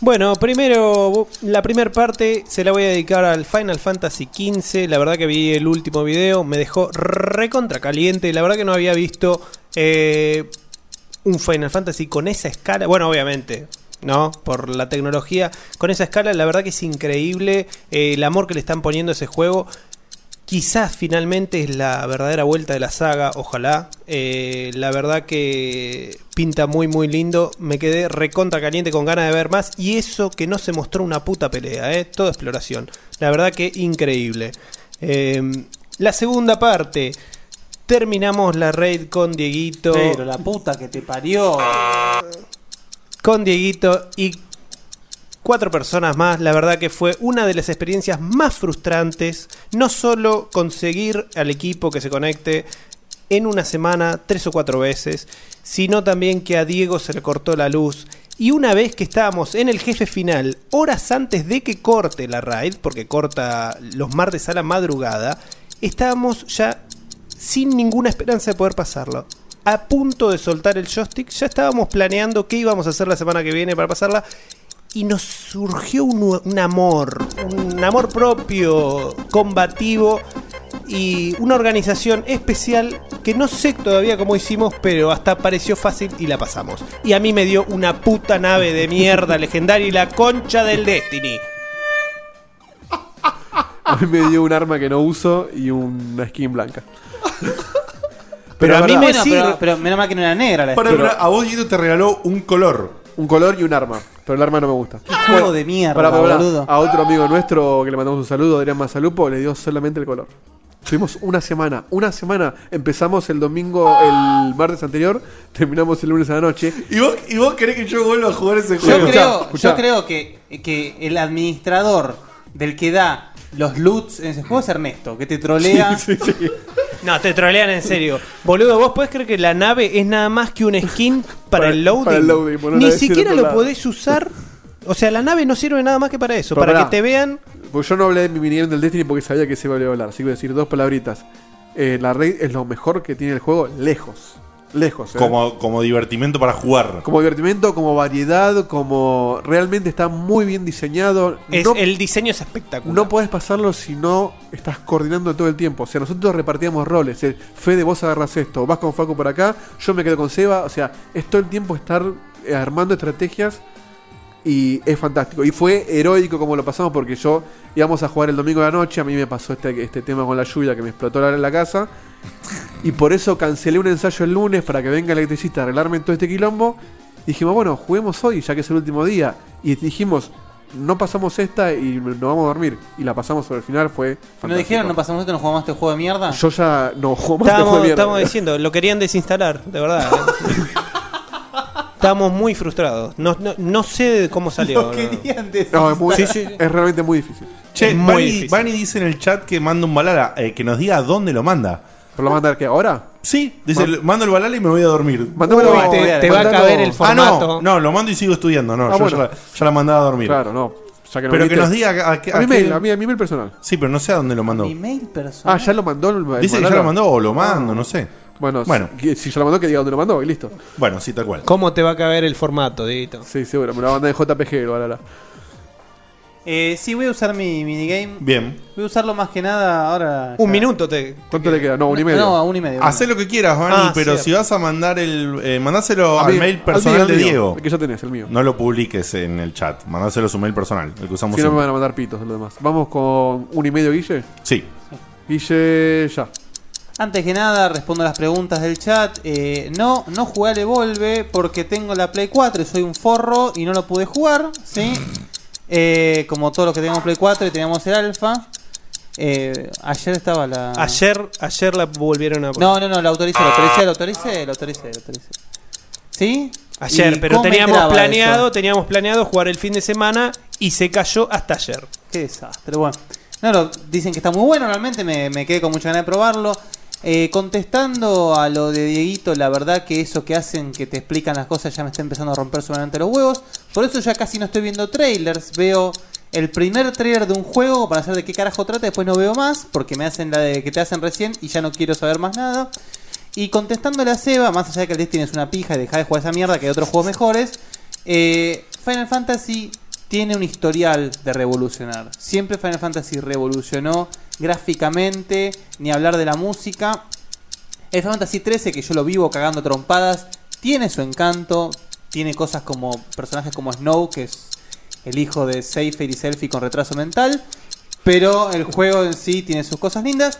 G: Bueno, primero, la primera parte se la voy a dedicar al Final Fantasy XV. La verdad que vi el último video, me dejó recontra caliente. La verdad que no había visto eh, un Final Fantasy con esa escala. Bueno, obviamente, ¿no? Por la tecnología. Con esa escala, la verdad que es increíble eh, el amor que le están poniendo a ese juego. Quizás finalmente es la verdadera vuelta de la saga, ojalá. Eh, la verdad que pinta muy muy lindo. Me quedé recontra caliente con ganas de ver más. Y eso que no se mostró una puta pelea, ¿eh? Todo exploración. La verdad que increíble. Eh, la segunda parte. Terminamos la raid con Dieguito.
B: Pero la puta que te parió.
G: Con Dieguito y cuatro personas más. La verdad que fue una de las experiencias más frustrantes. No solo conseguir al equipo que se conecte en una semana tres o cuatro veces, sino también que a Diego se le cortó la luz. Y una vez que estábamos en el jefe final, horas antes de que corte la raid, porque corta los martes a la madrugada, estábamos ya sin ninguna esperanza de poder pasarlo. A punto de soltar el joystick, ya estábamos planeando qué íbamos a hacer la semana que viene para pasarla. Y nos surgió un, amor, un amor propio, combativo y una organización especial que no sé todavía cómo hicimos, pero hasta pareció fácil y la pasamos. Y a mí me dio una puta nave de mierda legendaria y la concha del Destiny. [LAUGHS]
A: A mí me dio un arma que no uso y una skin blanca. [LAUGHS]
G: Pero, a mí me
B: Bueno, pero, pero menos mal que no era negra la
D: Para, para, a vos, Guido, te regaló un color.
A: Un color y un arma. Pero el arma no me gusta.
B: Juego de mierda, boludo.
A: A otro amigo nuestro que le mandamos un saludo, Adrián Mazalupo, le dio solamente el color. Tuvimos una semana, una semana. Empezamos el domingo, el martes anterior, terminamos el lunes a la noche.
D: ¿Y vos, y vos querés que yo vuelva a jugar ese
B: Yo
D: juego?
B: creo,
A: escuchá.
B: yo creo que, que el administrador del que da los loots en ese juego es Ernesto, que te trolea. [LAUGHS]
G: No, te trolean en serio. Boludo, ¿vos podés creer que la nave es nada más que un skin [LAUGHS] para,
A: Para-
G: el loading?
A: para el loading, ponerla
G: Ni siquiera lo podés usar. O sea, la nave no sirve nada más que para eso.
A: Pero
G: para
A: pará.
G: que te vean.
A: Porque yo no hablé de mi minigame del Destiny porque sabía que se iba a hablar. Así que voy a decir dos palabritas. Eh, la raid es lo mejor que tiene el juego, lejos. Lejos. ¿eh?
D: Como, como divertimento para jugar.
A: Como divertimento, como variedad, como realmente está muy bien diseñado.
G: Es,
A: no,
G: el diseño es espectacular.
A: no podés pasarlo si no estás coordinando todo el tiempo. O sea, nosotros repartíamos roles. El Fede, vos agarras esto, vas con Facu por acá, yo me quedo con Seba. O sea, es todo el tiempo estar armando estrategias y es fantástico. Y fue heroico como lo pasamos porque yo íbamos a jugar el domingo de la noche. A mí me pasó este, este tema con la lluvia que me explotó la, la casa. Y por eso cancelé un ensayo el lunes para que venga el electricista a arreglarme todo este quilombo. Dijimos, bueno, juguemos hoy, ya que es el último día. Y dijimos, no pasamos esta y nos vamos a dormir. Y la pasamos sobre el final, fue fantástico.
B: ¿No dijeron no pasamos esto, no jugamos este juego de mierda?
A: Yo ya no juego más este juego de mierda.
G: estábamos diciendo, lo querían desinstalar, de verdad. ¿eh? [LAUGHS] Estábamos muy frustrados. No, no, no sé cómo salió.
B: No querían decir.
A: No, es, muy-
G: Sí, sí.
A: es realmente muy difícil.
D: Che,
G: Es muy
D: Bani,
G: difícil.
D: Bani dice en el chat que manda un balala, eh, que nos diga a dónde lo manda.
A: ¿Pero lo manda qué? ¿Ahora?
D: Sí, dice, mando el balala y me voy a dormir.
A: Mándamelo
G: Uy,
A: a-
G: te, te va a caber el
D: Ah,
G: formato.
D: no, no, lo mando y sigo estudiando. No,
A: Ah,
D: yo
A: bueno.
D: ya, la, ya la mandaba a dormir.
A: Claro, no. Ya que no
D: Pero que nos diga a, a qué-
A: A mi
D: a
A: mail, a mi, a mi mail personal.
D: Sí, pero no sé a dónde lo mandó.
B: Email personal.
A: Ah, ya lo mandó. el- el
D: Dice que ya lo mandó o lo mando, no sé.
A: Bueno,
D: Bueno.
A: Si, si ya lo mandó, que diga dónde lo mandó y listo.
D: Bueno, sí, tal cual.
G: ¿Cómo te va a caber el formato, Dieguito?
A: Sí, seguro. Me lo va a mandar en JPG, lo la.
B: Eh, sí, voy a usar mi minigame.
D: Bien.
B: Voy a usarlo más que nada ahora.
G: Un
B: ya.
G: minuto te.
A: ¿Cuánto le queda? No, un y medio.
B: No, a un y medio.
D: Hacé lo que quieras,
G: Ah,
D: pero
G: cierto.
D: si vas a mandar el. Eh, mandáselo
A: A
D: al
A: mí-
D: mail
A: al
D: personal
A: mío,
D: de Diego.
A: El que ya tenés, el mío.
D: No lo publiques en el chat. Mandáselo a su mail personal, el que usamos
A: Si no me van a mandar pitos de lo demás. Vamos con un y medio, Guille.
D: Sí.
A: Guille, ya.
B: Antes que nada, respondo a las preguntas del chat. Eh, no, no jugué al Evolve porque tengo la Play 4 y soy un forro y no lo pude jugar. ¿sí? [LAUGHS] Eh, como todos los que teníamos Play 4 y teníamos el Alpha. Eh, ayer estaba la.
G: Ayer, ayer la volvieron a
B: No, no, no, la autoricé, la autoricé, la autoricé, la autoricé, la autoricé. ¿Sí?
G: Ayer,
B: ¿Y
G: pero teníamos planeado,
B: eso?
G: teníamos planeado jugar el fin de semana y se cayó hasta ayer.
B: Qué desastre, bueno. No, no, dicen que está muy bueno, realmente me, quedé con mucha ganas de probarlo. Eh, contestando a lo de Dieguito, la verdad que eso que hacen, que te explican las cosas, ya me está empezando a romper solamente los huevos. Por eso ya casi no estoy viendo trailers, veo el primer trailer de un juego para saber de qué carajo trata, después no veo más, porque me hacen la de que te hacen recién y ya no quiero saber más nada. Y contestándole a Seba, más allá de que el Destiny es una pija y deja de jugar esa mierda que hay otros juegos mejores, eh, Final Fantasy tiene un historial de revolucionar. Siempre Final Fantasy revolucionó gráficamente, ni hablar de la música. El Final Fantasy 13, que yo lo vivo cagando trompadas, tiene su encanto, tiene cosas como personajes como Snow, que es el hijo de Seifer y Selfie con retraso mental, pero el juego en sí tiene sus cosas lindas,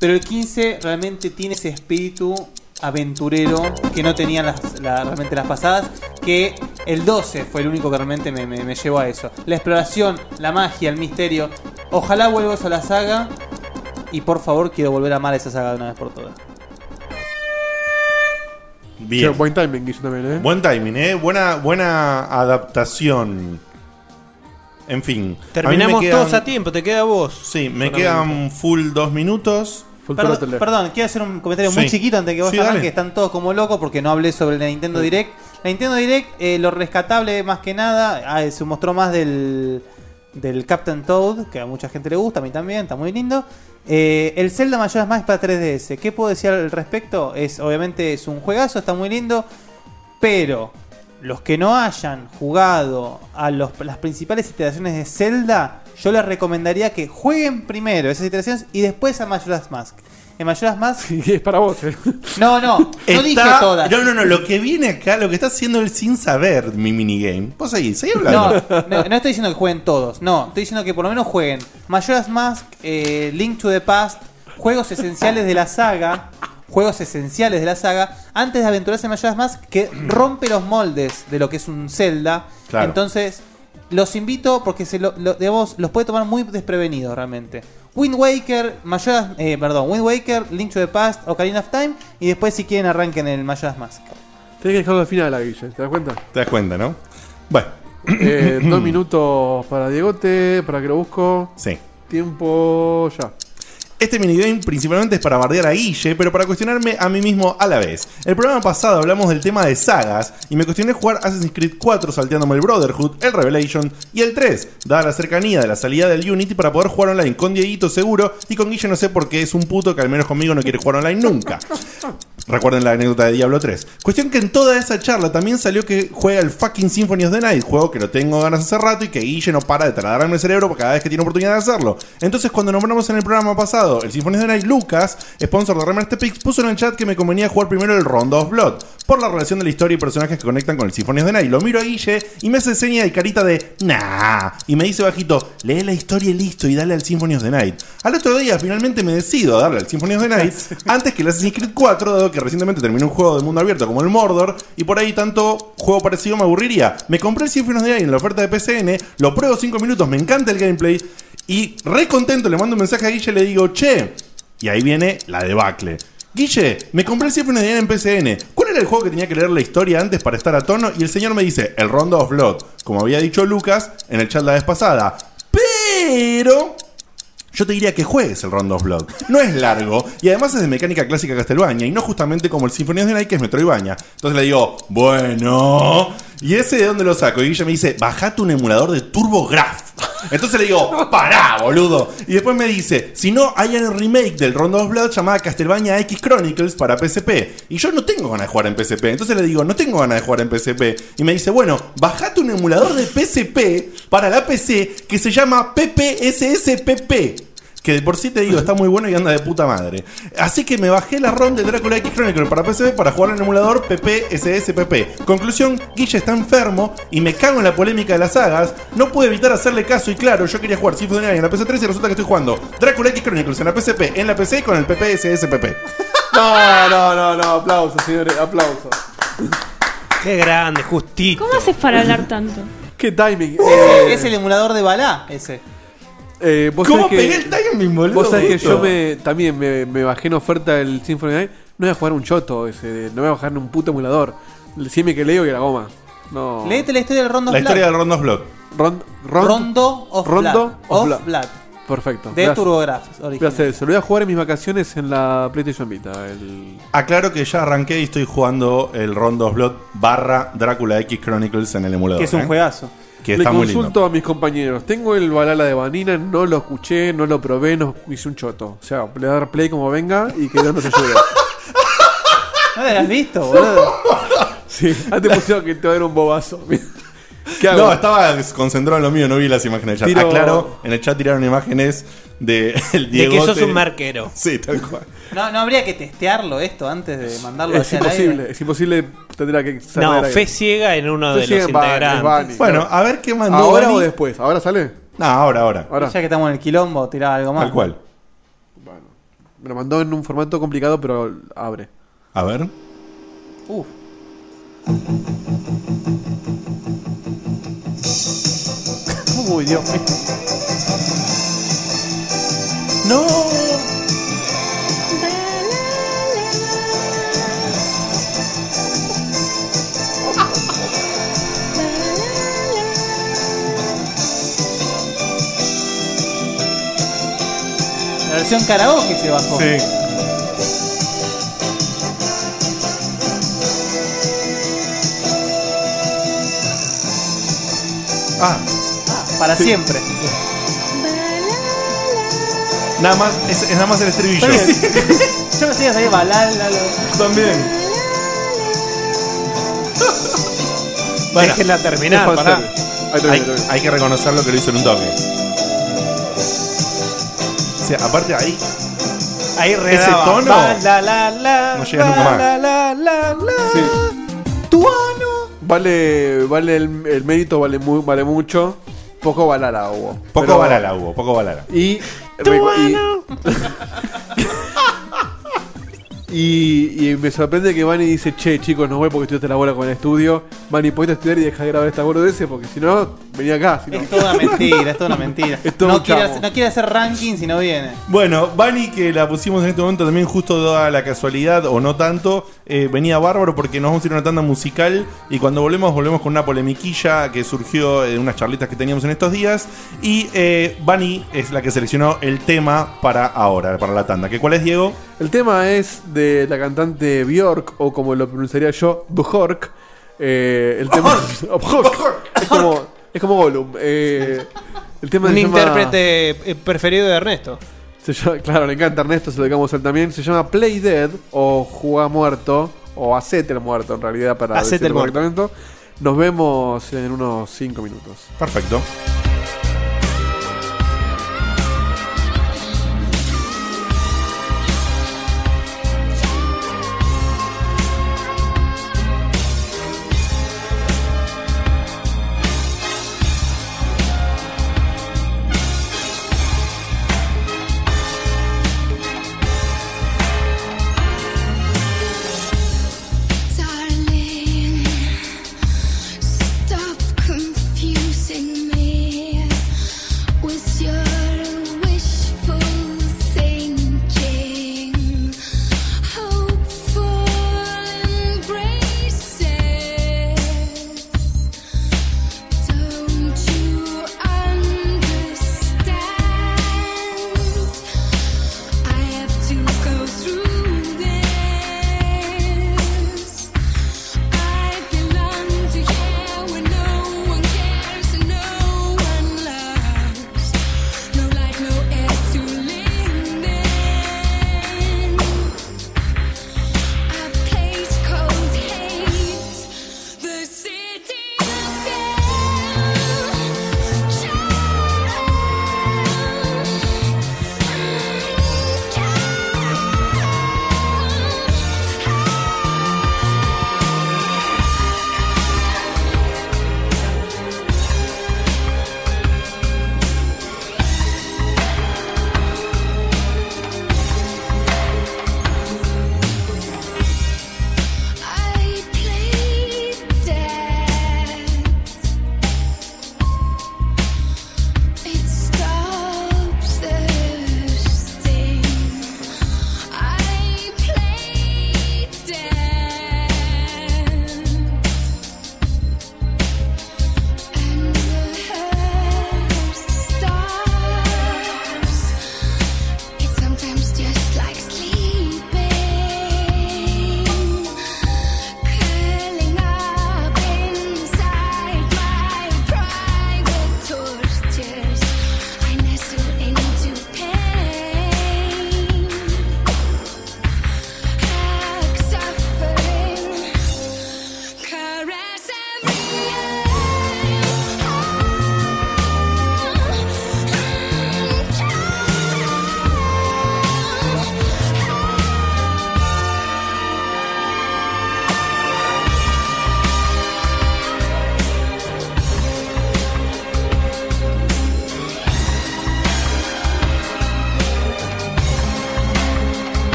B: pero el 15 realmente tiene ese espíritu aventurero que no tenían las, la- realmente las pasadas, que el 12 fue el único que realmente me, me- me llevó a eso. La exploración, la magia, el misterio. Ojalá vuelvas a la saga y por favor quiero volver a amar esa saga de una vez por todas.
D: Bien.
A: Buen timing, también, ¿eh?
D: Buen timing, ¿eh? Buena, buena adaptación. En fin.
G: Terminamos
D: quedan-
G: todos a tiempo, te queda a vos.
D: Sí, me
G: Solamente.
D: quedan full dos minutos.
B: Perdón, perdón, quiero hacer un comentario muy chiquito antes de que vos
D: Sí,
B: arranques,
D: dale.
B: que están todos como locos porque no hablé sobre la Nintendo Direct. La Nintendo Direct, eh, lo rescatable más que nada, ah, se mostró más del, del Captain Toad, que a mucha gente le gusta, a mí también, está muy lindo. Eh, el Zelda Majora's Mask para 3DS, ¿qué puedo decir al respecto? Es Obviamente es un juegazo, está muy lindo, pero los que no hayan jugado a los- las principales iteraciones de Zelda, yo les recomendaría que jueguen primero esas iteraciones y después a Majora's Mask. En Majora's Mask. [LAUGHS]
A: es para vos, eh.
B: No, no, no [LAUGHS]
D: Está-
B: dije todas.
D: No, no, no. Lo que viene acá, lo que está haciendo él sin saber mi minigame. Vos seguís, seguí hablando.
B: No, no, no estoy diciendo que jueguen todos, no, estoy diciendo que por lo menos jueguen Majora's Mask, eh, Link to the Past, juegos esenciales de la saga, juegos esenciales de la saga, antes de aventurarse en Majora's Mask, que rompe los moldes de lo que es un Zelda.
D: Claro.
B: Entonces, los invito porque se lo, lo- digamos, los puede tomar muy desprevenidos realmente. Wind Waker, Majora's, eh, perdón, Wind Waker, Link to the Past, Ocarina of Time, y después si quieren arranquen el Majora's Mask.
A: Tenés que dejarlo al final, la Guille, ¿te das cuenta?
D: Te das cuenta, ¿no? Bueno.
A: Eh, dos minutos para Diegote, para que lo busco.
D: Sí.
A: Tiempo ya.
D: Este minigame principalmente es para bardear a Guille, pero para cuestionarme a mí mismo a la vez. El programa pasado hablamos del tema de sagas y me cuestioné jugar Assassin's Creed 4 salteándome el Brotherhood, el Revelation y el 3, dada la cercanía de la salida del Unity para poder jugar online con Dieguito seguro y con Guille no sé por qué es un puto que al menos conmigo no quiere jugar online nunca. [LAUGHS] Recuerden la anécdota de Diablo 3. Cuestión que en toda esa charla también salió que juega el fucking Symphony of the Night, juego que lo tengo ganas hace rato y que Guille no para de taladrarme el cerebro cada vez que tiene oportunidad de hacerlo. Entonces, cuando nombramos en el programa pasado el Symphony of the Night, Lucas, sponsor de Remer Pix, puso en el chat que me convenía jugar primero el Rondo of Blood, por la relación de la historia y personajes que conectan con el Symphony of the Night. Lo miro a Guille y me hace seña y carita de nah, y me dice bajito, lee la historia y listo y dale al Symphony of the Night. Al otro día finalmente me decido a darle al Symphony of the Night [LAUGHS] antes que el Assassin's Creed 4, dado que recientemente terminé un juego de mundo abierto como el Mordor y por ahí tanto juego parecido me aburriría. Me compré el Symphony Night en la oferta de PCN, lo pruebo 5 minutos, me encanta el gameplay y re contento le mando un mensaje a Guille y le digo, che, y ahí viene la debacle. Guille, me compré el Symphony Night en PCN. ¿Cuál era el juego que tenía que leer la historia antes para estar a tono? Y el señor me dice, el Rondo of Blood, como había dicho Lucas en el chat la vez pasada. Pero yo te diría que juegues el Rondo of Blood. No es largo y además es de mecánica clásica Castlevania y no justamente como el of the Night que es Metroidvania. Entonces le digo, bueno. ¿Y ese de dónde lo saco? Y ella me dice, bajate un emulador de TurboGrafx. Entonces le digo, pará, boludo. Y después me dice, si no, hay un remake del Rondo of Blood llamada Castlevania X Chronicles para PSP. Y yo no tengo ganas de jugar en PSP. Entonces le digo, no tengo ganas de jugar en PSP. Y me dice, bueno, bajate un emulador de PSP para la PC que se llama PPSSPP. Que de por sí te digo, está muy bueno y anda de puta madre. Así que me bajé la ROM de Drácula X Chronicle para PC para jugar en el emulador PPSSPP. Conclusión, Guille está enfermo y me cago en la polémica de las sagas. No pude evitar hacerle caso y claro, yo quería jugar Symphony en la PC3 y resulta que estoy jugando Drácula X Chronicles en la PSP, en la PC con el PPSSPP. [LAUGHS]
A: No, no, no, no, aplausos, señores, aplausos.
G: Qué grande, justito.
C: ¿Cómo haces para hablar tanto?
A: Qué timing.
B: Es el emulador de Balá, ese.
A: Eh, vos
D: ¿Cómo
A: sabés que-
D: pegué el timing, boludo?
A: Vos sabés que yo me, también me, me bajé en oferta el Symphony of the Night. No voy a jugar un choto ese, de- no voy a bajar en un puto emulador. Decime que leo y la goma. No.
B: Léete la historia del Rondo
D: La
B: of
D: historia
B: Blood.
D: del Rondo of Blood.
A: Ron- ron-
B: Rondo of
A: Rondo
B: Blood.
A: of Blood.
B: Blood.
A: Perfecto.
B: De TurboGrafx,
A: hacer eso. Lo voy a jugar en mis vacaciones en la PlayStation Vita. El...
D: Aclaro que ya arranqué y estoy jugando el Rondo of Blood barra Drácula X Chronicles en el emulador.
B: Que es un
D: ¿eh?
B: juegazo.
D: Que
A: Le
D: muy
A: consulto
D: lindo.
A: a mis compañeros. Tengo el Balala de Vanina, no lo escuché, no lo probé, no hice un choto. O sea, le voy a dar play como venga y que Dios nos ayude. [LAUGHS]
B: ¿No lo has visto, boludo? [LAUGHS]
A: sí, antes pusieron que te va a dar un bobazo. [LAUGHS] ¿Qué hago?
D: No, estaba concentrado en lo mío, no vi las imágenes del chat.
A: Tiro-
D: Ah, claro, en el chat tiraron imágenes de [LAUGHS] el
G: De
D: Diego.
G: que sos un marquero.
D: Sí, tal cual.
B: No, no habría que testearlo esto antes de mandarlo
A: Es
B: hacia el
A: imposible,
B: aire.
A: es imposible. Tendrá que salir
G: No, fe ciega en uno
A: Fe
G: de
A: ciega
G: los integrantes.
A: Bani.
D: Bueno, a ver qué mandó.
A: ¿Ahora
D: Bani.
A: o después? ¿Ahora sale?
D: No, ahora, ahora.
A: Ahora.
B: Ya que estamos en el quilombo, tirá algo más.
D: Tal cual.
A: Me lo mandó en un formato complicado, pero abre.
D: A ver.
B: Uf.
A: Uy, Dios mío.
D: ¡No!
B: La versión karaoke se bajó.
D: Sí. Ah,
B: Para siempre.
D: Nada más, es, es nada más el estribillo. [LAUGHS]
B: Yo me seguía salir balala.
D: También. [LAUGHS] Bueno,
G: Déjenla terminar,
A: Es
G: pará.
A: fanservice. Ahí termina,
D: hay,
A: termina.
D: hay que reconocer lo que lo hizo en un toque. O sea, aparte ahí,
G: Ahí redaba.
D: tono
G: Va, la, la, la,
D: no llega nunca más.
G: La, la, la, la.
A: Sí. Vale, vale el, el mérito, vale, muy, vale mucho. Poco balala hubo.
D: poco
A: Pero-
D: balala hubo, poco balala.
A: Y, recu- y, [LAUGHS] y, y me sorprende que Vani dice, che, chicos, no voy porque estudiaste la bola con el estudio. Vani, podés estudiar y dejar de grabar esta boludeces porque si no, venía acá. Si no.
B: Es toda una mentira, es toda una mentira. [LAUGHS]
A: Es todo
B: no,
A: un
B: quiere hacer, no quiere hacer ranking si no viene.
D: Bueno, Bunny, que la pusimos en este momento también justo dada la casualidad, o no tanto, eh, venía bárbaro porque nos vamos a ir a una tanda musical y cuando volvemos, volvemos con una polemiquilla que surgió de unas charlitas que teníamos en estos días y eh, Bunny es la que seleccionó el tema para ahora, para la tanda. ¿Qué cuál es, Diego?
A: El tema es de la cantante Bjork, o como lo pronunciaría yo, Bjork. Eh, el tema Bjork. [LAUGHS] Es como, es como Gollum. Eh, el tema
G: Un
A: se llama-
G: intérprete eh, preferido de Ernesto.
A: se llama- claro, le encanta Ernesto, se lo dedicamos a él también. Se llama Play Dead o Juega Muerto o Hacete el Muerto en realidad para
G: Hacete el
A: decirlo
G: muerto.
A: correctamente. Nos vemos en unos 5 minutos.
D: Perfecto.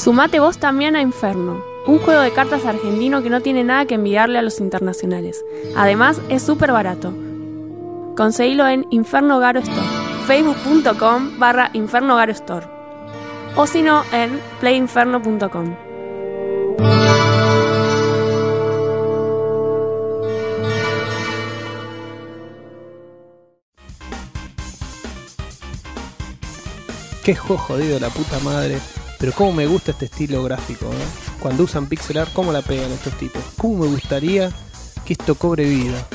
C: Sumate vos también a Inferno, un juego de cartas argentino que no tiene nada que envidiarle a los internacionales. Además, es súper barato. Conseguilo en Inferno Garo Store, facebook.com barra Inferno Garo Store. O si no, en playinferno.com.
G: Qué juego jodido la puta madre. Pero cómo me gusta este estilo gráfico, ¿eh? Cuando usan pixel art, cómo la pegan estos tipos. Cómo me gustaría que esto cobre vida.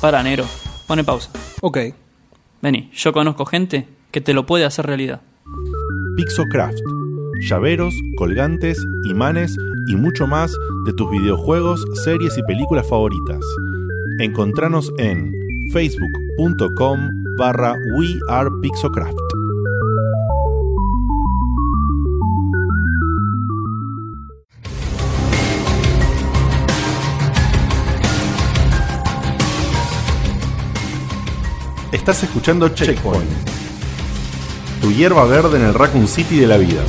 E: Para, Nero. Pone pausa.
G: Ok.
E: Vení, yo conozco gente que te lo puede hacer realidad.
D: Pixocraft. Llaveros, colgantes, imanes y mucho más de tus videojuegos, series y películas favoritas. Encontranos en facebook.com barra wearepixocraft. Estás escuchando Checkpoint. Tu hierba verde en el Raccoon City de la vida.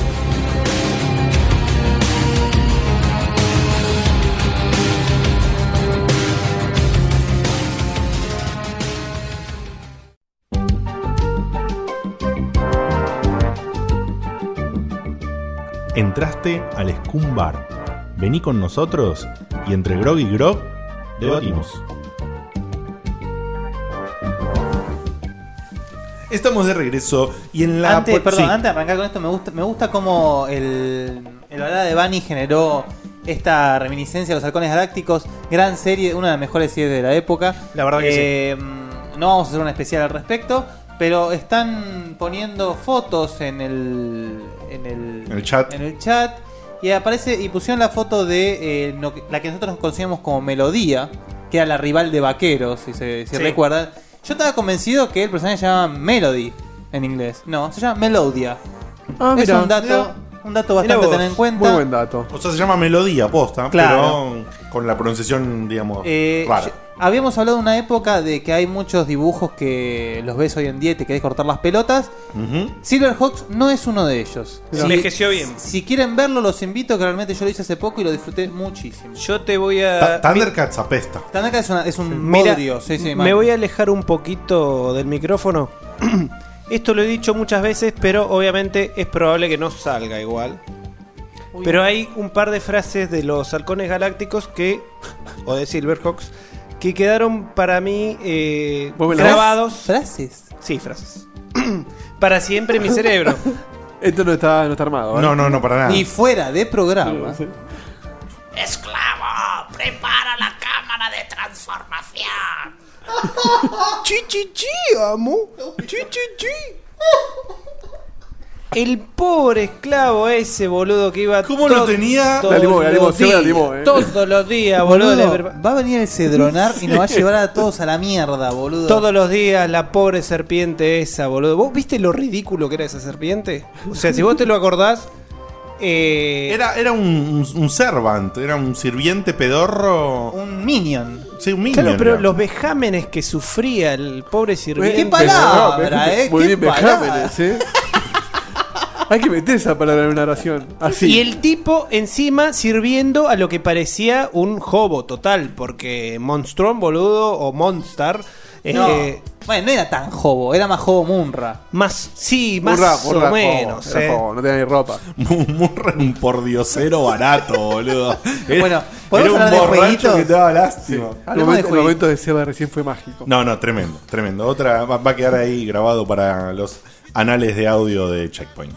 D: Entraste al Scum Bar. Vení con nosotros y entre Grog y Grog debatimos. Estamos de regreso y en la...
B: Antes, perdón,
D: sí.
B: antes de arrancar con esto, me gusta, me gusta cómo el, el balada de Bunny generó esta reminiscencia de los halcones galácticos. Gran serie, una de las mejores series de la época.
G: La verdad que
B: Eh, No vamos a hacer una especial al respecto, pero están poniendo fotos en el, en el,
D: En el chat.
B: en el chat y aparece y pusieron la foto de eh, la que nosotros conocíamos como Melodía, que era la rival de Vaqueros, si se si
G: Sí.
B: recuerdan. Yo estaba convencido que el personaje se llama Melody en inglés. No, se llama Melodia.
A: Ah,
B: es
A: mira,
B: un dato,
A: mira.
B: un dato bastante a
G: vos,
B: tener en cuenta.
A: Muy buen dato.
D: O sea, se llama melodía posta,
B: Claro.
D: pero con la pronunciación, digamos,
B: Eh,
D: rara.
B: Habíamos hablado de una época de que hay muchos dibujos que los ves hoy en día y te querés cortar las pelotas. Silverhawks no es uno de ellos.
G: Se envejeció bien.
B: Si quieren verlo, los invito, que realmente yo lo hice hace poco y lo disfruté muchísimo.
G: Yo te voy
D: Ta-
G: a.
D: Thundercats apesta.
B: Tanaka es, una- es un
G: Mira,
B: bodrio, sí, sí,
G: me voy a alejar un poquito del micrófono. [CLEARS THROAT] Esto lo he dicho muchas veces, pero obviamente es probable que no salga igual. Pero hay un par de frases de los halcones galácticos que, [LAUGHS] o de Silverhawks, que quedaron para mí eh,
A: ¿Vos me la-
G: grabados.
B: ¿Frases?
G: Sí, frases. [CLEARS THROAT] para siempre en mi cerebro. [LAUGHS]
A: Esto no está, no está armado. ¿eh?
D: No, no, no, para nada.
B: Y fuera de programa.
A: Sí.
J: Esclavo, prepara la cámara de transformación. [LAUGHS]
G: Chi, chi, chi, amo. Chi, chi, chi. El pobre esclavo ese, boludo, que iba
D: ¿Cómo lo tenía?
G: todos
A: La limó, la limó,
G: los
A: la
G: días-
A: limó, eh.
G: Todos los días, boludo.
B: Va a venir el cedronar y nos va a llevar a todos a la mierda, boludo.
G: Todos los días la pobre serpiente esa, boludo. ¿Vos viste lo ridículo que era esa serpiente? O sea, si vos te lo acordás, eh,
D: Era, era un, un, un servant, era un sirviente pedorro.
B: Un minion.
D: Sí, un minion.
G: Claro, pero
D: era.
G: los vejámenes que sufría el pobre sirviente.
B: ¿Qué palabra, eh?
A: Muy
B: ¿Qué
A: bien,
B: palabra?
A: vejámenes, ¿eh? [LAUGHS] Hay que meter esa palabra en una oración. Así.
G: Y el tipo encima sirviendo a lo que parecía un hobo total, porque Monstron, boludo, o Monstar,
B: No.
G: eh,
B: Bueno, no era tan jobo, era más jobo Munra.
G: más, sí, más
A: Burra, burra,
G: o menos. eh.
A: no tenía ni ropa.
D: Murra era un pordiosero barato, boludo. Era,
B: Bueno,
D: era
B: ¿podemos
D: un
B: hablar de
D: borracho
B: jueguitos?
D: que te daba lástima.
A: El
B: Hablemos de
A: momento, el momento de Seba recién fue mágico.
D: No, no, tremendo, tremendo. Otra va, va a quedar ahí grabado para los anales de audio de Checkpoint.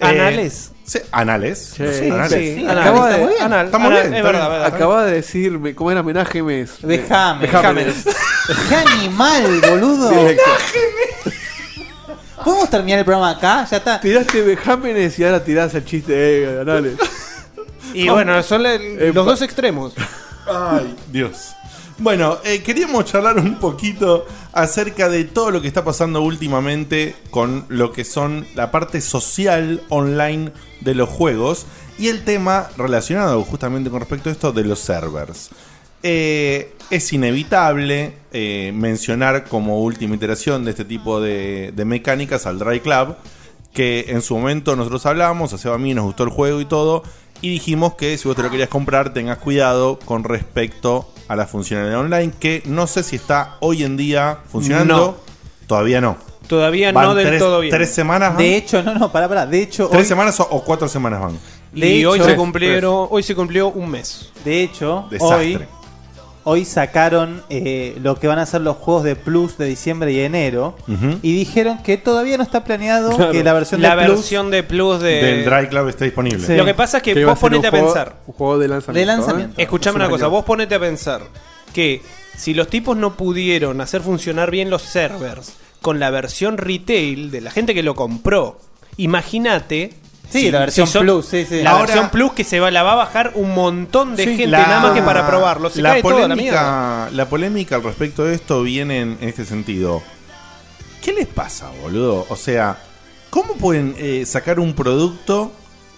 G: ¿Anales?
D: Eh, sí, anales.
A: Sí,
D: Los
G: Sí,
D: anales.
G: sí,
B: Sí,
A: acaba
G: está
A: de-
G: muy bien. Anal,
D: Estamos
G: anal,
D: bien,
G: es
D: está
G: verdad,
D: bien.
G: verdad.
A: Acaba de decirme cómo era homenaje mes.
B: Vejámenes.
A: Vejámenes.
B: ¡Qué animal, boludo! [LAUGHS] ¿Podemos terminar el programa acá? Ya está.
A: Tiraste vejámenes y ahora tirás el chiste de Anales.
G: Y bueno, son la- los dos extremos.
D: Ay, Dios. Bueno, eh, queríamos charlar un poquito acerca de todo lo que está pasando últimamente con lo que son la parte social online de los juegos y el tema relacionado justamente con respecto a esto de los servers. Eh, es inevitable eh, mencionar como última iteración de este tipo de, mecánicas al Dry Club, que en su momento nosotros hablamos, a Seba a mí nos gustó el juego y todo, y dijimos que si vos te lo querías comprar, tengas cuidado con respecto a la funcionalidad online, que no sé si está hoy en día funcionando.
G: No.
D: Todavía no.
G: Todavía
D: Van
G: no del
D: tres-
G: todo bien.
D: ¿Tres semanas van?
K: De hecho, no, no, pará, pará. De hecho,
D: ¿Tres
K: hoy,
D: semanas o, o cuatro semanas van?
G: y hoy se cumplieron, hoy se cumplió un mes.
K: de hecho
D: Desastre.
K: hoy, hoy sacaron eh, lo que van a ser los juegos de Plus de diciembre y enero. Y dijeron que todavía no está planeado
A: Claro. [LAUGHS]
K: que la versión
G: La
K: de Plus
G: versión de Plus de.
D: Del Drive Club está disponible.
K: Sí.
G: Lo que pasa es que,
A: Que
G: vos ponete a
A: juego-
G: pensar.
A: Un juego de lanzamiento.
K: de
A: ¿eh?
G: Escuchame una
A: un
G: cosa, vos ponete a pensar que si los tipos no pudieron hacer funcionar bien los servers con la versión retail de la gente que lo compró, imagínate.
K: Sí, la versión
G: si son-
K: Plus, sí, sí.
G: La
D: Ahora-
G: versión Plus que se va, la va a bajar un montón de
D: Sí,
G: gente
D: la-
G: nada más que para probarlo. Se
D: la
G: cae toda la mierda.
D: polémica, la polémica al respecto de esto viene en, en este sentido. ¿Qué les pasa, boludo? O sea, ¿cómo pueden eh, sacar un producto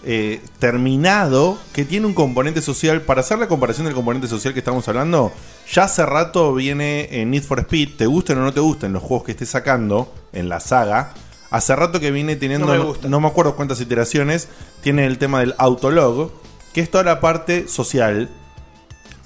D: eh, terminado que tiene un componente social? Para hacer la comparación del componente social que estamos hablando, ya hace rato viene en Need for Speed, te gusten o no te gusten los juegos que esté sacando en la saga. Hace rato que viene teniendo,
G: No me
D: no,
G: gusta.
D: no me acuerdo cuántas iteraciones, tiene el tema del autolog, que es toda la parte social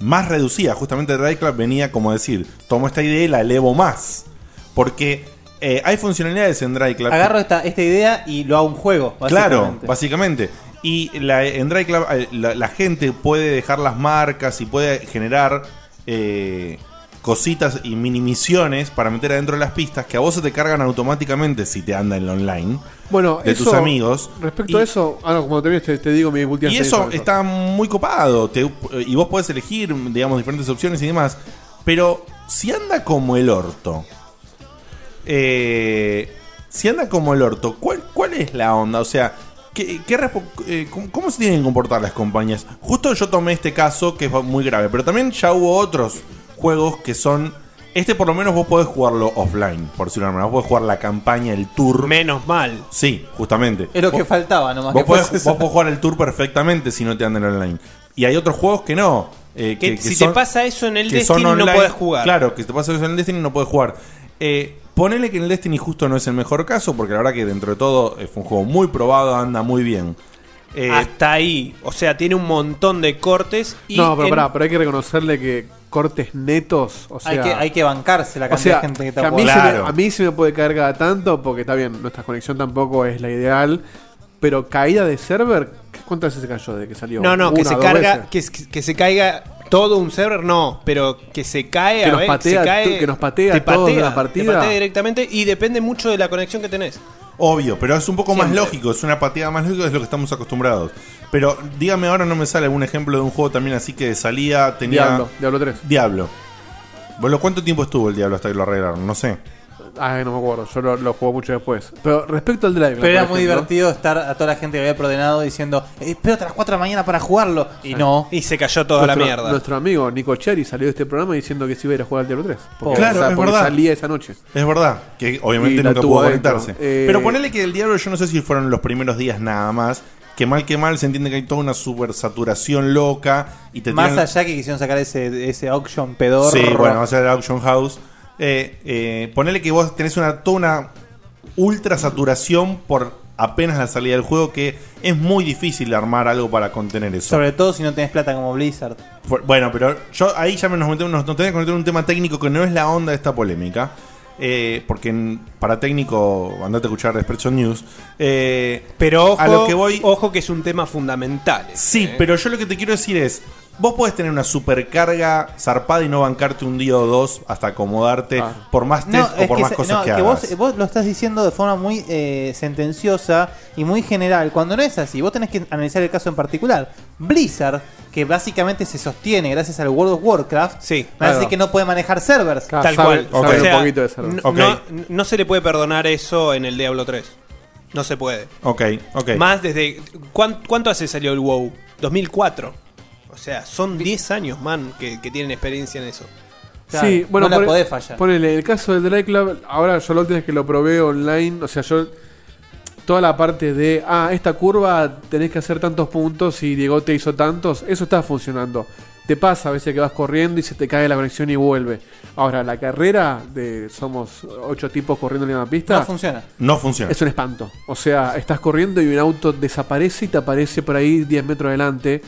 D: más reducida. Justamente Drive Club venía como decir, tomo esta idea y la elevo más. Porque eh, hay funcionalidades en Drive Club.
K: Agarro esta, esta idea y lo hago un juego.
D: Claro,
K: básicamente.
D: básicamente. Y la, en Drive Club eh, la, la gente puede dejar las marcas y puede generar eh, cositas y mini misiones para meter adentro de las pistas que a vos se te cargan automáticamente si te anda en la online
A: Bueno,
D: de
A: eso,
D: tus amigos.
A: Respecto
D: Y-
A: a eso, ah, no, como termines te, te digo mi
D: Y eso está muy copado. te- y vos podés elegir, digamos, diferentes opciones y demás. Pero si anda como el orto. eh, si anda como el orto, ¿cuál, cuál es la onda? O sea, ¿qué, eh, cómo, cómo se tienen que comportar las compañías? Justo yo tomé este caso que es muy grave. Pero también ya hubo otros juegos que son. Este por lo menos vos podés jugarlo offline, por decirlo de alguna manera. Vos podés jugar la campaña, el tour.
G: Menos mal.
D: Sí, justamente.
K: Es lo que faltaba nomás.
D: Vos
K: que
D: podés, vos podés jugar el tour perfectamente si no te andan online. Y hay otros juegos que no. eh,
G: Que
D: que, que
G: si
D: son-
G: te pasa eso en el Destiny no puedes jugar.
D: Claro, que si te pasa eso en el Destiny no puedes jugar. Eh, ponele que en el Destiny justo no es el mejor caso, porque la verdad que dentro de todo eh, fue un juego muy probado, anda muy bien. Eh,
G: Hasta ahí. O sea, tiene un montón de cortes. Y
A: No, pero
G: en-
A: pará, pero hay que reconocerle que cortes netos, o sea,
K: hay, que, hay que bancarse la
A: o
K: cantidad
A: sea,
K: de gente que
A: que
K: está
A: a, mí se me,
D: Claro.
A: a mí se me puede caer cada tanto, porque está bien, nuestra conexión tampoco es la ideal, pero caída de server, ¿cuántas veces se cayó de que salió?
G: No, no, que
A: Una,
G: se
A: dos
G: carga, que, que se caiga todo un server, no, pero que se cae
A: Que
G: a
A: nos
G: ver,
A: patea
G: se cae,
A: que nos patea
G: te
A: todos de
G: patea,
A: la partida.
G: Te patea directamente y depende mucho de la conexión que tenés.
D: Obvio, pero es un poco más lógico, es una pateada más lógica, es lo que estamos acostumbrados. Pero dígame ahora, no me sale algún ejemplo de un juego también así que de salida tenía.
A: Diablo, Diablo 3.
D: Diablo. Bueno, ¿cuánto tiempo estuvo el Diablo hasta que lo arreglaron? No sé.
A: Ay, no me acuerdo, yo lo, lo jugué mucho después. Pero respecto al Drive,
K: Pero era muy
A: ejemplo,
K: divertido estar a toda la gente que había prodenado diciendo, eh, espero hasta las 4 de la mañana para jugarlo. Y no.
G: Y se cayó toda
A: nuestro,
G: la mierda.
A: Nuestro amigo Nico Cherry salió de este programa diciendo que se iba a ir a jugar al Diablo 3. Porque,
D: Claro, es
A: porque
D: verdad.
A: salía esa noche.
D: Es verdad, que obviamente
A: Y
D: nunca pudo conectarse.
A: Eh,
D: Pero ponele que el Diablo, yo no sé si fueron los primeros días nada más. Que mal que mal se entiende que hay toda una super saturación loca. Y te
K: Más allá que quisieron sacar ese, ese auction pedorro.
D: Sí, bueno, va a ser el Auction House. Eh, eh, ponele que vos tenés una, toda una ultra saturación por apenas la salida del juego que es muy difícil armar algo para contener eso.
K: Sobre todo si no tenés plata como Blizzard.
D: Por- Bueno, pero yo ahí ya me nos metemos, nos, nos tenemos que meter en un tema técnico que no es la onda de esta polémica. Eh, porque en- para técnico, andate a escuchar Expression News. Eh,
G: Pero ojo,
D: a lo que voy.
G: ojo que es un tema fundamental.
D: Sí,
G: ¿eh?
D: pero yo lo que te quiero decir es. Vos podés tener una supercarga zarpada y no bancarte un día o dos hasta acomodarte por más test o
K: es
D: por
K: que
D: más
K: se-
D: cosas
K: no,
D: que
K: que
D: hagas.
K: vos, vos lo estás diciendo de forma muy eh, sentenciosa y muy general, cuando no es así. Vos tenés que analizar el caso en particular. Blizzard, que básicamente se sostiene gracias al World of Warcraft,
G: Sí,
A: claro.
K: que no puede manejar servers.
A: Claro,
G: Tal
A: sabe-
G: cual.
A: sabe
G: O
A: un poquito de server.
G: n-
D: Ok.
G: no, no se le puede perdonar eso en el Diablo 3. No se puede.
D: Ok, ok.
G: Más desde. ¿cuán- ¿Cuánto hace salió el WoW? 2004. O sea, son 10 años, man, que, que tienen experiencia en eso.
K: Claro,
A: sí, bueno,
K: no la podés fallar.
A: Ponele, el caso del Drive Club, ahora yo la última vez que lo probé online, o sea, yo. Toda la parte de, ah, esta curva tenés que hacer tantos puntos y Diego te hizo tantos, eso está funcionando. Te pasa a veces que vas corriendo y se te cae la conexión y vuelve. Ahora, la carrera de somos ocho tipos corriendo en la misma pista.
K: No funciona.
D: No funciona.
A: Es un espanto. O sea, estás corriendo y un auto desaparece y te aparece por ahí 10 metros adelante.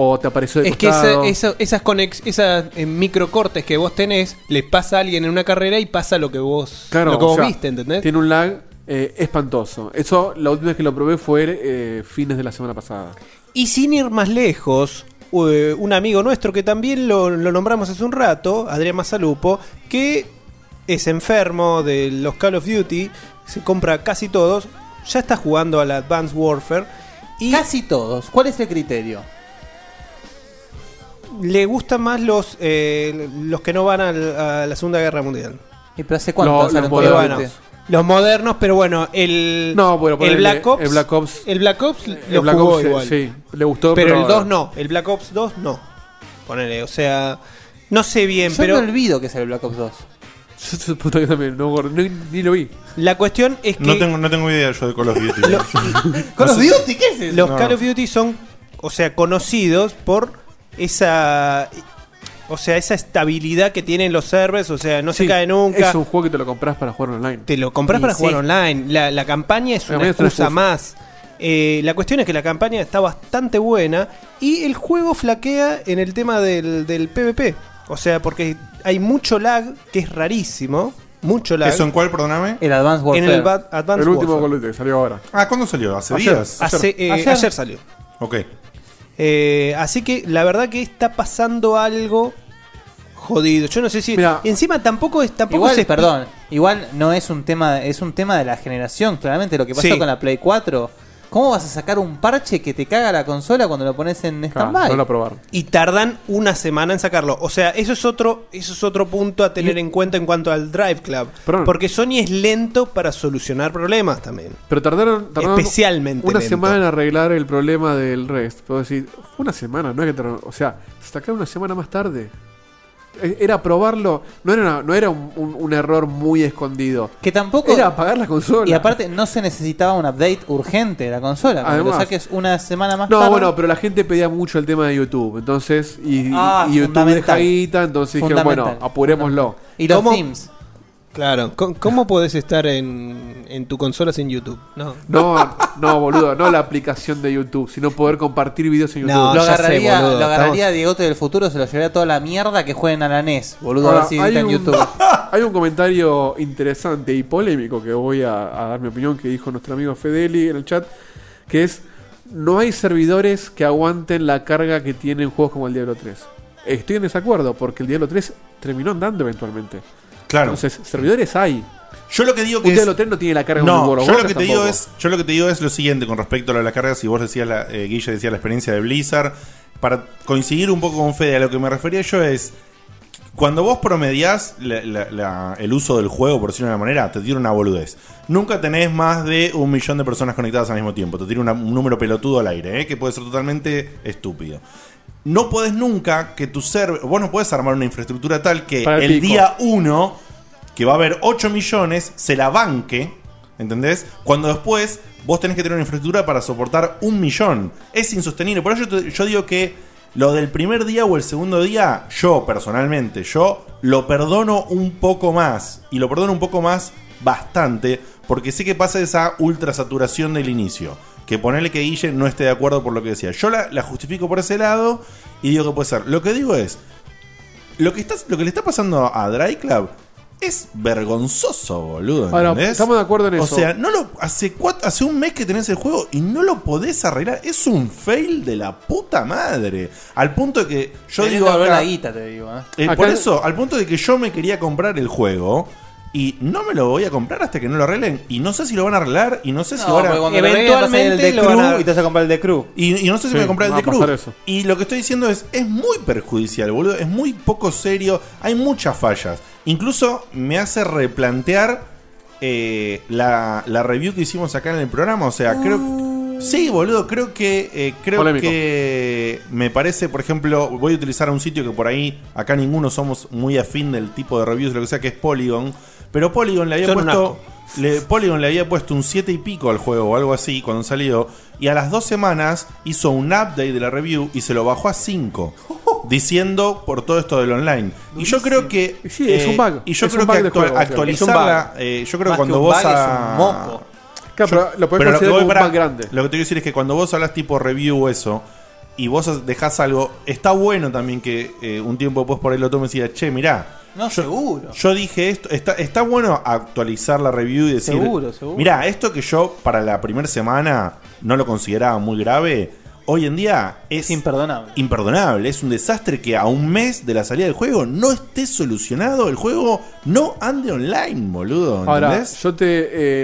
A: O te apareció de
G: Es que
A: costado.
G: esa- esa- esas, conex, esas eh, microcortes que vos tenés, le pasa a alguien en una carrera y pasa lo que vos,
A: Claro,
G: lo que vos
A: sea,
G: viste, ¿entendés?
A: Tiene un lag eh, espantoso. Eso, la última vez que lo probé fue eh, fines de la semana pasada.
G: Y sin ir más lejos, eh, un amigo nuestro que también lo, lo nombramos hace un rato, Adrián Mazalupo, que es enfermo de los Call of Duty, se compra casi todos, ya está jugando al Advanced Warfare. Y
K: Casi todos. ¿Cuál es el criterio?
G: Le gustan más los, eh, los que no van al- a la Segunda Guerra Mundial.
K: ¿Y pero hace cuánto
A: Lo- los modernos.
K: Duty?
G: Los modernos, pero bueno, el,
A: No, bueno,
G: el
A: ponele,
G: Black Ops.
A: el Black Ops-
G: el Black Ops
A: El
G: lo
A: Black
G: jugó
A: Ops, eh,
G: igual.
A: sí, le gustó,
G: Pero,
A: pero-
G: el 2 no. El Black Ops 2 no. Ponele, o sea, no sé bien,
K: Yo
G: pero
K: me olvido que es el Black Ops 2. [LAUGHS]
A: Yo, puta, yo también, no, ni, ni lo vi.
G: la cuestión es que
D: No tengo, no tengo idea yo de Call of Duty. [LAUGHS]
K: Call of Duty, ¿qué es eso?
G: los
D: No.
G: Call of Duty son, o sea, conocidos por esa o sea, esa estabilidad que tienen los servers, o sea, no se cae nunca.
A: Es un juego que te lo compras para jugar online.
G: Te lo compras para
K: sí.
G: jugar online. La, la campaña es
A: La
G: una excusa más. Eh, la cuestión es que la campaña está bastante buena y el juego flaquea en el tema del, del PvP. O sea, porque hay mucho lag, que es rarísimo. Mucho lag.
D: ¿Eso en cuál, perdóname?
K: El Advanced
G: en
K: Warfare.
G: el Bad- Advanced
A: el último
G: Warfare.
A: Duty salió ahora.
D: Ah, ¿cuándo salió? ¿Hace
A: Ayer.
D: días?
G: Hace- eh,
K: Ayer.
G: ayer salió.
D: Ok.
G: Eh, así que la verdad que está pasando algo jodido. Yo no sé si. Encima tampoco es. Tampoco
K: Igual,
G: se-
K: perdón, igual no es un tema, es un tema de la generación, claramente lo que pasó
G: Sí.
K: con la Play 4. ¿Cómo vas a sacar un parche que te caga la consola cuando lo pones en
A: Claro,
K: stand-by?
A: no lo probaron.
G: Y tardan una semana en sacarlo. O sea, eso es otro, eso es otro punto a tener en cuenta en cuanto al Drive Club.
A: Perdón.
G: Porque Sony es lento para solucionar problemas también.
A: Pero tardaron, tardaron
G: Especialmente
A: una
G: lento.
A: semana en arreglar el problema del REST. Puedo decir, una semana, no es que tardaron- O sea, sacaron una semana más tarde. E- Era probarlo, no era, una- no era un, un- un error muy escondido.
K: Que tampoco.
A: Era apagar la consola.
K: Y aparte, no se necesitaba un update urgente de la consola. Lo
A: Además.
K: saques una semana más
A: No,
K: tarde.
A: bueno, pero la gente pedía mucho el tema de YouTube. Entonces, y,
K: Ah,
A: y YouTube deja guita, entonces dijeron, bueno, apurémoslo.
K: Y los
G: ¿Cómo? Claro. ¿Cómo, cómo podés estar en, en tu consola sin YouTube? No.
A: No, no, boludo, no la aplicación de YouTube, sino poder compartir videos en YouTube.
G: No,
K: lo
G: sé,
K: agarraría,
G: boludo,
K: lo agarraría
G: estamos-
K: Diegote del futuro, se lo llevaría toda la mierda que jueguen a la NES, boludo, a
A: Ahora,
K: ver si
A: hay,
K: está en YouTube. [LAUGHS]
A: hay un comentario interesante y polémico que voy a, a dar mi opinión que dijo nuestro amigo Fedeli en el chat, que es, no hay servidores que aguanten la carga que tienen juegos como el Diablo 3. Estoy en desacuerdo porque el Diablo 3 terminó andando eventualmente.
D: Claro.
A: Entonces, servidores hay.
D: Yo lo que digo que
A: Un
D: es-
A: Diablo 3 no tiene la carga de un
D: No,
A: World of
D: yo lo que te digo es, yo lo que te digo es lo siguiente con respecto a lo de las cargas. Si vos decías la, eh, Guille decía la experiencia de Blizzard, para coincidir un poco con Fede, a lo que me refería yo es cuando vos promediás la- la- la- el uso del juego, por decirlo de una manera, te tira una boludez. Nunca tenés más de un millón de personas conectadas al mismo tiempo. Te tira una- un número pelotudo al aire, ¿eh? que puede ser totalmente estúpido. No podés nunca que tu server. Vos no podés armar una infraestructura tal que
A: Para el
D: el,
A: pico.
D: día 1, que va a haber 8 millones, se la banque. ¿Entendés? Cuando después vos tenés que tener una infraestructura para soportar un millón. Es insostenible. Por eso yo, te- yo digo que lo del primer día o el segundo día, yo personalmente, yo lo perdono un poco más. Y lo perdono un poco más bastante. Porque sé que pasa esa ultra saturación del inicio. Que ponerle que Guille no esté de acuerdo por lo que decía. Yo la, la justifico por ese lado y digo que puede ser. Lo que digo es, lo que, está, lo que le está pasando a Dry Club es vergonzoso, boludo.
A: Ahora,
D: ¿entendés?
A: estamos de acuerdo en eso.
D: O sea, no lo, hace, hace un mes que tenés el juego y no lo podés arreglar. Es un fail de la puta madre. Al punto de que yo
K: Queriendo
D: digo.
K: ver
D: acá-
K: la guita, te digo. ¿eh?
D: eh,
A: Acá-
D: por eso, al punto de que yo me quería comprar el juego. Y no me lo voy a comprar hasta que no lo arreglen. Y no sé si lo van a arreglar. Y no sé si
K: No,
D: van a.
K: porque cuando lo arreglen, vas a ir el de
G: lo van a-
K: y te vas a comprar el de Crew.
D: Y, y no sé si
A: Sí,
D: me voy a comprar el
A: va
D: de
A: a pasar
D: Crew.
A: eso.
D: Y lo que estoy diciendo es, es muy perjudicial, boludo. Es muy poco serio. Hay muchas fallas. Incluso me hace replantear eh, la, la review que hicimos acá en el programa. O sea, creo... Sí, boludo, creo que eh, creo
A: Polémico.
D: que me parece, por ejemplo, voy a utilizar un sitio que por ahí acá ninguno somos muy afín del tipo de reviews, lo que sea, que es Polygon. Pero Polygon le había
G: Son un
D: puesto. le, Polygon le había puesto un 7 y pico al juego o algo así cuando salió. Y a las dos semanas hizo un update de la review y se lo bajó a 5. [LAUGHS] Diciendo por todo esto del online. Y yo creo que.
A: Sí, es un bug.
D: Y yo
A: Es
D: creo
A: un bug
D: que actua-
A: juego,
D: actualizarla.
A: es un bug.
D: eh, yo creo que
A: Más
D: cuando
A: que un
D: vos.
A: bug,
D: a-
A: es un moco. Claro, pero lo podés
D: Pero
A: considerar
D: que voy
A: como un
D: para-
A: bug grande.
D: Lo que te quiero decir es que cuando vos hablas tipo review o eso, y vos dejás algo, está bueno también que eh, un tiempo después por ahí lo tomes y digas, che, mirá.
K: No, seguro.
D: Yo dije esto, está, está bueno actualizar la review y decir,
K: Seguro, seguro.
D: mirá, esto que yo para la primera semana no lo consideraba muy grave, hoy en día es
K: imperdonable.
D: Imperdonable, es un desastre que a un mes de la salida del juego no esté solucionado, el juego no ande online, boludo,
A: Ahora,
D: ¿entendés?
A: yo te.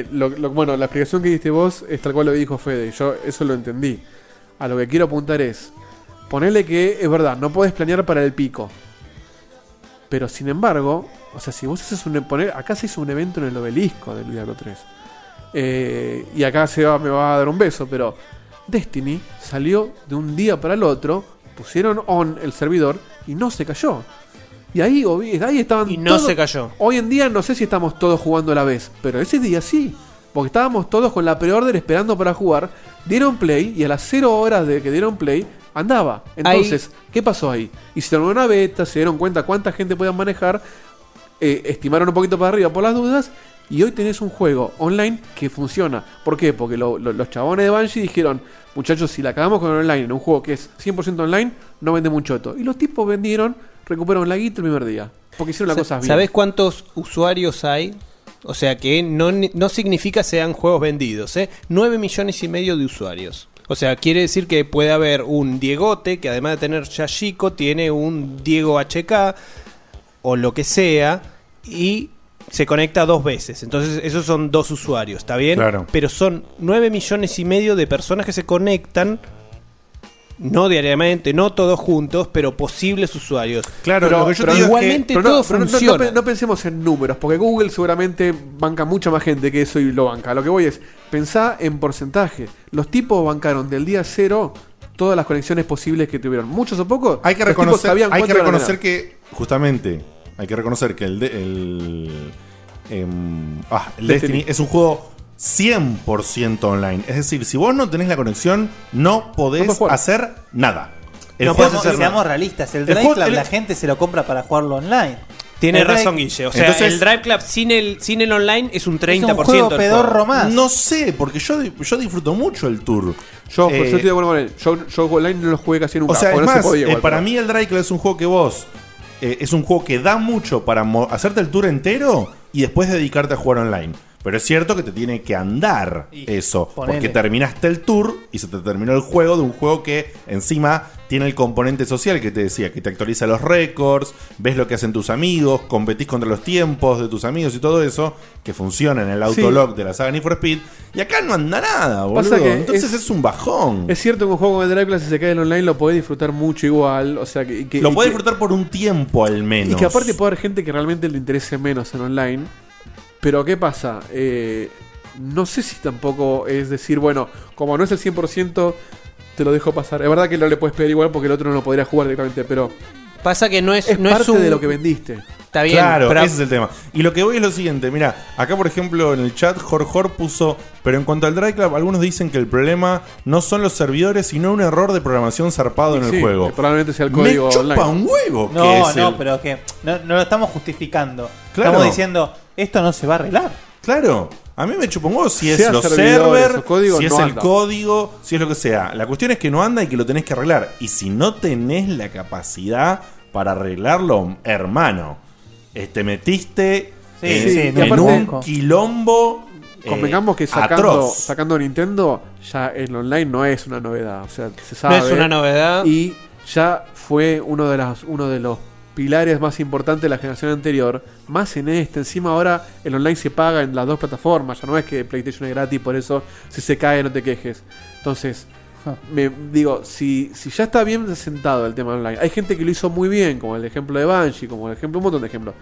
A: eh, lo- lo- bueno, la explicación que diste vos es tal cual lo dijo Fede. Yo eso lo entendí. A lo que quiero apuntar es. Ponerle que es verdad, no podés planear para el pico. Pero sin embargo, o sea, si vos haces un. Poner, acá se hizo un evento en el obelisco del Diablo 3. Eh, y acá se va, me va a dar un beso, pero Destiny salió de un día para el otro, pusieron on el servidor y no se cayó. Y ahí, ahí estaban.
G: Y no se cayó.
A: Hoy en día no sé si estamos todos jugando a la vez, pero ese día sí. Porque estábamos todos con la pre-order esperando para jugar. Dieron play y a las 0 horas de que dieron play andaba. Entonces, ¿qué pasó ahí? Hicieron una beta, se dieron cuenta cuánta gente podían manejar, eh, estimaron un poquito para arriba por las dudas. Y hoy tenés un juego online que funciona. ¿Por qué? Porque lo- lo- los chabones de Banshee dijeron, muchachos, si la cagamos con el online en un juego que es 100% online, no vende un choto. Y los tipos vendieron, recuperaron la guita el primer día. Porque hicieron las cosas bien.
G: ¿Sabés cuántos usuarios hay? O sea que no, no significa sean juegos vendidos, ¿eh? 9 millones y medio de usuarios. O sea, quiere decir que puede haber un Diegote, que además de tener Yashiko, tiene un Diego HK o lo que sea, y se conecta dos veces. Entonces, esos son dos usuarios, ¿está bien?
D: Claro.
G: Pero son 9 millones y medio de personas que se conectan, no diariamente, no todos juntos, pero posibles usuarios.
D: Claro,
A: Pero-
D: lo que yo
A: pero
D: te digo
A: igualmente
D: es que-
A: todo
D: pero no- no-
A: funciona.
D: no
A: No,
D: pe-
A: no pensemos en números, porque Google seguramente banca mucha más gente que eso y lo banca. Lo que voy es, pensá en porcentaje. Los tipos bancaron del día cero todas las conexiones posibles que tuvieron. Muchos o pocos.
D: Hay que reconocer, hay que reconocer justamente, hay que reconocer que el, de- el, em, ah, el
A: Destiny.
D: Destiny. es un juego 100% online. Es decir, si vos no tenés la conexión, no podés hacer nada. El
K: No
D: juego
K: podemos,
D: es hacer
K: seamos
D: nada.
K: realistas. El
D: El
K: Drive Club,
D: el-
K: la gente se lo compra para jugarlo online.
G: Tiene
K: El Drive-
G: razón, Guille. O sea,
D: Entonces-
G: el Drive Club sin el, sin el online es un 30%.
K: juego
G: del
K: pedorro
G: juego.
K: más.
D: No sé, porque yo, yo disfruto mucho el tour.
A: Yo,
D: Eh,
A: yo estoy de acuerdo con él. Yo, yo online no lo jugué casi nunca.
D: O sea, es
A: se
D: más,
A: podía
D: eh, para
A: pero-
D: mí el Drive Club es un juego que vos. eh, es un juego que da mucho para hacerte el tour entero y después dedicarte a jugar online. Pero es cierto que te tiene que andar eso.
K: ponele.
D: Porque terminaste el tour y se te terminó el juego de un juego que encima tiene el componente social que te decía, que te actualiza los récords, ves lo que hacen tus amigos, competís contra los tiempos de tus amigos y todo eso, que funciona en el autolog de la saga Need for Speed. Y acá no anda nada, boludo.
A: Pasa que
D: Entonces es, un bajón.
A: Es cierto que un juego como el Drive Club, si se cae en online, lo podés disfrutar mucho igual. O sea, que, que-
D: lo
A: y que-
D: disfrutar por un tiempo al menos.
A: Y que aparte puede haber gente que realmente le interese menos en online. Pero ¿qué pasa? Eh, no sé si tampoco es decir, bueno, como no es el 100%, te lo dejo pasar. Es verdad que no le puedes pedir igual porque el otro no lo podría jugar directamente, pero
G: Pasa que no es,
A: es
G: no
A: parte
G: es un-
A: de lo que vendiste.
G: Está bien,
D: Claro,
G: pero-
D: ese es el tema. Y lo que voy es lo siguiente, mira, acá por ejemplo en el chat Jorjor puso, pero en cuanto al Drive Club, algunos dicen que el problema no son los servidores, sino un error de programación zarpado en
A: Sí,
D: el juego.
A: que probablemente sea el
D: Me
A: código
D: chupa
A: online.
D: un huevo que
K: No,
D: es
K: no,
D: el-
K: pero que no, no lo estamos justificando.
D: Claro.
K: Estamos diciendo, esto no se va a arreglar.
D: Claro, a mí me huevo si es
A: Sea
D: los
A: servidores
D: servers,
A: código,
D: si es
A: no
D: el
A: anda.
D: código, si es lo que sea. La cuestión es que no anda y que lo tenés que arreglar. Y si no tenés la capacidad para arreglarlo, hermano, eh, te metiste
K: Sí,
D: en,
K: sí,
D: un quilombo. eh,
A: Convengamos que sacando,
D: atroz.
A: sacando Nintendo, ya el online no es una novedad. O sea, se sabe.
G: es una novedad.
A: Y ya fue uno de, las, uno de los pilares más importantes de la generación anterior. Más en este. Encima ahora el online se paga en las dos plataformas. Ya no es que PlayStation es gratis, por eso si se cae no te quejes. Entonces, me digo, si, si ya está bien sentado el tema online, hay gente que lo hizo muy bien, como el ejemplo de Banshee, como el ejemplo, un montón de ejemplos.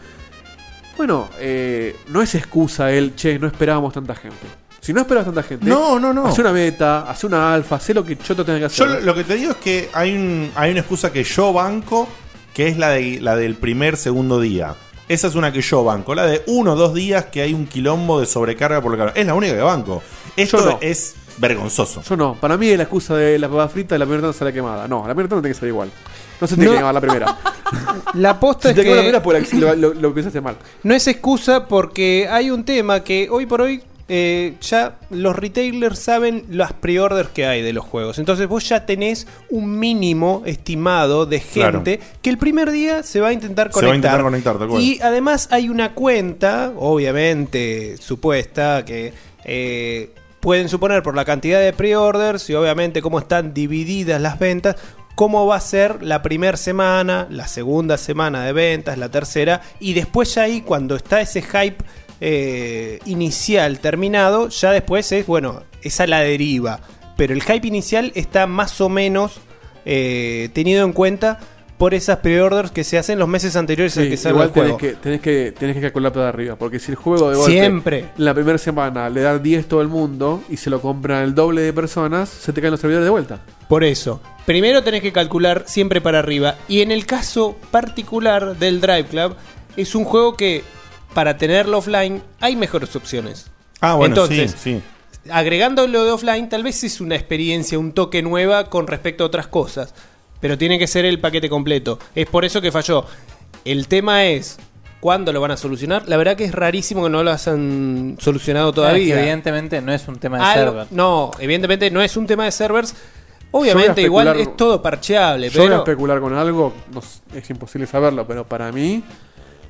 A: Bueno, eh, no es excusa el, che, no esperábamos tanta gente. Si no esperabas tanta gente,
D: No, no, no.
A: hace una beta, hace una alfa, haz lo que yo te tenga que hacer.
D: Yo lo, que te digo es que hay, un, hay una excusa que yo banco, que es la, de, la del primer, segundo día. Esa es una que yo banco. La de uno o dos días que hay un quilombo de sobrecarga por lo que Es la única que banco. Esto
A: no.
D: es vergonzoso.
A: Yo no. Para mí es la excusa de la papa frita y la primera tanda sale quemada. No, la primera tanda tiene que salir igual. No se tiene
G: No.
A: que quemar la primera. [LAUGHS]
G: La posta
A: si
G: es
A: te quema la
G: que
A: primera, pues la- lo, lo, lo pensaste mal.
G: no es excusa porque hay un tema que hoy por hoy eh, ya los retailers saben las pre-orders que hay de los juegos. Entonces vos ya tenés un mínimo estimado de gente que el primer día se va a intentar
D: Se va a
G: conectar.
D: intentar conectar, tal cual.
G: y además hay una cuenta, obviamente supuesta, que eh, pueden suponer por la cantidad de pre-orders y obviamente cómo están divididas las ventas, cómo va a ser la primera semana, la segunda semana de ventas, la tercera, y después ya ahí cuando está ese hype eh, inicial terminado, ya después es, bueno, es a la deriva. Pero el hype inicial está más o menos eh, tenido en cuenta por esas pre-orders que se hacen los meses anteriores al
A: Sí,
G: que sale el
A: tenés
G: juego.
A: que, tenés, que, tenés que calcular para arriba. Porque si el juego de golpe,
G: Siempre.
A: la primera semana le da 10 todo el mundo y se lo compran el doble de personas, se te caen los servidores de vuelta.
G: Por eso, primero tenés que calcular siempre para arriba. Y en el caso particular del Drive Club, es un juego que para tenerlo offline hay mejores opciones.
D: Ah, bueno,
G: Entonces,
D: sí, sí.
G: agregando lo de offline, tal vez es una experiencia, un toque nueva con respecto a otras cosas. Pero tiene que ser el paquete completo. Es por eso que falló. El tema es. ¿Cuándo lo van a solucionar? La verdad que es rarísimo que no lo hayan solucionado todavía.
K: evidentemente no es un tema de
G: Algo-
K: server.
G: No, evidentemente no es un tema de servers. Obviamente, igual es todo parcheable,
A: Yo voy a
G: pero
A: especular con algo, no es imposible saberlo, pero para mí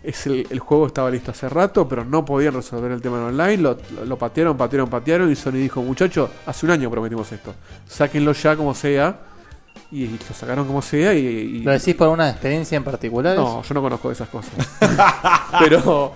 A: es el, el juego estaba listo hace rato, pero no podían resolver el tema en online, lo, lo- lo patearon, patearon, patearon y Sony dijo, muchachos, hace un año prometimos esto, sáquenlo ya como sea, y, y lo sacaron como sea y... y-
K: ¿Lo decís por una experiencia en particular?
A: No, yo no conozco esas cosas. [LAUGHS] pero,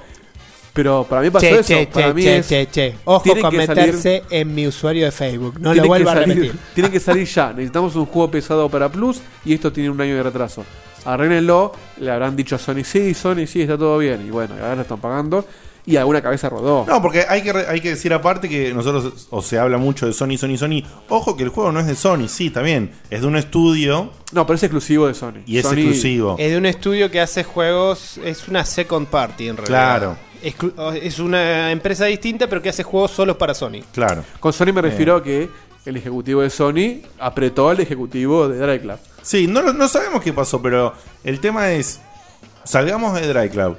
A: pero para mí pasó
G: Che,
A: eso,
G: che,
A: para
G: che,
A: mí
G: che,
A: es-
G: che, che. Ojo
A: tienen
G: con
A: que salir-
G: meterse en mi usuario de Facebook. No
A: tienen
G: lo
A: que
G: vuelvo a
A: salir-
G: repetir. [LAUGHS]
A: Tienen que salir ya. Necesitamos un juego pesado para Plus y esto tiene un año de retraso. Arréglenlo. Le habrán dicho a Sony, sí, Sony, sí, está todo bien. Y bueno, ahora lo están pagando. Y alguna cabeza rodó.
D: No, porque hay que, re- hay que decir aparte que nosotros, o se habla mucho de Sony, Sony, Sony. Ojo que el juego no es de Sony, sí, también. Es de un estudio.
A: No, pero es exclusivo de Sony.
D: Y es
A: Sony-
D: exclusivo.
G: Es de un estudio que hace juegos. Es una second party en realidad.
D: Claro.
G: Exclu- Es una empresa distinta, pero que hace juegos solos para Sony.
D: Claro.
A: Con Sony me refiero a que el ejecutivo de Sony apretó al ejecutivo de Drive Club.
D: Sí, no, lo- no sabemos qué pasó, pero el tema es. Salgamos de Dry Club.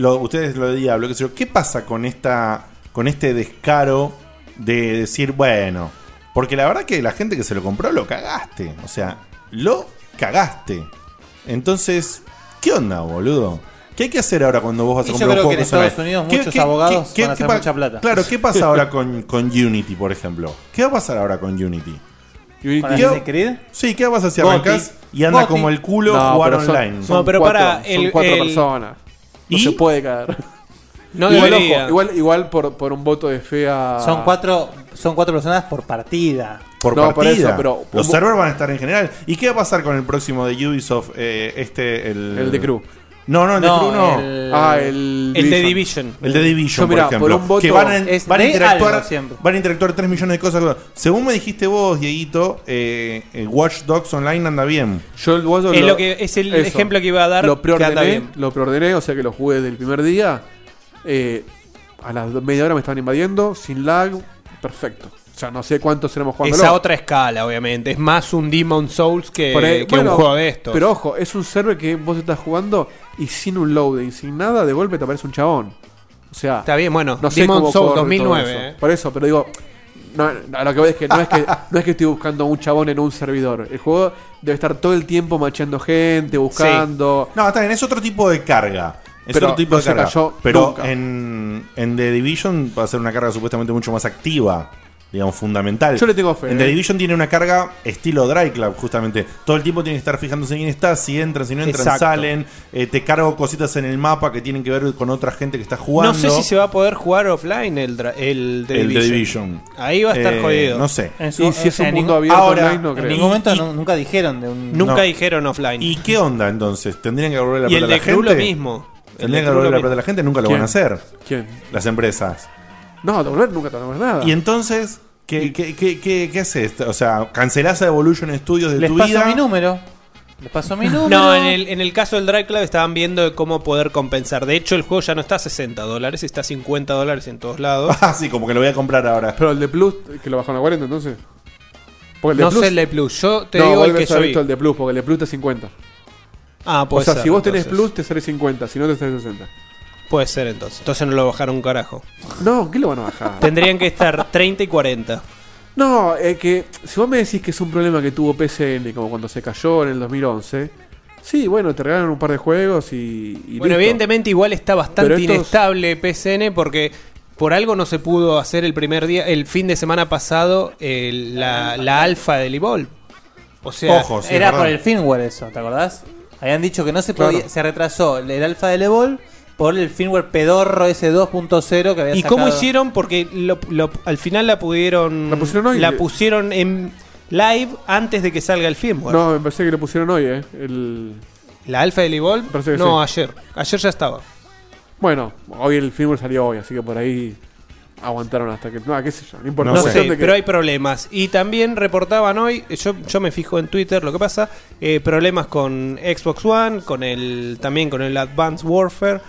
D: Lo, ustedes lo de Diablo, qué sé yo. ¿Qué pasa con esta. con este descaro de decir, bueno. Porque la verdad que la gente que se lo compró lo cagaste. O sea, lo cagaste. Entonces, ¿qué onda, boludo? ¿Qué hay que hacer ahora cuando vos vas a
K: Y yo
D: comprar un
K: creo
D: juego
K: que en? Estados Unidos
D: ¿Qué-
K: muchos
D: qué-
K: abogados
D: qué-
K: van a
D: qué
K: hacer mucha plata.
D: Claro, ¿qué pasa ahora [LAUGHS] con, con Unity, por ejemplo? ¿Qué va a pasar ahora con Unity?
A: Unity-
K: ¿Con
D: ¿Qué-
K: Assassin's Creed?
D: Sí, ¿qué pasa si
K: Goti.
D: arrancas y anda
K: Goti.
D: como el culo
A: No,
D: jugar
A: pero son-
D: online?
A: son
G: No, pero
A: cuatro-
G: para,
A: son
G: el-
A: cuatro
G: el-
A: personas. No
D: ¿Y?
A: se puede caer. [LAUGHS]
G: No
A: igual, ojo, igual, igual por, por un voto de fe a.
K: Son cuatro, son cuatro personas por partida.
D: por
A: No, por
D: partida.
A: eso, pero-
D: los
A: un-
D: servers van a estar en general. ¿Y qué va a pasar con el próximo de Ubisoft? Eh, este, el...
A: El de Crew.
D: No, no, el de
K: No,
D: Crew no.
K: el-
A: Ah, el.
G: El de Division.
D: El de Division,
A: Yo, mirá,
D: por ejemplo.
A: por un voto-
D: que van a,
K: Es
D: van a
K: de
D: interactuar,
K: algo siempre.
D: van a interactuar 3 millones de cosas. Según me dijiste vos, Dieguito, eh, el Watch Dogs Online anda bien.
A: Yo el voto
G: Es lo que- es el ejemplo que iba a dar,
A: Lo
G: que anda
A: preordené,
G: bien.
A: lo preordené, o sea que lo jugué del primer día. Eh, a las do- media hora me estaban invadiendo, sin lag, perfecto. O sea, no sé cuánto seremos jugando.
G: Es a otra escala, obviamente. Es más un Demon Souls que, que un juego de estos.
A: Pero ojo, es un server que vos estás jugando y sin un loading, sin nada, de golpe te aparece un chabón. O sea,
G: Está bien, bueno,
A: no sé
G: Demon Souls
A: corre
G: 2009.
A: todo eso.
G: eh.
A: Por eso, pero digo, no, lo que voy es que no es que no es que estoy buscando un chabón en un servidor. El juego debe estar todo el tiempo macheando gente, buscando.
D: No, está bien, es otro tipo de carga. Es
A: Pero
D: otro tipo
A: no
D: de carga.
A: cayó
D: pero
A: nunca.
D: en, en The Division va a ser una carga supuestamente mucho más activa. Digamos, fundamental.
A: Yo le tengo fe,
D: En The
A: eh.
D: Division tiene una carga estilo Dry Club, justamente. Todo el tiempo tiene que estar fijándose quién está, si entran, si no entran,
G: Exacto.
D: salen. Eh, te cargo cositas en el mapa que tienen que ver con otra gente que está jugando.
G: No sé si se va a poder jugar offline el, dra- el, The
D: el The
G: Division. Ahí va a estar
D: Eh,
G: jodido.
D: No sé.
K: En
A: Y si es un
K: en
A: mundo
K: ningún-
A: abierto
D: ahora,
A: online, no
K: En
A: creo.
K: ningún momento
D: Y-
K: nu- nunca dijeron de un.
G: Nunca
D: no.
G: dijeron offline.
D: ¿Y qué onda entonces? ¿Tendrían que devolver la
G: Y
D: plata
G: el
D: a
G: de
D: la gente?
G: lo mismo. El
D: ¿Tendrían
G: de
D: que
G: Crew
D: devolver
G: lo
D: la plata a la gente? Nunca lo
A: ¿Quién?
D: van a hacer.
A: ¿Quién?
D: Las empresas.
A: No, devolver nunca te van a nada.
D: Y entonces, ¿qué, qué, qué, qué, qué haces? O sea, cancelás a Evolution Studios de
K: Les
D: tu
K: paso
D: vida.
K: mi número. Les paso mi [LAUGHS] número.
G: No, en el, en el caso del Drive Club estaban viendo cómo poder compensar. De hecho, el juego ya no está a 60 dólares, está a 50 dólares en todos lados. [LAUGHS]
D: Ah, sí, como que lo voy a comprar ahora.
A: Pero el de Plus, que lo bajaron a 40 entonces. Porque
G: No sé el de Plus, yo te
A: no,
G: digo el que yo vi.
A: visto el de Plus, porque el de Plus está 50.
G: Ah,
A: O
G: puede
A: sea,
G: ser,
A: si vos tenés
G: entonces.
A: Plus, te sale 50, si no te sale 60.
G: Puede ser entonces. Entonces no lo bajaron un carajo.
A: No, ¿qué lo van a bajar?
G: Tendrían que estar 30 y 40.
A: No, es que si vos me decís que es un problema que tuvo PCN, como cuando se cayó en el 2011, sí, bueno, te regalan un par de juegos y. y
G: Bueno,
A: listo.
G: evidentemente igual está bastante
A: estos-
G: inestable PCN porque por algo no se pudo hacer el primer día, el fin de semana pasado, el- la, la alfa del Evolve. O sea,
D: Ojo, sí,
K: Era por el firmware eso, ¿te acordás? Habían dicho que no se
A: Claro.
K: podía, se retrasó el alfa del Evolve por el firmware pedorro ese 2.0 que había
G: ¿Y
K: sacado.
G: cómo hicieron? Porque lo- lo- al final la pudieron.
A: La pusieron hoy.
G: la pusieron en live antes de que salga el firmware.
A: No, me parece que lo pusieron hoy, ¿eh? El...
G: ¿La alfa del Evolve?
A: Que
G: No,
A: sí.
G: ayer. Ayer ya estaba.
A: Bueno, hoy el firmware salió hoy, así que por ahí aguantaron hasta que. No, qué sé yo, no importa.
D: No sé.
A: Que-
G: pero hay problemas. Y también reportaban hoy, yo, yo me fijo en Twitter lo que pasa, eh, problemas con Xbox One, con el también con el Advanced Warfare,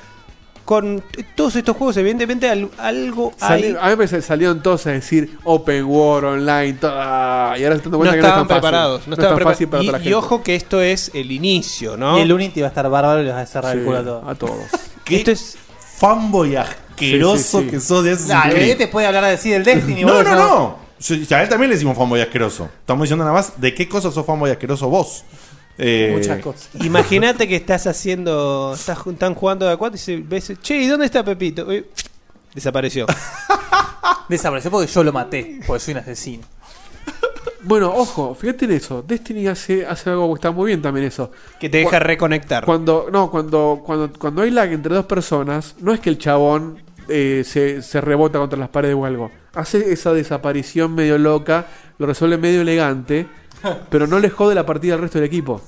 G: con todos estos juegos, evidentemente al- algo
A: Sali-
G: hay.
A: a mí me salieron todos a decir Open War, online, todo, ah, y ahora se están dando
G: No
A: que no es
G: estaban
A: tan fácil.
G: preparados. No,
A: No,
G: estaban
A: es tan fácil para
G: preparados.
A: la
G: Y,
A: gente.
G: y ojo que esto es el inicio, ¿no?
K: Y el Unity va a estar bárbaro y les va a cerrar el culo a todos.
A: a todos. [LAUGHS]
D: ¿Qué
G: Esto es
D: fanboy asqueroso
A: Sí, sí, sí.
D: que sos de?
K: ¿qué te puede hablar así del Destiny? [LAUGHS]
D: No, no, no. Yo- A él también le decimos fanboy asqueroso. Estamos diciendo nada más de qué cosas sos fanboy asqueroso vos. Eh,
K: Muchas cosas.
G: Imagínate que estás haciendo. Estás, están jugando de a cuatro y se, ves. Che, ¿y dónde está Pepito? Desapareció. [LAUGHS]
K: Desapareció porque yo lo maté, porque soy un asesino.
A: Bueno, ojo, fíjate en eso. Destiny hace, hace algo que está muy bien también eso.
G: Que te deja reconectar.
A: Cuando, no, cuando, cuando, cuando hay lag entre dos personas, no es que el chabón eh, se, se rebota contra las paredes o algo. Hace esa desaparición medio loca, lo resuelve medio elegante, pero no le jode la partida al resto del equipo.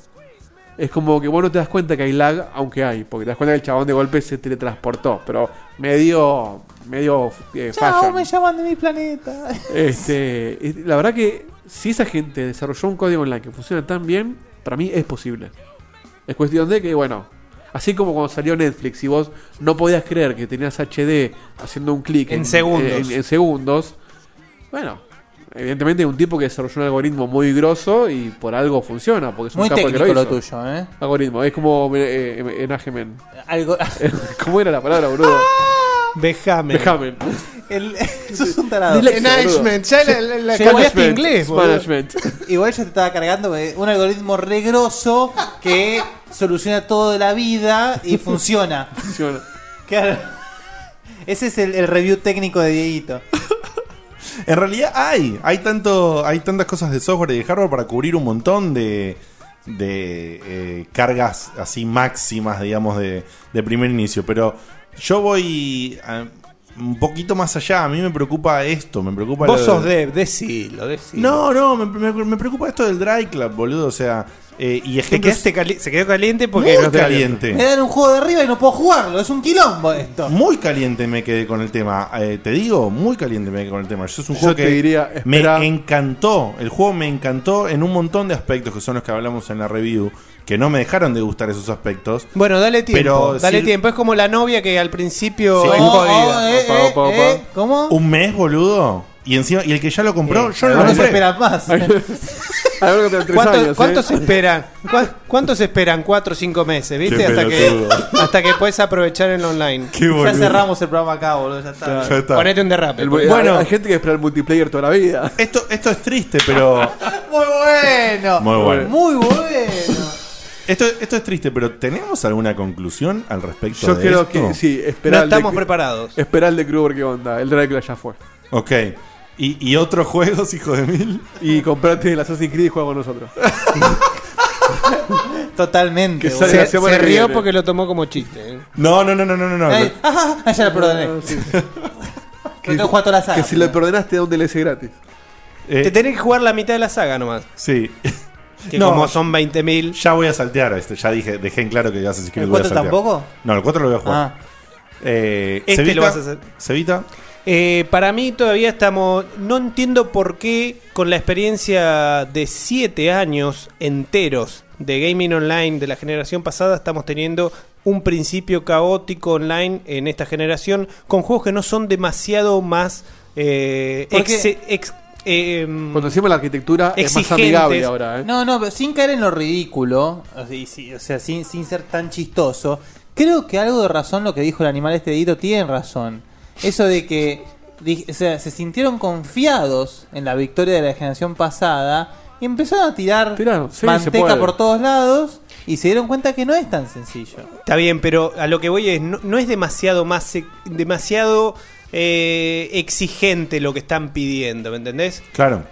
A: Es como que vos no te das cuenta que hay lag, aunque hay, porque te das cuenta que el chabón de golpe se teletransportó, pero medio, medio eh,
K: Chao,
A: fashion.
K: me llaman de mi planeta.
A: Este, la verdad que si esa gente desarrolló un código online que funciona tan bien, para mí es posible. Es cuestión de que, bueno, así como cuando salió Netflix y vos no podías creer que tenías HD haciendo un clic
G: En segundos.
A: en, en segundos, bueno, evidentemente hay un tipo que desarrolló un algoritmo muy grosso y por algo funciona, porque es un
K: Muy
A: capo que
K: lo
A: hizo.
K: tuyo, ¿eh?
A: Algoritmo, es como eh, eh, enajemen.
K: Algo. [LAUGHS]
A: ¿Cómo era la palabra, boludo?
G: Vejamen.
A: Vejamen.
K: El, [LAUGHS] eso es un tarado.
G: Enhancement. Ya la, la, cambiaste
A: management,
G: inglés, boludo.
A: management. [LAUGHS]
K: Igual yo te estaba cargando un algoritmo regroso que soluciona todo de la vida y funciona.
A: Funciona.
K: Claro. Ese es el, el review técnico de Dieguito.
D: En realidad hay, hay tanto, hay tantas cosas de software y de hardware para cubrir un montón de, de eh, cargas así máximas, digamos, de, de primer inicio. Pero yo voy a- un poquito más allá. A mí me preocupa esto, me preocupa
G: Vos
D: lo
G: sos
D: de-
G: dev, decilo, decilo.
D: No, no, me, me- me preocupa esto del Dry Club, boludo. O sea, eh, y
G: Te
D: ejemplos
G: quedaste cali- se quedó caliente porque.
D: muy
G: no te-
D: caliente.
K: Me dan un juego de arriba y no puedo jugarlo. Es un quilombo esto.
D: Muy caliente me quedé con el tema. Eh, te digo, muy caliente me quedé con el tema. Yo es un
A: Yo
D: juego
A: te
D: que
A: diría,
D: me encantó. El juego me encantó en un montón de aspectos que son los que hablamos en la review. Que no me dejaron de gustar esos aspectos.
G: Bueno, dale tiempo.
D: Pero
G: dale
D: sí-
G: tiempo. Es como la novia que al principio
D: Sí.
G: es
D: Oh,
G: jodida.
K: eh,
A: Opa,
K: eh,
A: opa, opa.
K: eh, ¿Cómo?
D: Un mes, boludo. Y encima, y el que ya lo compró,
K: Eh,
D: yo no lo
K: no se
D: compré.
K: espera más. [LAUGHS]
A: Tres
G: ¿Cuánto-
A: años,
G: ¿Cuántos
A: ¿eh?
G: esperan? ¿Cuá- ¿Cuántos esperan? ¿Cuatro o cinco meses? ¿Viste?
D: Qué
G: Hasta que,
D: pelotudo.
G: hasta que puedes aprovechar el online.
D: Qué
K: Ya cerramos el programa acá, boludo. Ya está.
D: Ya está.
G: Ponete un derrape.
A: El-
G: bueno,
A: hay, hay gente que espera el multiplayer toda la vida.
D: Esto, esto es triste, pero. [LAUGHS]
K: Muy bueno.
D: Muy bueno.
K: Muy bueno.
D: Esto, esto es triste, pero ¿tenemos alguna conclusión al respecto
A: Yo
D: de
A: creo
D: esto?
A: que sí,
G: no
A: esperar
G: estamos preparados.
A: Esperar el de Kruger que onda. El Dracula ya fue.
D: Ok. ¿Y, y otros juegos, hijo de mil?
A: Y comprate el Assassin's Creed y juega con nosotros. [LAUGHS]
K: Totalmente.
A: Que
K: boludo.
A: sale la
G: Se,
A: semana
G: se
A: que
G: rió
A: viene.
G: porque lo tomó como chiste. ¿eh?
D: No, no, no, no, no, no. no.
K: Ay, ah, ah, ya lo perdoné. Que no juega toda la saga.
A: Que si lo perdonaste, te da un DLC gratis.
D: Eh,
G: Te tenés que jugar la mitad de la saga nomás.
D: Sí.
G: Que
D: No.
G: como son 20.000.
D: Ya voy a saltear a esto. Ya dije, dejé en claro que Assassin's Creed
K: ¿El
D: voy a
K: 4
D: saltear.
K: tampoco?
D: No, el 4 lo voy a jugar.
K: Ah.
D: Eh,
G: Este
D: Cevita,
G: lo vas a hacer.
D: Cevita,
G: Eh, para mí todavía estamos. No entiendo por qué, con la experiencia de 7 años enteros de gaming online de la generación pasada, estamos teniendo un principio caótico online en esta generación con juegos que no son demasiado más eh,
B: Porque-
G: ex- ex- eh,
A: Cuando decimos la arquitectura es más amigable ahora, ¿eh?
B: No, no, pero sin caer en lo ridículo, o sea, sin, sin ser tan chistoso, creo que algo de razón lo que dijo el animal este dedito tiene razón. Eso de que di- o sea, se sintieron confiados en la victoria de la generación pasada y empezaron a tirar
A: sí,
B: manteca por todos lados y se dieron cuenta que no es tan sencillo.
G: Está bien, pero a lo que voy es, no, no es demasiado más, e- demasiado eh, exigente lo que están pidiendo, ¿me entendés?
D: Claro.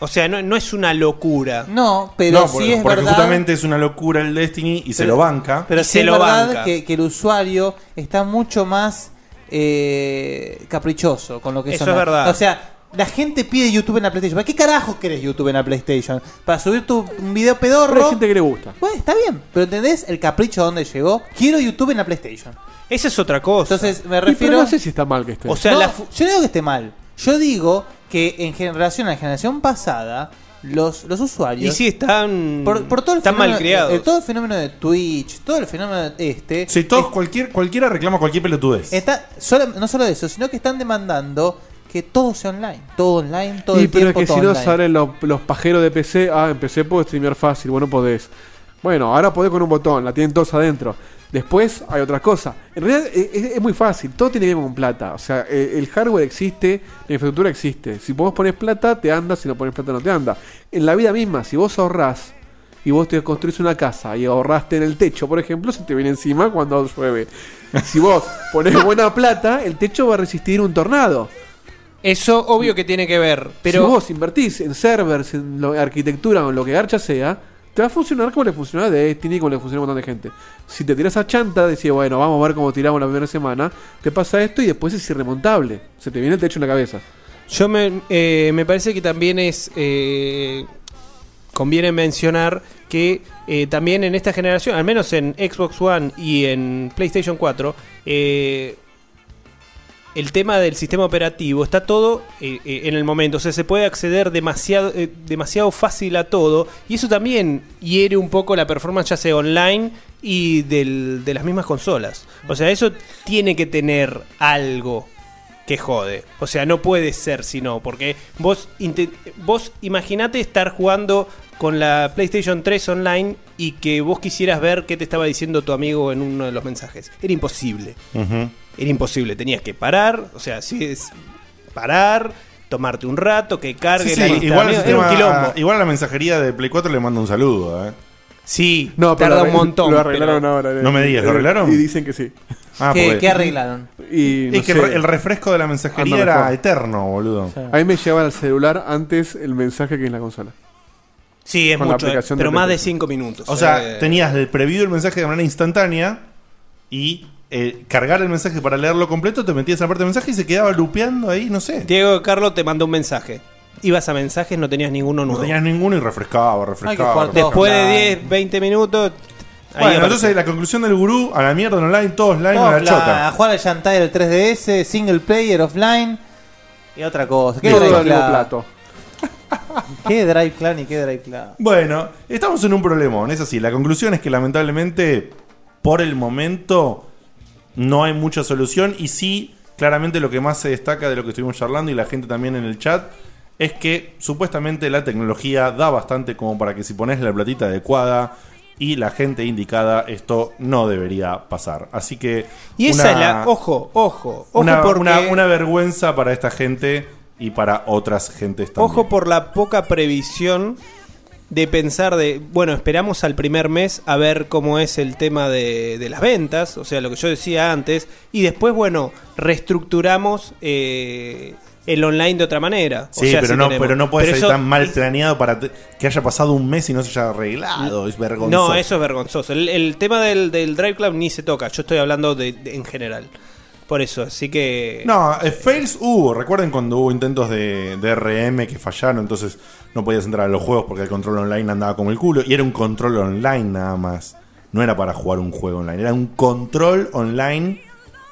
G: O sea, no, no es una locura.
B: No, pero
D: no,
B: sí
D: porque,
B: es
D: porque
B: verdad.
D: justamente es una locura el Destiny y se lo banca.
B: Pero sí
G: se
B: es
G: lo
B: verdad
G: banca.
B: que, que el usuario está mucho más eh, caprichoso con lo que
G: Eso
B: son
G: es
B: las-
G: verdad.
B: O sea, la gente pide YouTube en la PlayStation. ¿Para qué carajo querés YouTube en la PlayStation? ¿Para subir tu un video pedorro?
A: Pero hay gente que le gusta.
B: Bueno, está bien, pero ¿entendés el capricho a dónde llegó? Quiero YouTube en la PlayStation.
G: Esa es otra cosa.
B: Entonces me
A: Y, pero
B: refiero...
A: no sé si está mal que esté.
G: O sea,
B: No,
G: la fu-
B: yo no digo que esté mal. Yo digo que en generación a la generación pasada, los, los usuarios...
G: y sí están,
B: por, por todo el
G: están
B: fenómeno-
G: mal criados.
B: eh, todo el fenómeno de Twitch, todo el fenómeno de este...
D: Si todos, cualquier, cualquiera reclama cualquier pelotudez.
B: Está, solo- no solo eso, sino que están demandando que todo sea online. Todo online, todo
A: y
B: el
A: pero
B: tiempo,
A: es que si no
B: online.
A: salen los, los pajeros de PC, ah, en PC puedo streamear fácil, bueno, podés. Bueno, ahora podés con un botón, la tienen todos adentro. Después hay otra cosa. En realidad es, es- es muy fácil, todo tiene que ver con plata. O sea, eh, el hardware existe, la infraestructura existe. Si vos pones plata, te anda, si no pones plata, no te anda. En la vida misma, si vos ahorrás y vos te construís una casa y ahorraste en el techo, por ejemplo, se te viene encima cuando llueve. Si vos [LAUGHS] pones buena plata, el techo va a resistir un tornado.
G: Eso obvio que tiene que ver, pero
A: si vos invertís en servers, en lo- arquitectura o en lo que garcha sea, te va a funcionar como le funciona a Destiny, como le funciona a un montón de gente. Si te tiras a chanta, decís, bueno, vamos a ver cómo tiramos la primera semana, te pasa esto y después es irremontable. Se te viene el techo en la cabeza.
G: yo me, eh, me parece que también es eh, conviene mencionar que eh, también en esta generación, al menos en Xbox One y en PlayStation 4, eh, el tema del sistema operativo está todo eh, eh, en el momento. O sea, se puede acceder demasiado, eh, demasiado fácil a todo. Y eso también hiere un poco la performance, ya sea online y del- de las mismas consolas. O sea, eso tiene que tener algo que jode. O sea, no puede ser si no. Porque vos, vos imaginate estar jugando con la PlayStation 3 online y que vos quisieras ver qué te estaba diciendo tu amigo en uno de los mensajes. Era imposible. Era imposible, tenías que parar, o sea, si es parar, tomarte un rato, que cargue
D: Sí, sí,
G: la lista
D: igual,
G: de
D: el
G: amigos, era un
D: sistema-
G: quilombo.
D: igual a la mensajería de Play 4 le mando un saludo. ¿eh?
G: Sí,
A: No, pero
G: tarda un montón.
A: Lo arreglaron
G: pero-
A: ahora.
D: No me digas, ¿lo arreglaron?
A: Y dicen que sí.
D: Ah,
B: ¿Qué,
D: porque-
B: qué arreglaron?
A: Y no
D: es que
A: sé,
D: el, el refresco de la mensajería
A: Anda
D: era
A: mejor.
D: eterno, boludo.
A: a mí me llegaba al celular antes el mensaje que en la consola.
G: Sí, es
A: con la
G: mucho, eh,
A: aplicación
G: pero
A: de
G: más de
A: PlayStation.
G: 5 minutos.
D: O sea,
G: eh.
D: tenías el preview del mensaje de manera instantánea y eh, cargar el mensaje para leerlo completo, te metías en la parte del mensaje y se quedaba lupeando ahí, no sé.
G: Diego Carlos te mandó un mensaje. Ibas a mensajes, no tenías ninguno
D: No
G: nuevo.
D: tenías ninguno y refrescaba, refrescaba.
G: Después de
B: Online.
G: 10, 20 minutos. ahí
D: Bueno, entonces la conclusión del gurú, a la mierda en online, todo online,
B: Offline,
D: una chota.
B: a jugar al Shantae del 3DS, single player, offline y otra cosa. ¿Qué
A: Todo
B: Drive
A: al mismo
B: Club?
A: plato. [LAUGHS]
B: ¿Qué Drive Clan y qué Drive Club?
D: Bueno, estamos en un problemón, es así. La conclusión es que lamentablemente, por el momento, no hay mucha solución. Y sí, claramente lo que más se destaca de lo que estuvimos charlando y la gente también en el chat es que supuestamente la tecnología da bastante como para que si pones la platita adecuada y la gente indicada, esto no debería pasar. Así que.
G: Y esa
D: una-
G: es la. Ojo, ojo. Ojo
D: una,
G: porque.
D: una- una vergüenza para esta gente y para otras gentes también.
G: Ojo por la poca previsión de pensar de, bueno, esperamos al primer mes a ver cómo es el tema de, de las ventas, o sea, lo que yo decía antes, y después, bueno, reestructuramos eh, el online de otra manera. O
D: Sí,
G: sea,
D: pero,
G: si
D: no,
G: tenemos-
D: pero no puede
G: pero
D: ser
G: eso-
D: tan mal planeado para que haya pasado un mes y no se haya arreglado. Es vergonzoso.
G: No, eso es vergonzoso. El, el tema del, del Drive Club ni se toca, yo estoy hablando de, de- en general. Por eso, así que...
D: No, eh, fails hubo. Recuerden cuando hubo intentos de, de RM que fallaron, entonces no podías entrar a los juegos porque el control online andaba como el culo. Y era un control online nada más. No era para jugar un juego online, era un control online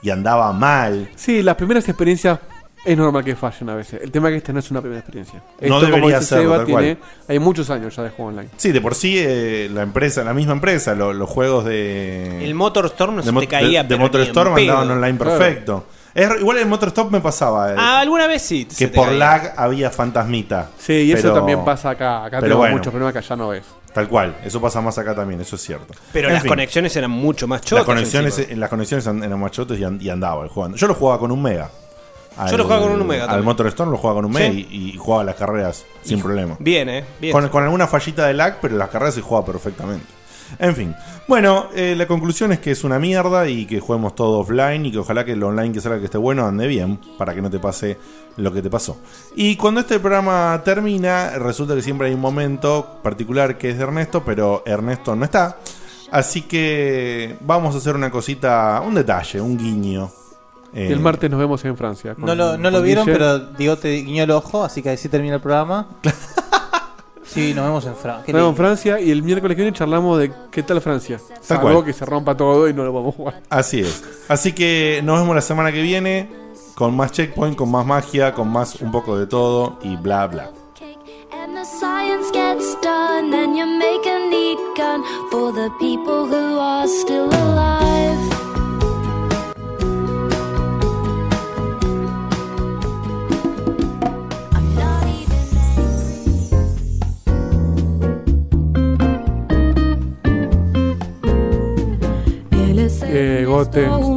D: y andaba mal.
A: Sí, las primeras experiencias Es normal que fallen a veces. El tema es que esta no es una primera experiencia.
D: No
A: como
D: debería
A: dice
D: serlo,
A: Seba,
D: tal
A: tiene,
D: cual.
A: hay muchos años ya de juego online.
D: Sí, de por sí eh, la empresa, la misma empresa, lo- los juegos de.
G: El Motorstorm no
D: de,
G: se
D: Mo-
G: te caía,
D: de, de
G: pero ni
D: Motorstorm
G: en pedo.
D: andaban online
G: Claro.
D: perfecto. Es- igual en Motorstorm me pasaba. eh,
G: Ah, alguna vez sí.
D: que
G: se te
D: por
G: caía.
D: lag había fantasmita.
A: Sí, y eso
D: Pero-
A: también pasa acá. Acá
D: pero
A: tenemos
D: bueno,
A: muchos problemas que allá no ves.
D: Tal cual, eso pasa más acá también, eso es cierto.
G: Pero
D: En
G: las
D: fin,
G: conexiones eran mucho más chotas.
D: las conexiones,
G: encima.
D: las conexiones an- eran machotes y, an- y andaba el jugando. Yo lo jugaba con un mega.
G: Yo lo jugaba con un mega
D: Al
G: también.
D: Motorstorm lo jugaba con un mega
G: Sí.
D: y, y jugaba las carreras sin problema.
G: Bien, eh. Bien.
D: Con, con alguna fallita de lag, pero las carreras se juega perfectamente. En fin. Bueno, eh, la conclusión es que es una mierda y que juguemos todo offline y que ojalá que el online que salga que esté bueno ande bien para que no te pase lo que te pasó. Y cuando este programa termina, resulta que siempre hay un momento particular que es de Ernesto, pero Ernesto no está. Así que vamos a hacer una cosita, un detalle, un guiño. Eh,
A: Y el martes nos vemos en Francia. con-
K: No lo, no lo vieron,
A: Guille.
K: pero Diego te guiñó el ojo, así que así termina el programa. sí, nos vemos en Francia.
A: Nos vemos en Francia y el miércoles que viene charlamos de qué tal Francia.
D: Tal
A: Salvo
D: cual.
A: que se rompa todo y no lo vamos a jugar.
D: Así es. Así que nos vemos la semana que viene con más checkpoint, con más magia, con más un poco de todo y bla bla.
L: And the science gets done, and you make a neat gun for the people who are still
A: Eh,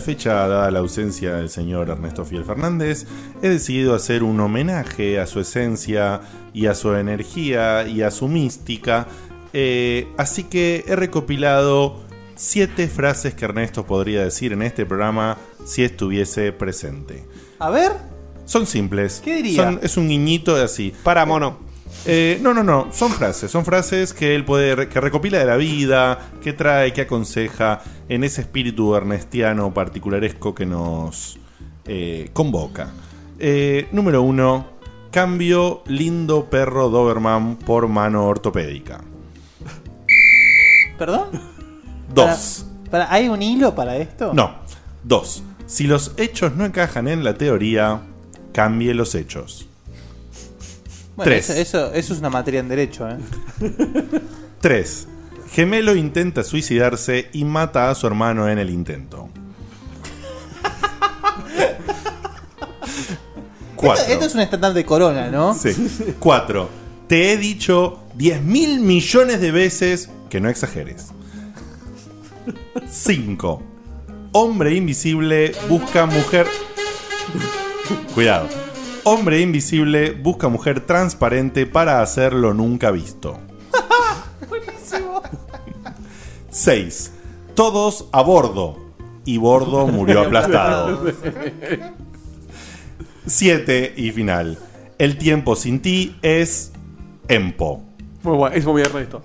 C: la
D: fecha, dada la ausencia del señor Ernesto Fiel Fernández, he decidido hacer un homenaje a su esencia y a su energía y a su mística. Eh, así que he recopilado siete frases que Ernesto podría decir en este programa si estuviese presente.
K: A ver.
D: Son simples.
K: ¿Qué diría?
D: Son- es un guiñito así.
G: Para mono.
D: Eh, no, no, no. Son frases. Son frases que él puede. que recopila de la vida, que trae, que aconseja en ese espíritu ernestiano particularesco que nos eh, convoca. Eh, número uno. Cambio lindo perro Doberman por mano ortopédica.
K: ¿Perdón?
D: Dos.
K: Para- para- ¿Hay un hilo para esto?
D: No. Dos. Si los hechos no encajan en la teoría, cambie los hechos.
K: Bueno,
D: Tres.
K: Eso, eso, eso es una materia en derecho, ¿eh? [LAUGHS]
D: 3. Gemelo intenta suicidarse y mata a su hermano en el intento. 4. [LAUGHS]
K: Esto, esto es un estándar de corona, ¿no?
D: Sí. 4. Te he dicho 10 mil millones de veces que no exageres. 5. Hombre invisible busca mujer. Cuidado. Hombre invisible busca mujer transparente para hacer lo nunca visto. [LAUGHS] 6. Todos a bordo. Y Bordo murió [LAUGHS] aplastado. 7 y final. El tiempo sin ti es Empo.
A: Muy bueno, es muy Ernesto.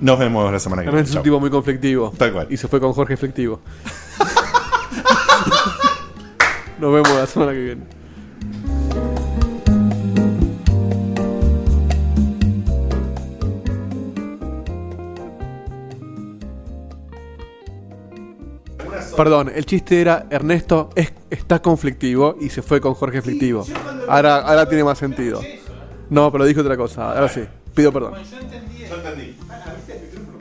D: Nos vemos la semana que viene.
A: Es un
D: Chau.
A: tipo muy conflictivo.
D: Tal cual.
A: Y se fue con Jorge Efectivo. [LAUGHS] Nos vemos la semana que viene. Perdón, el chiste era Ernesto es- está conflictivo y se fue con Jorge Efectivo. Ahora, ahora tiene más sentido. No, pero dije otra cosa. Ahora sí. Pido perdón.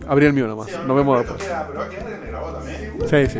A: Abrí el mío nomás. Nos vemos después. Sí, sí.